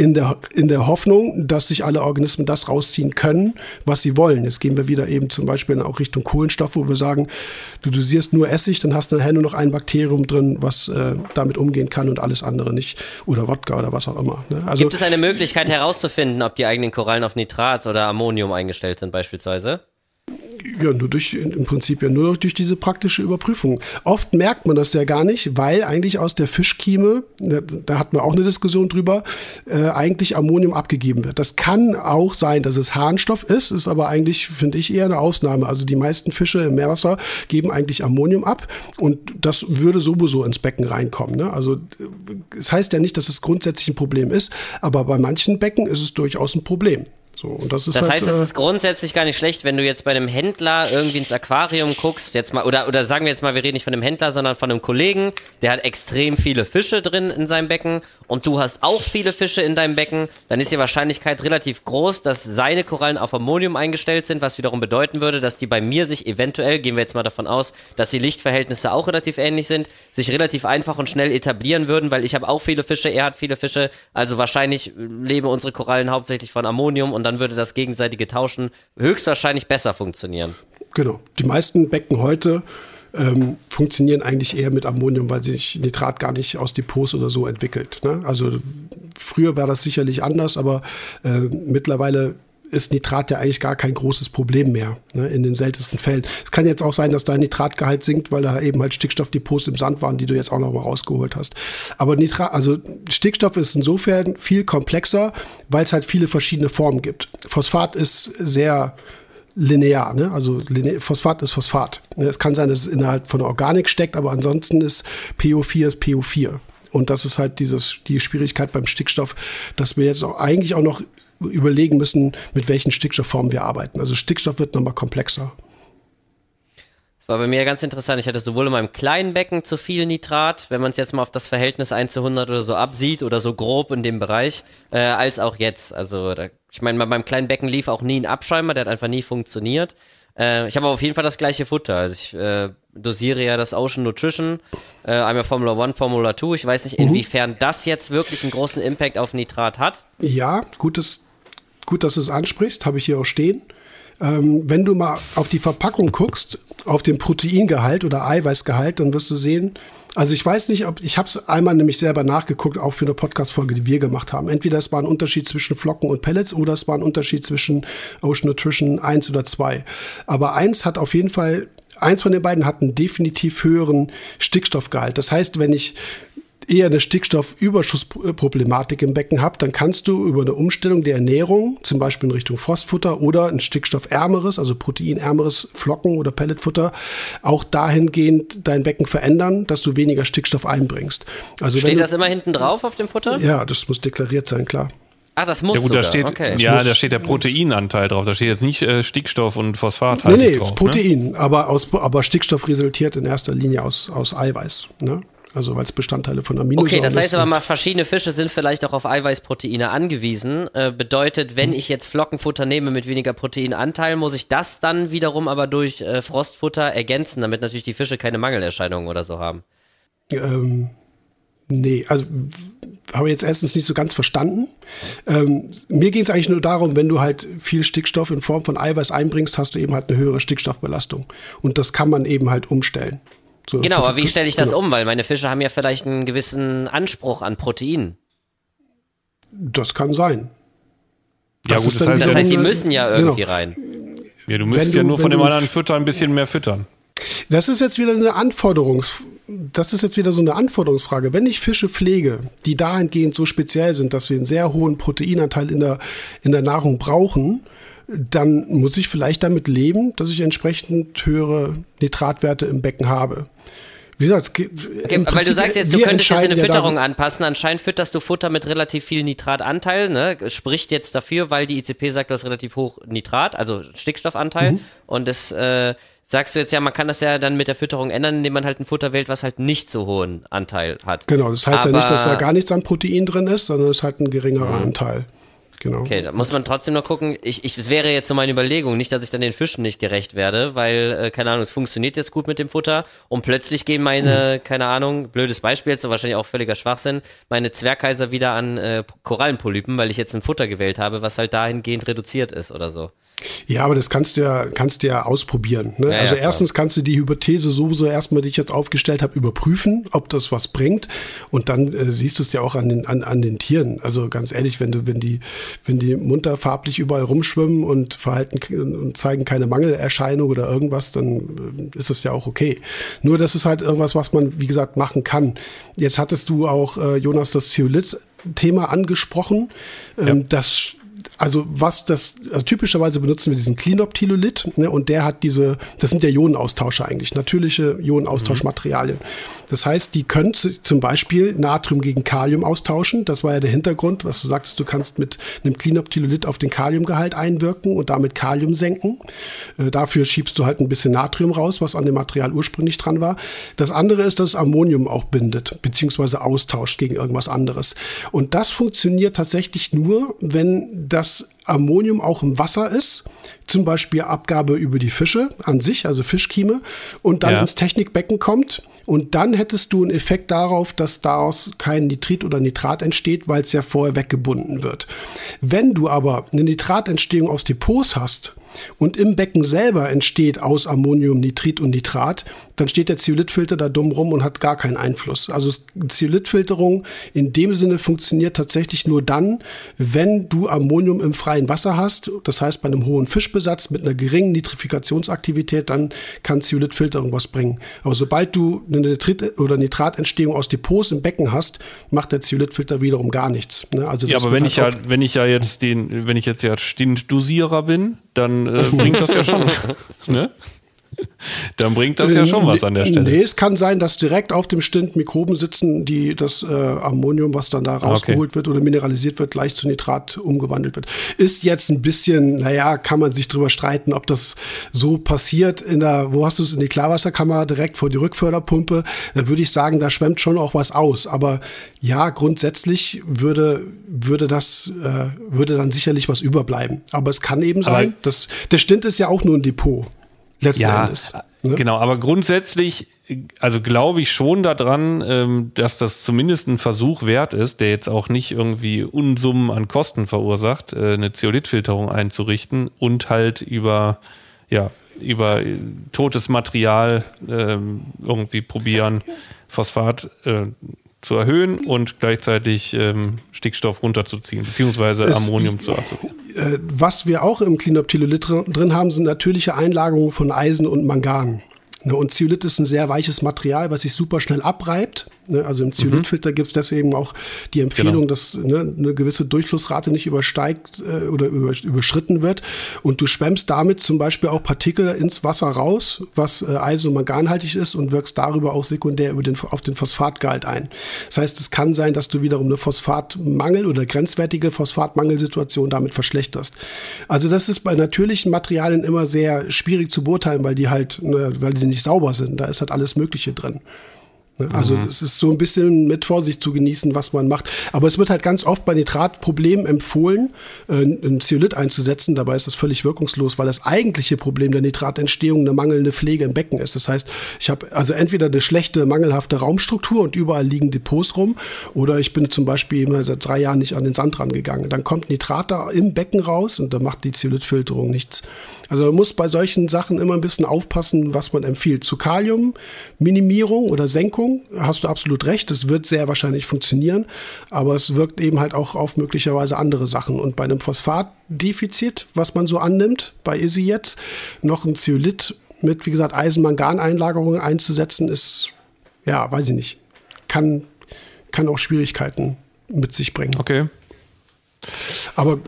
in der, in der Hoffnung, dass sich alle Organismen das rausziehen können, was sie wollen. Jetzt gehen wir wieder eben zum Beispiel auch Richtung Kohlenstoff, wo wir sagen, du dosierst nur Essig, dann hast du nachher nur noch ein Bakterium drin, was äh, damit umgehen kann und alles andere nicht. Oder Wodka oder was auch immer. Ne? Also, Gibt es eine Möglichkeit herauszufinden, ob die eigenen Korallen auf Nitrat oder Ammonium eingestellt sind beispielsweise? Ja, nur durch, im Prinzip ja nur durch diese praktische Überprüfung. Oft merkt man das ja gar nicht, weil eigentlich aus der Fischkieme, da hatten wir auch eine Diskussion drüber, äh, eigentlich Ammonium abgegeben wird. Das kann auch sein, dass es Harnstoff ist, ist aber eigentlich, finde ich, eher eine Ausnahme. Also die meisten Fische im Meerwasser geben eigentlich Ammonium ab und das würde sowieso ins Becken reinkommen. Ne? Also das heißt ja nicht, dass es grundsätzlich ein Problem ist, aber bei manchen Becken ist es durchaus ein Problem. So, und das ist das halt, heißt, es äh, ist grundsätzlich gar nicht schlecht, wenn du jetzt bei einem Händler irgendwie ins Aquarium guckst, jetzt mal, oder, oder sagen wir jetzt mal, wir reden nicht von einem Händler, sondern von einem Kollegen, der hat extrem viele Fische drin in seinem Becken und du hast auch viele Fische in deinem Becken, dann ist die Wahrscheinlichkeit relativ groß, dass seine Korallen auf Ammonium eingestellt sind, was wiederum bedeuten würde, dass die bei mir sich eventuell, gehen wir jetzt mal davon aus, dass die Lichtverhältnisse auch relativ ähnlich sind, sich relativ einfach und schnell etablieren würden, weil ich habe auch viele Fische, er hat viele Fische, also wahrscheinlich leben unsere Korallen hauptsächlich von Ammonium und dann würde das gegenseitige Tauschen höchstwahrscheinlich besser funktionieren. Genau. Die meisten Becken heute ähm, funktionieren eigentlich eher mit Ammonium, weil sich Nitrat gar nicht aus Depots oder so entwickelt. Ne? Also früher war das sicherlich anders, aber äh, mittlerweile ist Nitrat ja eigentlich gar kein großes Problem mehr, ne, in den seltensten Fällen. Es kann jetzt auch sein, dass dein Nitratgehalt sinkt, weil da eben halt Stickstoffdepots im Sand waren, die du jetzt auch noch mal rausgeholt hast. Aber Nitrat, also Stickstoff ist insofern viel komplexer, weil es halt viele verschiedene Formen gibt. Phosphat ist sehr linear, ne? also Phosphat ist Phosphat. Es kann sein, dass es innerhalb von Organik steckt, aber ansonsten ist PO4 ist PO4. Und das ist halt dieses, die Schwierigkeit beim Stickstoff, dass wir jetzt auch eigentlich auch noch überlegen müssen, mit welchen Stickstoffformen wir arbeiten. Also Stickstoff wird nochmal komplexer. Das war bei mir ganz interessant. Ich hatte sowohl in meinem kleinen Becken zu viel Nitrat, wenn man es jetzt mal auf das Verhältnis 1 zu 100 oder so absieht oder so grob in dem Bereich, äh, als auch jetzt. Also da, ich meine, bei meinem kleinen Becken lief auch nie ein Abschäumer, der hat einfach nie funktioniert. Äh, ich habe auf jeden Fall das gleiche Futter. Also ich äh, dosiere ja das Ocean Nutrition, äh, einmal Formula One, Formula 2. Ich weiß nicht, inwiefern das jetzt wirklich einen großen Impact auf Nitrat hat. Ja, gutes, gut, dass du es ansprichst, habe ich hier auch stehen. Ähm, wenn du mal auf die Verpackung guckst, auf den Proteingehalt oder Eiweißgehalt, dann wirst du sehen, also ich weiß nicht, ob ich habe es einmal nämlich selber nachgeguckt, auch für eine Podcast-Folge, die wir gemacht haben. Entweder es war ein Unterschied zwischen Flocken und Pellets oder es war ein Unterschied zwischen Ocean Nutrition 1 oder 2. Aber eins hat auf jeden Fall, eins von den beiden hat einen definitiv höheren Stickstoffgehalt. Das heißt, wenn ich eher eine Stickstoffüberschussproblematik im Becken habt, dann kannst du über eine Umstellung der Ernährung, zum Beispiel in Richtung Frostfutter oder ein stickstoffärmeres, also proteinärmeres Flocken- oder Pelletfutter, auch dahingehend dein Becken verändern, dass du weniger Stickstoff einbringst. Also Steht du, das immer hinten drauf auf dem Futter? Ja, das muss deklariert sein, klar. Ach, das muss Ja gut, sogar. da steht, okay. ja, da steht der Proteinanteil drauf. Da steht jetzt nicht äh, Stickstoff und Phosphat Nee, halt nee, drauf. Ne? Protein, aber, aus, aber Stickstoff resultiert in erster Linie aus, aus Eiweiß. Ne? Also weil es Bestandteile von Aminosäuren Okay, das heißt aber mal, verschiedene Fische sind vielleicht auch auf Eiweißproteine angewiesen. Äh, bedeutet, wenn ich jetzt Flockenfutter nehme mit weniger Proteinanteil, muss ich das dann wiederum aber durch äh, Frostfutter ergänzen, damit natürlich die Fische keine Mangelerscheinungen oder so haben. Ähm, nee, also habe ich jetzt erstens nicht so ganz verstanden. Ähm, mir ging es eigentlich nur darum, wenn du halt viel Stickstoff in Form von Eiweiß einbringst, hast du eben halt eine höhere Stickstoffbelastung. Und das kann man eben halt umstellen. So, Genau, aber wie stelle ich das genau. um? Weil meine Fische haben ja vielleicht einen gewissen Anspruch an Protein. Das kann sein. Ja Das gut, das heißt, Das heißt, sie genau. müssen ja irgendwie rein. ja, du wenn müsstest du- ja nur von dem anderen Fütter ein bisschen mehr füttern. Das ist jetzt wieder eine Anforderungs, das ist jetzt wieder so eine Anforderungsfrage. Wenn ich Fische pflege, die dahingehend so speziell sind, dass sie einen sehr hohen Proteinanteil in der, in der Nahrung brauchen, dann muss ich vielleicht damit leben, dass ich entsprechend höhere Nitratwerte im Becken habe. Wie gesagt, Okay, weil du sagst jetzt, du könntest jetzt eine entscheiden ja Fütterung darüber- anpassen. Anscheinend fütterst du Futter mit relativ viel Nitratanteil. Ne? Spricht jetzt dafür, weil die ICP sagt, du hast relativ hoch Nitrat, also Stickstoffanteil. Mhm. Und das äh, sagst du jetzt ja, man kann das ja dann mit der Fütterung ändern, indem man halt ein Futter wählt, was halt nicht so hohen Anteil hat. Genau, das heißt ja nicht, dass da Aber- gar nichts an Protein drin ist, sondern es ist halt ein geringerer Anteil. Genau. Okay, da muss man trotzdem noch gucken. Ich, ich, es wäre jetzt so meine Überlegung, nicht, dass ich dann den Fischen nicht gerecht werde, weil, äh, keine Ahnung, es funktioniert jetzt gut mit dem Futter und plötzlich gehen meine, keine Ahnung, blödes Beispiel, jetzt so wahrscheinlich auch völliger Schwachsinn, meine Zwergheiser wieder an äh, Korallenpolypen, weil ich jetzt ein Futter gewählt habe, was halt dahingehend reduziert ist oder so. Ja, aber das kannst du ja, kannst du ja ausprobieren. Ne? Ja, also ja, erstens kannst du die Hypothese sowieso erstmal, die ich jetzt aufgestellt habe, überprüfen, ob das was bringt. Und dann äh, siehst du es ja auch an den, an, an den Tieren. Also ganz ehrlich, wenn du, wenn die, wenn die munter farblich überall rumschwimmen und verhalten und zeigen keine Mangelerscheinung oder irgendwas, dann äh, ist es ja auch okay. Nur das ist halt irgendwas, was man, wie gesagt, machen kann. Jetzt hattest du auch, äh, Jonas, das Zeolit-Thema angesprochen. Ähm, Das also was das, also typischerweise benutzen wir diesen Cleanup-Tilolith ne, und der hat diese, das sind ja Ionenaustauscher eigentlich, natürliche Ionenaustauschmaterialien. Das heißt, die können zum Beispiel Natrium gegen Kalium austauschen. Das war ja der Hintergrund, was du sagtest, du kannst mit einem Cleanup-Tilolith auf den Kaliumgehalt einwirken und damit Kalium senken. Äh, dafür schiebst du halt ein bisschen Natrium raus, was an dem Material ursprünglich dran war. Das andere ist, dass Ammonium auch bindet, beziehungsweise austauscht gegen irgendwas anderes. Und das funktioniert tatsächlich nur, wenn das Ammonium auch im Wasser ist, zum Beispiel Abgabe über die Fische an sich, also Fischkieme, und dann Ja. ins Technikbecken kommt. Und dann hättest du einen Effekt darauf, dass daraus kein Nitrit oder Nitrat entsteht, weil es ja vorher weggebunden wird. Wenn du aber eine Nitratentstehung aus Depots hast und im Becken selber entsteht aus Ammonium Nitrit und Nitrat, dann steht der Zeolithfilter da dumm rum und hat gar keinen Einfluss. Also Zeolithfilterung in dem Sinne funktioniert tatsächlich nur dann, wenn du Ammonium im freien Wasser hast. Das heißt, bei einem hohen Fischbesatz mit einer geringen Nitrifikationsaktivität, dann kann Zeolithfilterung was bringen. Aber sobald du eine Nitrit- oder Nitratentstehung aus Depots im Becken hast, macht der Zeolithfilter wiederum gar nichts. Ne? Also Ja, aber wenn ich halt ja, wenn ich ja jetzt den, wenn ich jetzt ja Stinddosierer bin, dann äh, bringt das ja schon, ne? Dann bringt das ja schon was an der Stelle. Nee, es kann sein, dass direkt auf dem Stint Mikroben sitzen, die das äh, Ammonium, was dann da rausgeholt wird oder mineralisiert wird, gleich zu Nitrat umgewandelt wird. Ist jetzt ein bisschen, naja, kann man sich drüber streiten, ob das so passiert in der, wo hast du es, in die Klarwasserkammer direkt vor die Rückförderpumpe. Da würde ich sagen, da schwemmt schon auch was aus. Aber ja, grundsätzlich würde, würde das, äh, würde dann sicherlich was überbleiben. Aber es kann eben Aber- sein, dass, der Stint ist ja auch nur ein Depot. Letzten Ja, Endes. Ne? genau, aber grundsätzlich, also glaube ich schon daran, ähm, dass das zumindest ein Versuch wert ist, der jetzt auch nicht irgendwie Unsummen an Kosten verursacht, äh, eine Zeolithfilterung einzurichten und halt über, ja, über äh, totes Material ähm, irgendwie probieren, Phosphat äh, zu erhöhen und gleichzeitig ähm, Stickstoff runterzuziehen, beziehungsweise Es- Ammonium zu abzuziehen. Äh, was wir auch im Cleanup-Tilolith drin- drin haben, sind natürliche Einlagerungen von Eisen und Mangan. Ne, Und Zeolit ist ein sehr weiches Material, was sich super schnell abreibt. Ne, Also im Zeolithfilter gibt es deswegen auch die Empfehlung, Genau. dass ne, eine gewisse Durchflussrate nicht übersteigt äh, oder über, überschritten wird. Und du schwemmst damit zum Beispiel auch Partikel ins Wasser raus, was äh, eisen- und manganhaltig ist und wirkst darüber auch sekundär über den, auf den Phosphatgehalt ein. Das heißt, es kann sein, dass du wiederum eine Phosphatmangel oder grenzwertige Phosphatmangelsituation damit verschlechterst. Also das ist bei natürlichen Materialien immer sehr schwierig zu beurteilen, weil die halt, ne, weil die nicht sauber sind. Da ist halt alles Mögliche drin. Ne? Also es ist so ein bisschen mit Vorsicht zu genießen, was man macht. Aber es wird halt ganz oft bei Nitratproblemen empfohlen, äh, ein Zeolit einzusetzen. Dabei ist das völlig wirkungslos, weil das eigentliche Problem der Nitratentstehung eine mangelnde Pflege im Becken ist. Das heißt, ich habe also entweder eine schlechte, mangelhafte Raumstruktur und überall liegen Depots rum, oder ich bin zum Beispiel eben seit drei Jahren nicht an den Sand rangegangen. Dann kommt Nitrat da im Becken raus und dann macht die Zeolithfilterung nichts. Also man muss bei solchen Sachen immer ein bisschen aufpassen, was man empfiehlt. Zu Kalium, Minimierung oder Senkung, hast du absolut recht. Das wird sehr wahrscheinlich funktionieren, aber es wirkt eben halt auch auf möglicherweise andere Sachen. Und bei einem Phosphatdefizit, was man so annimmt, bei ISI jetzt, noch ein Zeolit mit, wie gesagt, Eisen-Mangan-Einlagerungen einzusetzen, ist, ja, weiß ich nicht, kann, kann auch Schwierigkeiten mit sich bringen. Okay. Aber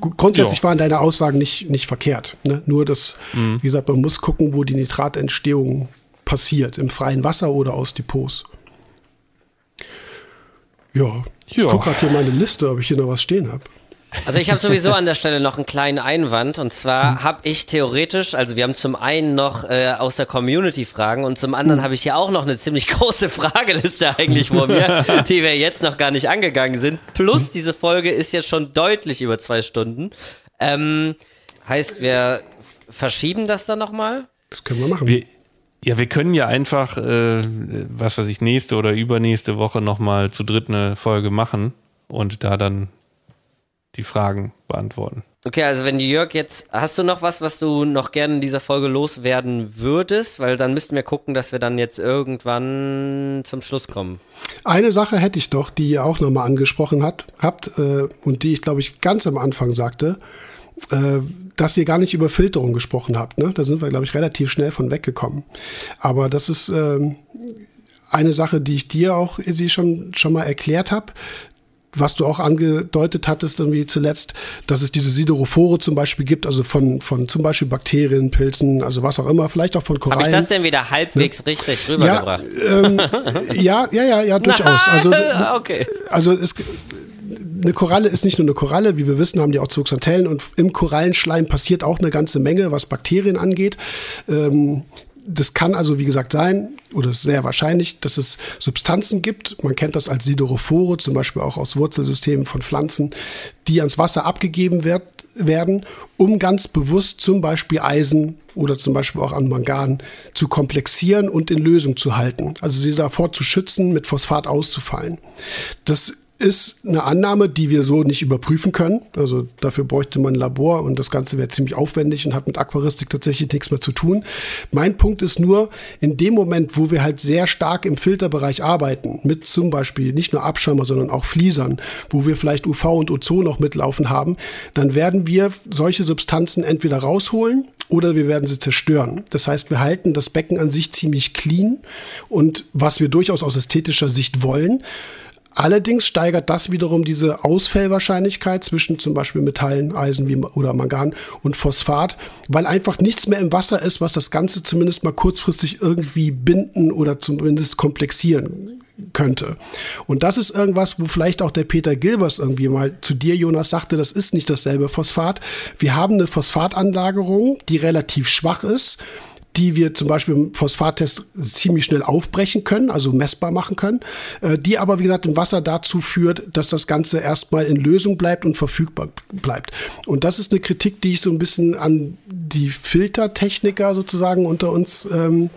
grundsätzlich Ja. waren deine Aussagen nicht, nicht verkehrt. Ne? Nur das, Mhm. wie gesagt, man muss gucken, wo die Nitratentstehung passiert, im freien Wasser oder aus Depots. Ja, ich Ja. guck gerade hier meine Liste, ob ich hier noch was stehen habe. Also ich habe sowieso an der Stelle noch einen kleinen Einwand und zwar habe ich theoretisch, also wir haben zum einen noch äh, aus der Community Fragen und zum anderen habe ich hier auch noch eine ziemlich große Frageliste eigentlich vor mir, die wir jetzt noch gar nicht angegangen sind. Plus diese Folge ist jetzt schon deutlich über zwei Stunden. Ähm, heißt, wir verschieben das dann nochmal? Das können wir machen. Wir, ja, wir können ja einfach, äh, was weiß ich, nächste oder übernächste Woche nochmal zu dritt eine Folge machen und da dann die Fragen beantworten. Okay, also wenn Jörg jetzt, hast du noch was, was du noch gerne in dieser Folge loswerden würdest? Weil dann müssten wir gucken, dass wir dann jetzt irgendwann zum Schluss kommen. Eine Sache hätte ich doch, die ihr auch nochmal angesprochen hat, habt äh, und die ich, glaube ich, ganz am Anfang sagte, äh, dass ihr gar nicht über Filterung gesprochen habt. Ne? Da sind wir, glaube ich, relativ schnell von weggekommen. Aber das ist äh, eine Sache, die ich dir auch, sie schon, schon mal erklärt habe, was du auch angedeutet hattest, irgendwie zuletzt, dass es diese Siderophore zum Beispiel gibt, also von, von zum Beispiel Bakterien, Pilzen, also was auch immer, vielleicht auch von Korallen. Habe ich das denn wieder halbwegs ne? richtig rübergebracht? Ja, ähm, ja, ja, ja, ja, durchaus. Also, okay. also es, eine Koralle ist nicht nur eine Koralle, wie wir wissen, haben die auch Zooxanthellen und im Korallenschleim passiert auch eine ganze Menge, was Bakterien angeht. Ähm, das kann also, wie gesagt, sein, oder sehr wahrscheinlich, dass es Substanzen gibt. Man kennt das als Siderophore, zum Beispiel auch aus Wurzelsystemen von Pflanzen, die ans Wasser abgegeben wird, werden, um ganz bewusst zum Beispiel Eisen oder zum Beispiel auch an Mangan zu komplexieren und in Lösung zu halten. Also sie davor zu schützen, mit Phosphat auszufallen. Das ist eine Annahme, die wir so nicht überprüfen können. Also dafür bräuchte man ein Labor und das Ganze wäre ziemlich aufwendig und hat mit Aquaristik tatsächlich nichts mehr zu tun. Mein Punkt ist nur, in dem Moment, wo wir halt sehr stark im Filterbereich arbeiten, mit zum Beispiel nicht nur Abschirmer, sondern auch Fliesern, wo wir vielleicht UV und Ozon noch mitlaufen haben, dann werden wir solche Substanzen entweder rausholen oder wir werden sie zerstören. Das heißt, wir halten das Becken an sich ziemlich clean und was wir durchaus aus ästhetischer Sicht wollen, Allerdings steigert das wiederum diese Ausfallwahrscheinlichkeit zwischen zum Beispiel Metallen, Eisen wie, oder Mangan und Phosphat, weil einfach nichts mehr im Wasser ist, was das Ganze zumindest mal kurzfristig irgendwie binden oder zumindest komplexieren könnte. Und das ist irgendwas, wo vielleicht auch der Peter Gilbers irgendwie mal zu dir, Jonas, sagte, das ist nicht dasselbe Phosphat. Wir haben eine Phosphatanlagerung, die relativ schwach ist die wir zum Beispiel im Phosphattest ziemlich schnell aufbrechen können, also messbar machen können, äh, die aber, wie gesagt, im Wasser dazu führt, dass das Ganze erstmal in Lösung bleibt und verfügbar bleibt. Und das ist eine Kritik, die ich so ein bisschen an die Filtertechniker sozusagen unter uns ähm,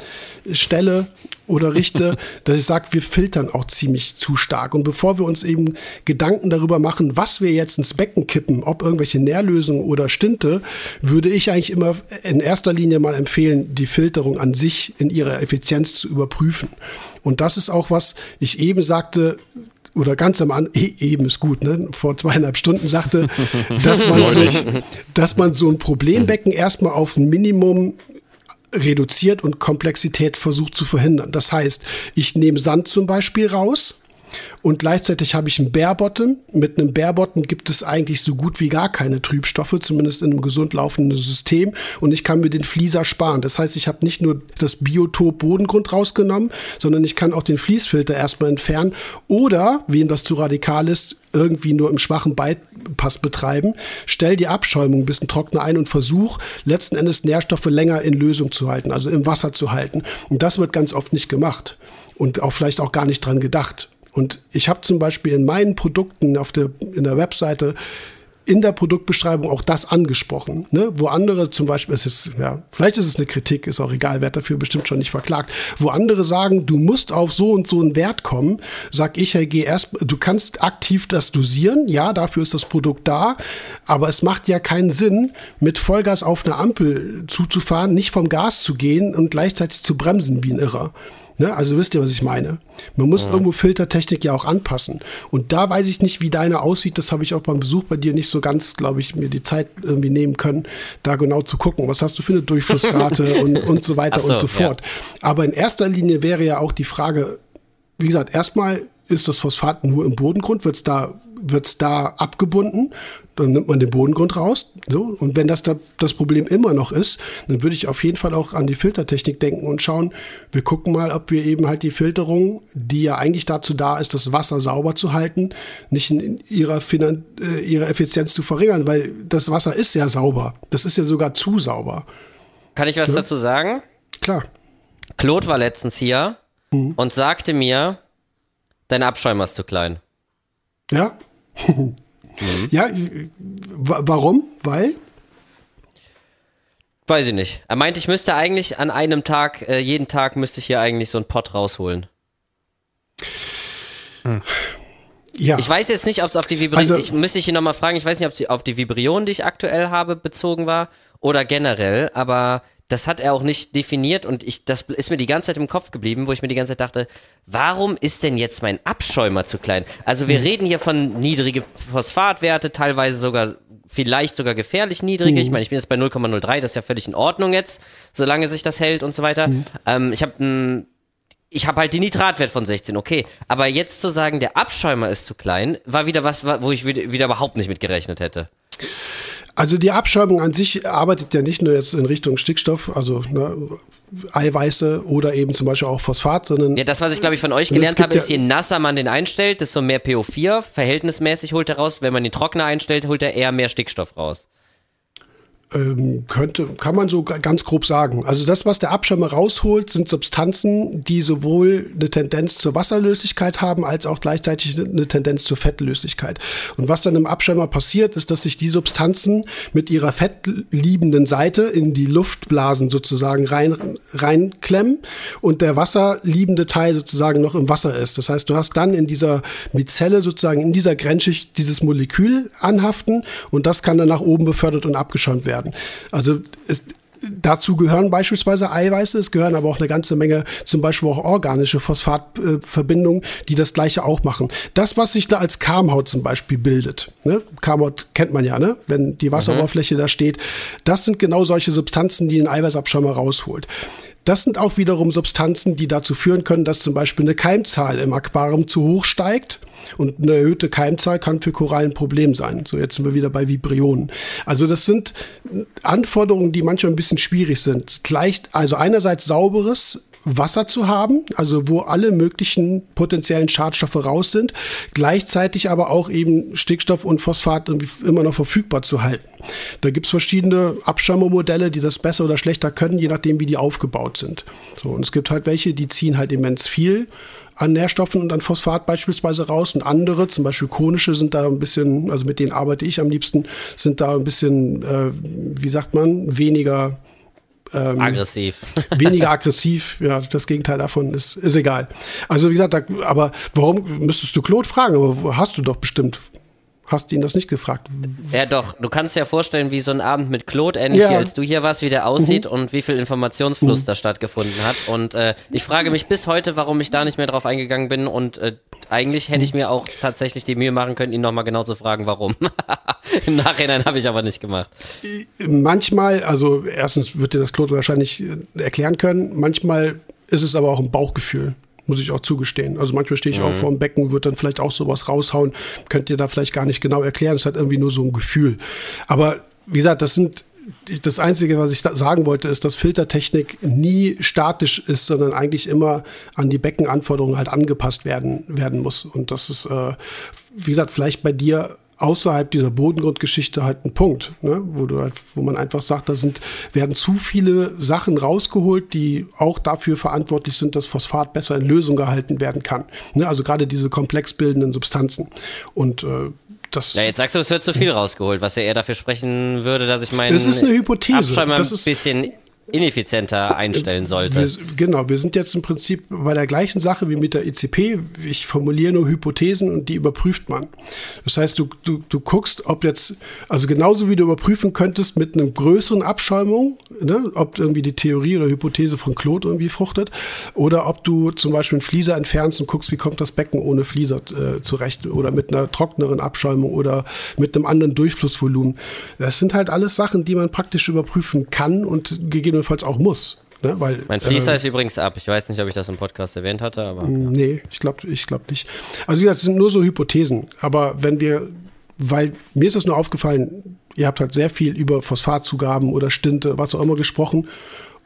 stelle oder richte, dass ich sage, wir filtern auch ziemlich zu stark. Und bevor wir uns eben Gedanken darüber machen, was wir jetzt ins Becken kippen, ob irgendwelche Nährlösungen oder Stinte, würde ich eigentlich immer in erster Linie mal empfehlen, die Filterung an sich in ihrer Effizienz zu überprüfen. Und das ist auch was ich eben sagte, oder ganz am Anfang, e, eben ist gut, ne? vor zweieinhalb Stunden sagte, dass man, so, dass man so ein Problembecken erstmal auf ein Minimum reduziert und Komplexität versucht zu verhindern. Das heißt, ich nehme Sand zum Beispiel raus und gleichzeitig habe ich einen Bärbottom. Mit einem Bärbottom gibt es eigentlich so gut wie gar keine Trübstoffe, zumindest in einem gesund laufenden System. Und ich kann mir den Flieser sparen. Das heißt, ich habe nicht nur das Biotop Bodengrund rausgenommen, sondern ich kann auch den Fließfilter erstmal entfernen. Oder, wem das zu radikal ist, irgendwie nur im schwachen Bypass betreiben. Stell die Abschäumung ein bisschen trockener ein und versuch letzten Endes Nährstoffe länger in Lösung zu halten, also im Wasser zu halten. Und das wird ganz oft nicht gemacht und auch vielleicht auch gar nicht dran gedacht. Und ich habe zum Beispiel in meinen Produkten auf der, in der Webseite in der Produktbeschreibung auch das angesprochen. Ne? Wo andere zum Beispiel, es ist, ja, vielleicht ist es eine Kritik, ist auch egal, wer dafür bestimmt schon nicht verklagt. Wo andere sagen, du musst auf so und so einen Wert kommen, sag ich, hey, geh erst, du kannst aktiv das dosieren, ja, dafür ist das Produkt da, aber es macht ja keinen Sinn, mit Vollgas auf eine Ampel zuzufahren, nicht vom Gas zu gehen und gleichzeitig zu bremsen wie ein Irrer. Ne? Also wisst ihr, was ich meine? Man muss ja. irgendwo Filtertechnik ja auch anpassen. Und da weiß ich nicht, wie deine aussieht. Das habe ich auch beim Besuch bei dir nicht so ganz, glaube ich, mir die Zeit irgendwie nehmen können, da genau zu gucken. Was hast du für eine Durchflussrate und, und so weiter so, und so fort. Ja. Aber in erster Linie wäre ja auch die Frage, wie gesagt, erstmal ist das Phosphat nur im Bodengrund, wird es da, wird's da abgebunden, dann nimmt man den Bodengrund raus. So. Und wenn das da das Problem immer noch ist, dann würde ich auf jeden Fall auch an die Filtertechnik denken und schauen, wir gucken mal, ob wir eben halt die Filterung, die ja eigentlich dazu da ist, das Wasser sauber zu halten, nicht in ihrer, Finan äh, ihrer Effizienz zu verringern, weil das Wasser ist ja sauber. Das ist ja sogar zu sauber. Kann ich was ja? dazu sagen? Klar. Claude war letztens hier mhm. und sagte mir, Dein Abschäumer ist zu klein. Ja. mhm. Ja, warum? Weil? Weiß ich nicht. Er meinte, ich müsste eigentlich an einem Tag, äh, jeden Tag müsste ich hier eigentlich so einen Pott rausholen. Hm. Ja. Ich weiß jetzt nicht, ob es auf die Vibrion, Also- ich müsste hier nochmal fragen, ich weiß nicht, ob sie auf die Vibrion, die ich aktuell habe, bezogen war oder generell, aber das hat er auch nicht definiert und ich, das ist mir die ganze Zeit im Kopf geblieben, wo ich mir die ganze Zeit dachte, warum ist denn jetzt mein Abschäumer zu klein? Also Mhm. wir reden hier von niedrige Phosphatwerte, teilweise sogar vielleicht sogar gefährlich niedrige. Mhm. Ich meine, ich bin jetzt bei 0,03, das ist ja völlig in Ordnung jetzt, solange sich das hält und so weiter. Mhm. Ähm, ich habe ein ich habe halt den Nitratwert von 16, okay. Aber jetzt zu sagen, der Abschäumer ist zu klein, war wieder was, wo ich wieder, wieder überhaupt nicht mit gerechnet hätte. Also die Abschäumung an sich arbeitet ja nicht nur jetzt in Richtung Stickstoff, also ne, Eiweiße oder eben zum Beispiel auch Phosphat, sondern Ja, das, was ich glaube ich von euch gelernt habe, ist, je nasser man den einstellt, desto mehr PO4 verhältnismäßig holt er raus. Wenn man den trockener einstellt, holt er eher mehr Stickstoff raus. Ähm, könnte, kann man so ga- ganz grob sagen. Also das, was der Abschirmer rausholt, sind Substanzen, die sowohl eine Tendenz zur Wasserlöslichkeit haben, als auch gleichzeitig eine Tendenz zur Fettlöslichkeit. Und was dann im Abschirmer passiert, ist, dass sich die Substanzen mit ihrer fettliebenden Seite in die Luftblasen sozusagen rein, reinklemmen und der wasserliebende Teil sozusagen noch im Wasser ist. Das heißt, du hast dann in dieser Mizelle sozusagen in dieser Grenzschicht dieses Molekül anhaften und das kann dann nach oben befördert und abgeschäumt werden. Also es, Dazu gehören beispielsweise Eiweiße, es gehören aber auch eine ganze Menge, zum Beispiel auch organische Phosphatverbindungen, die das gleiche auch machen. Das, was sich da als Karmhaut zum Beispiel bildet, ne? Karmhaut kennt man ja, ne? wenn die Wasseroberfläche da steht, das sind genau solche Substanzen, die den Eiweißabschäumer rausholt. Das sind auch wiederum Substanzen, die dazu führen können, dass zum Beispiel eine Keimzahl im Aquarium zu hoch steigt. Und eine erhöhte Keimzahl kann für Korallen ein Problem sein. So, jetzt sind wir wieder bei Vibrionen. Also das sind Anforderungen, die manchmal ein bisschen schwierig sind. Gleich, also einerseits sauberes Wasser zu haben, also wo alle möglichen potenziellen Schadstoffe raus sind, gleichzeitig aber auch eben Stickstoff und Phosphat immer noch verfügbar zu halten. Da gibt's verschiedene Abschirmermodelle, die das besser oder schlechter können, je nachdem, wie die aufgebaut sind. So, und es gibt halt welche, die ziehen halt immens viel an Nährstoffen und an Phosphat beispielsweise raus und andere, zum Beispiel konische, sind da ein bisschen, also mit denen arbeite ich am liebsten, sind da ein bisschen, äh, wie sagt man, weniger Aggressiv. weniger aggressiv. Ja, das Gegenteil davon ist, ist egal. Also wie gesagt, da, aber warum müsstest du Claude fragen? Aber hast du doch bestimmt. Hast ihn das nicht gefragt? Ja, doch. Du kannst dir ja vorstellen, wie so ein Abend mit Claude, ähnlich Ja. als du hier warst, wie der aussieht und wie viel Informationsfluss da stattgefunden hat. Und äh, ich frage mich bis heute, warum ich da nicht mehr drauf eingegangen bin. Und äh, eigentlich hätte ich mir auch tatsächlich die Mühe machen können, ihn nochmal genau zu fragen, warum. Im Nachhinein habe ich aber nicht gemacht. Manchmal, also erstens wird dir das Claude wahrscheinlich äh, erklären können. Manchmal ist es aber auch ein Bauchgefühl. Muss ich auch zugestehen. Also manchmal stehe ich auch vor dem Becken, wird dann vielleicht auch sowas raushauen. Könnt ihr da vielleicht gar nicht genau erklären. Es hat irgendwie nur so ein Gefühl. Aber wie gesagt, das sind das Einzige, was ich da sagen wollte, ist, dass Filtertechnik nie statisch ist, sondern eigentlich immer an die Beckenanforderungen halt angepasst werden, werden muss. Und das ist, äh, wie gesagt, vielleicht bei dir außerhalb dieser Bodengrundgeschichte halt ein Punkt, ne? wo du halt, wo man einfach sagt, da sind, werden zu viele Sachen rausgeholt, die auch dafür verantwortlich sind, dass Phosphat besser in Lösung gehalten werden kann. Ne? Also gerade diese komplex bildenden Substanzen. Und äh, das Ja, jetzt sagst du, es wird zu viel rausgeholt, was ja eher dafür sprechen würde, dass ich meinen Es ist eine Hypothese. Abschäumer Das ein bisschen ineffizienter einstellen sollte. Wir, genau, wir sind jetzt im Prinzip bei der gleichen Sache wie mit der ECP. Ich formuliere nur Hypothesen und die überprüft man. Das heißt, du, du, du guckst, ob jetzt, also genauso wie du überprüfen könntest mit einer größeren Abschäumung, ne, ob irgendwie die Theorie oder Hypothese von Claude irgendwie fruchtet, oder ob du zum Beispiel einen Flieser entfernst und guckst, wie kommt das Becken ohne Flieser äh, zurecht oder mit einer trockneren Abschäumung oder mit einem anderen Durchflussvolumen. Das sind halt alles Sachen, die man praktisch überprüfen kann und gegebenenfalls auch muss. Ne? Weil, Mein Fließer ist übrigens ab. Ich weiß nicht, ob ich das im Podcast erwähnt hatte, aber. Nee, ich glaube ich glaub nicht. Also wie gesagt, es sind nur so Hypothesen. Aber wenn wir, weil mir ist das nur aufgefallen, ihr habt halt sehr viel über Phosphatzugaben oder Stinte, was auch immer gesprochen,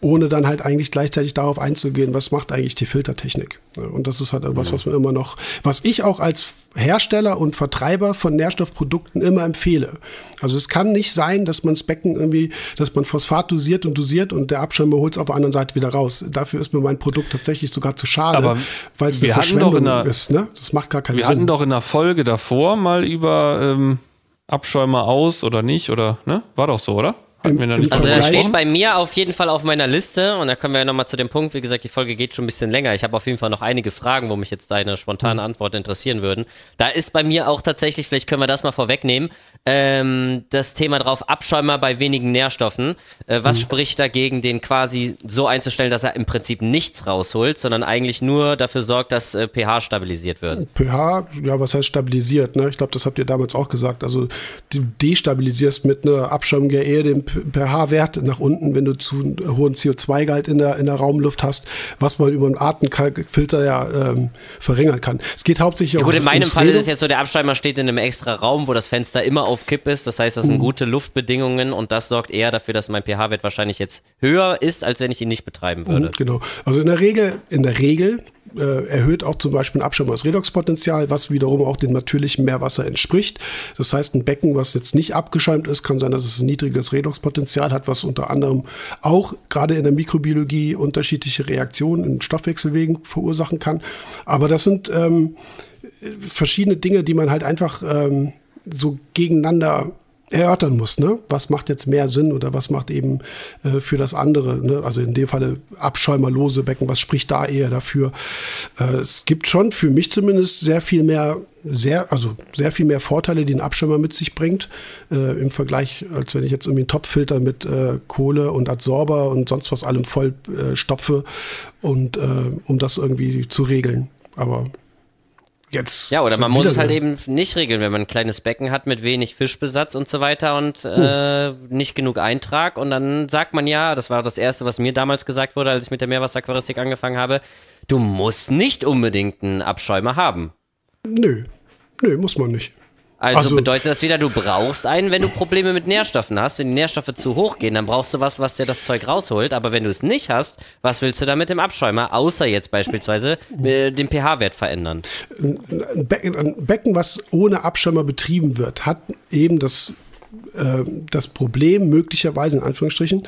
ohne dann halt eigentlich gleichzeitig darauf einzugehen, was macht eigentlich die Filtertechnik. Und das ist halt irgendwas, was man immer noch, was ich auch als Hersteller und Vertreiber von Nährstoffprodukten immer empfehle. Also es kann nicht sein, dass man das Becken irgendwie, dass man Phosphat dosiert und dosiert und der Abschirmer holt es auf der anderen Seite wieder raus. Dafür ist mir mein Produkt tatsächlich sogar zu schade, weil es eine wir Verschwendung in der- ist. Ne? Das macht gar keinen Wir Sinn. hatten doch in der Folge davor mal über ähm, Abschäumer aus oder nicht, oder, ne? War doch so, oder? Noch nicht Also das Vergleich- steht bei mir auf jeden Fall auf meiner Liste und da kommen wir ja nochmal zu dem Punkt, wie gesagt, die Folge geht schon ein bisschen länger. Ich habe auf jeden Fall noch einige Fragen, wo mich jetzt deine spontane Antwort interessieren würden. Da ist bei mir auch tatsächlich, vielleicht können wir das mal vorwegnehmen, ähm, das Thema drauf, Abschäumer bei wenigen Nährstoffen. Äh, was spricht dagegen, den quasi so einzustellen, dass er im Prinzip nichts rausholt, sondern eigentlich nur dafür sorgt, dass äh, pH stabilisiert wird? pH, ja, was heißt stabilisiert? Ne? Ich glaube, das habt ihr damals auch gesagt. Also du destabilisierst mit einer Abschirmung ja eher den pH-Wert nach unten, wenn du zu hohen CO2-Gehalt in der, in der Raumluft hast, was man über einen Atemkalkfilter ja ähm, verringern kann. Es geht hauptsächlich Ja, gut, in meinem Fall ist es Reden. jetzt so, der Abschäumer steht in einem extra Raum, wo das Fenster immer auf Kipp ist. Das heißt, das Mhm. sind gute Luftbedingungen und das sorgt eher dafür, dass mein pH-Wert wahrscheinlich jetzt höher ist, als wenn ich ihn nicht betreiben würde. Genau. Also in der Regel, in der Regel äh, erhöht auch zum Beispiel ein Abschirmer das Redoxpotenzial, was wiederum auch dem natürlichen Meerwasser entspricht. Das heißt, ein Becken, was jetzt nicht abgeschäumt ist, kann sein, dass es ein niedriges Redoxpotenzial hat, was unter anderem auch gerade in der Mikrobiologie unterschiedliche Reaktionen in Stoffwechselwegen verursachen kann. Aber das sind ähm, verschiedene Dinge, die man halt einfach ähm, so gegeneinander erörtern muss, ne? Was macht jetzt mehr Sinn oder was macht eben äh, für das andere, ne? Also in dem Falle abschäumerlose Becken, was spricht da eher dafür? Äh, es gibt schon für mich zumindest sehr viel mehr, sehr, also sehr viel mehr Vorteile, die ein Abschäumer mit sich bringt, äh, im Vergleich, als wenn ich jetzt irgendwie einen Topfilter mit äh, Kohle und Adsorber und sonst was allem voll äh, stopfe und äh, um das irgendwie zu regeln. Aber jetzt. Ja, oder man muss es halt eben nicht regeln, wenn man ein kleines Becken hat mit wenig Fischbesatz und so weiter und äh, nicht genug Eintrag. Und dann sagt man ja, das war das Erste, was mir damals gesagt wurde, als ich mit der Meerwasseraquaristik angefangen habe, du musst nicht unbedingt einen Abschäumer haben. Nö. Nö, muss man nicht. Also, Also- bedeutet das wieder, du brauchst einen, wenn du Probleme mit Nährstoffen hast. Wenn die Nährstoffe zu hoch gehen, dann brauchst du was, was dir das Zeug rausholt. Aber wenn du es nicht hast, was willst du da mit dem Abschäumer? Außer jetzt beispielsweise äh, den pH-Wert verändern. ein Becken, ein Becken, was ohne Abschirmer betrieben wird, hat eben das, äh, das Problem, möglicherweise in Anführungsstrichen,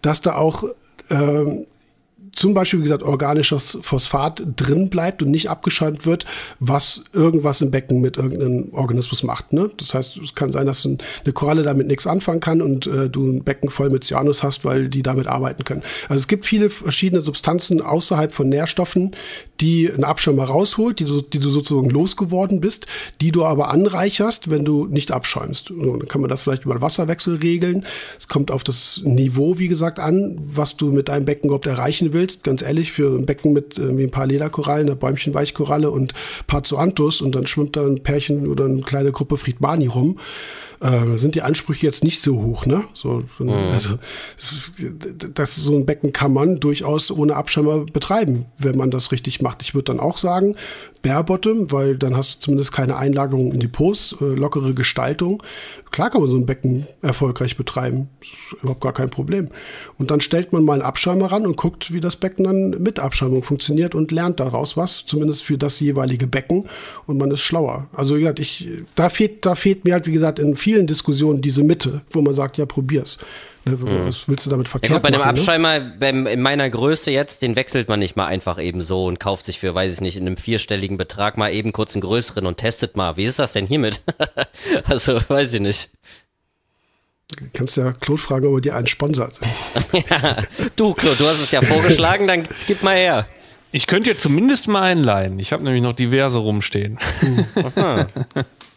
dass da auch ähm, zum Beispiel, wie gesagt, organisches Phosphat drin bleibt und nicht abgeschäumt wird, was irgendwas im Becken mit irgendeinem Organismus macht. Ne? Das heißt, es kann sein, dass ein, eine Koralle damit nichts anfangen kann und äh, du ein Becken voll mit Cyanus hast, weil die damit arbeiten können. Also es gibt viele verschiedene Substanzen außerhalb von Nährstoffen, die einen Abschirmer rausholt, die du, die du sozusagen losgeworden bist, die du aber anreicherst, wenn du nicht abschäumst. Und dann kann man das vielleicht über Wasserwechsel regeln. Es kommt auf das Niveau, wie gesagt, an, was du mit deinem Becken überhaupt erreichen willst. Ganz ehrlich, für ein Becken mit irgendwie ein paar Lederkorallen, eine Bäumchenweichkoralle und ein paar Zoanthus und dann schwimmt da ein Pärchen oder eine kleine Gruppe Friedmani rum, äh, sind die Ansprüche jetzt nicht so hoch, ne? So, also, es ist- das so ein Becken kann man durchaus ohne Abschirmer betreiben, wenn man das richtig macht. Ich würde dann auch sagen, Bare Bottom, weil dann hast du zumindest keine Einlagerung in Depots, äh, lockere Gestaltung. Klar kann man so ein Becken erfolgreich betreiben, überhaupt gar kein Problem. Und dann stellt man mal einen Abschirmer ran und guckt, wie das Becken dann mit Abschirmung funktioniert und lernt daraus was, zumindest für das jeweilige Becken und man ist schlauer. Also wie gesagt, ich, da fehlt, da fehlt mir halt, wie gesagt, in vielen Diskussionen diese Mitte, wo man sagt, ja, probier's. Ne, Was willst du damit Ja verkehrt gut, bei dem machen, ne? Abschäumer beim, in meiner Größe jetzt, den wechselt man nicht mal einfach eben so und kauft sich für, weiß ich nicht, in einem vierstelligen Betrag mal eben kurz einen größeren und testet mal. Wie ist das denn hiermit? also, weiß ich nicht. Kannst ja Claude fragen, ob er dir einen sponsert. Du, Claude, du hast es ja vorgeschlagen, dann gib mal her. Ich könnte dir zumindest mal einen leihen. Ich habe nämlich noch diverse rumstehen.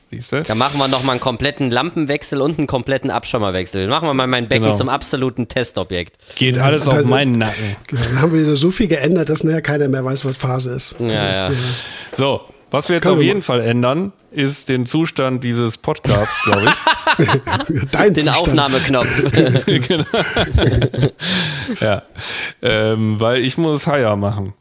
Siehst du? Dann machen wir noch mal einen kompletten Lampenwechsel und einen kompletten Abschäumerwechsel. Machen wir mal mein Becken Genau. zum absoluten Testobjekt. Geht alles auf Also- meinen Nacken. Dann haben wir wieder so viel geändert, dass nachher keiner mehr weiß, was Phase ist. Ja, ja. So, was wir jetzt auf jeden Fall ändern, ist den Zustand dieses Podcasts, glaube ich. Dein Den Zustand. Aufnahmeknopf. genau. ja. Ähm, weil ich muss Haier machen.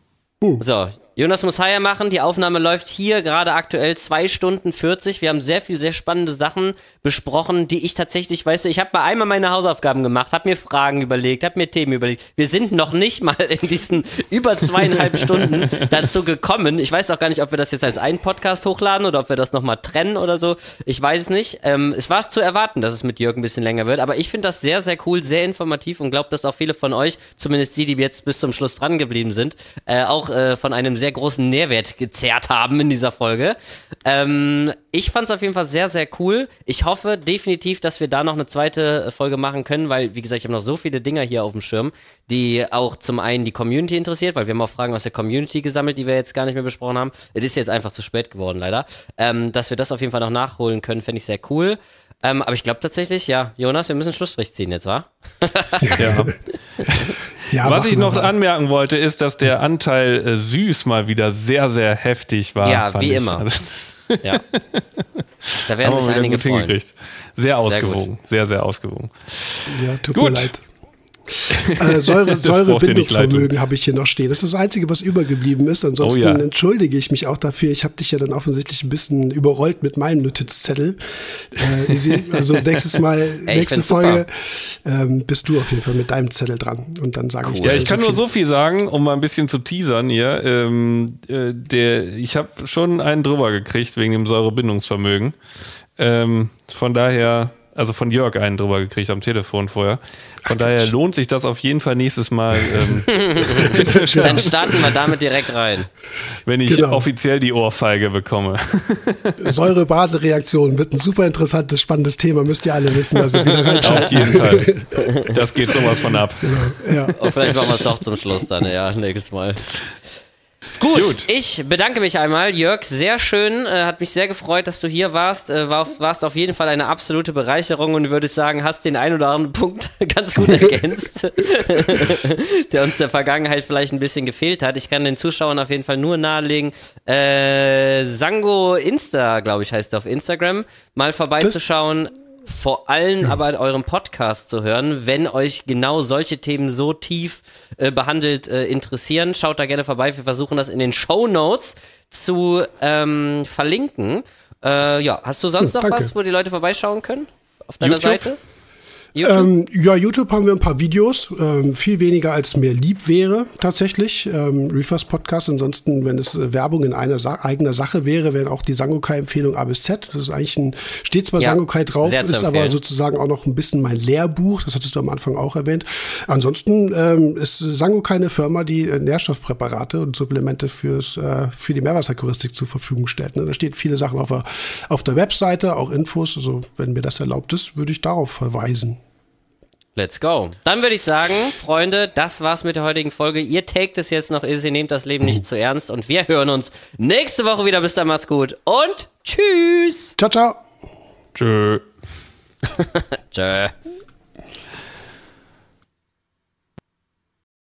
So, Jonas muss Haier machen. Die Aufnahme läuft hier gerade aktuell 2 Stunden 40. Wir haben sehr viel, sehr spannende Sachen besprochen, die ich tatsächlich, weißt du, ich habe mal einmal meine Hausaufgaben gemacht, habe mir Fragen überlegt, habe mir Themen überlegt. Wir sind noch nicht mal in diesen über zweieinhalb Stunden dazu gekommen. Ich weiß auch gar nicht, ob wir das jetzt als einen Podcast hochladen oder ob wir das nochmal trennen oder so. Ich weiß es nicht. Ähm, es war zu erwarten, dass es mit Jörg ein bisschen länger wird, aber ich finde das sehr, sehr cool, sehr informativ und glaube, dass auch viele von euch, zumindest die, die jetzt bis zum Schluss dran geblieben sind, äh, auch äh, von einem sehr sehr großen Nährwert gezerrt haben in dieser Folge. Ähm, ich fand es auf jeden Fall sehr, sehr cool. Ich hoffe definitiv, dass wir da noch eine zweite Folge machen können, weil, wie gesagt, ich habe noch so viele Dinger hier auf dem Schirm, die auch zum einen die Community interessiert, weil wir haben auch Fragen aus der Community gesammelt, die wir jetzt gar nicht mehr besprochen haben. Es ist jetzt einfach zu spät geworden, leider. Ähm, dass wir das auf jeden Fall noch nachholen können, fände ich sehr cool. Ähm, aber ich glaube tatsächlich, ja, Jonas, wir müssen Schlussstrich ziehen jetzt, wa? Ja. Ja, Was ich noch mal. anmerken wollte, ist, dass der Anteil äh, süß mal wieder sehr, sehr heftig war. Ja, fand wie ich. immer. Also, das Ja. Da werden sich einige gut freuen. hingekriegt. Sehr ausgewogen. Sehr, sehr ausgewogen. Ja, tut Gut. mir leid. Äh, Säure. Säurebindungsvermögen habe ich hier noch stehen. Das ist das Einzige, was übergeblieben ist. Ansonsten Oh ja. entschuldige ich mich auch dafür. Ich habe dich ja dann offensichtlich ein bisschen überrollt mit meinem Notizzettel. Äh, also nächstes Mal, Ey, nächste Folge ähm, bist du auf jeden Fall mit deinem Zettel dran. Und dann sage ich dir Ja, ich kann nur viel. so viel sagen, um mal ein bisschen zu teasern hier. Ähm, äh, der, ich habe schon einen drüber gekriegt wegen dem Säurebindungsvermögen. Ähm, von daher, also von Jörg einen drüber gekriegt am Telefon vorher. Von daher lohnt sich das auf jeden Fall nächstes Mal, ähm, Dann starten wir damit direkt rein. wenn ich Genau. offiziell die Ohrfeige bekomme. Säure-Base-Reaktion wird ein super interessantes, spannendes Thema, müsst ihr alle wissen. Also wieder auf reinschauen. jeden Fall. Das geht sowas von ab. Ja. Und vielleicht machen wir es doch zum Schluss dann, ja, nächstes Mal. Gut, Gut. ich bedanke mich einmal. Jörg, sehr schön. Äh, hat mich sehr gefreut, dass du hier warst. Äh, war, warst auf jeden Fall eine absolute Bereicherung und würde ich sagen, hast den ein oder anderen Punkt ganz gut ergänzt, der uns der Vergangenheit vielleicht ein bisschen gefehlt hat. Ich kann den Zuschauern auf jeden Fall nur nahelegen, äh, Sango Insta, glaube ich, heißt er auf Instagram, mal vorbeizuschauen. Vor allem aber euren Podcast zu hören, wenn euch genau solche Themen so tief äh, behandelt äh, interessieren. Schaut da gerne vorbei. Wir versuchen das in den Show Notes zu ähm, verlinken. Äh, ja, hast du sonst Hm, noch danke. was, wo die Leute vorbeischauen können? Auf deiner YouTube? Seite? YouTube? Ähm, ja, YouTube haben wir ein paar Videos, ähm, viel weniger als mir lieb wäre tatsächlich. Ähm, Reefers Podcast, ansonsten, wenn es äh, Werbung in einer Sa eigener Sache wäre, wäre auch die Sangokai-Empfehlung A bis Z. Das ist eigentlich ein, steht zwar Ja, Sangokai drauf, ist aber empfehlen. sozusagen auch noch ein bisschen mein Lehrbuch, das hattest du am Anfang auch erwähnt. Ansonsten ähm, ist Sangokai eine Firma, die äh, Nährstoffpräparate und Supplemente fürs, äh, für die Meerwasserkuristik zur Verfügung stellt. Ne? Da steht viele Sachen auf der, auf der Webseite, auch Infos. Also, wenn mir das erlaubt ist, würde ich darauf verweisen. Let's go. Dann würde ich sagen, Freunde, das war's mit der heutigen Folge. Ihr taked es jetzt noch, ist, ihr nehmt das Leben nicht zu ernst und wir hören uns nächste Woche wieder. Bis dann, macht's gut und tschüss. Ciao, ciao. Tschö. Tschö.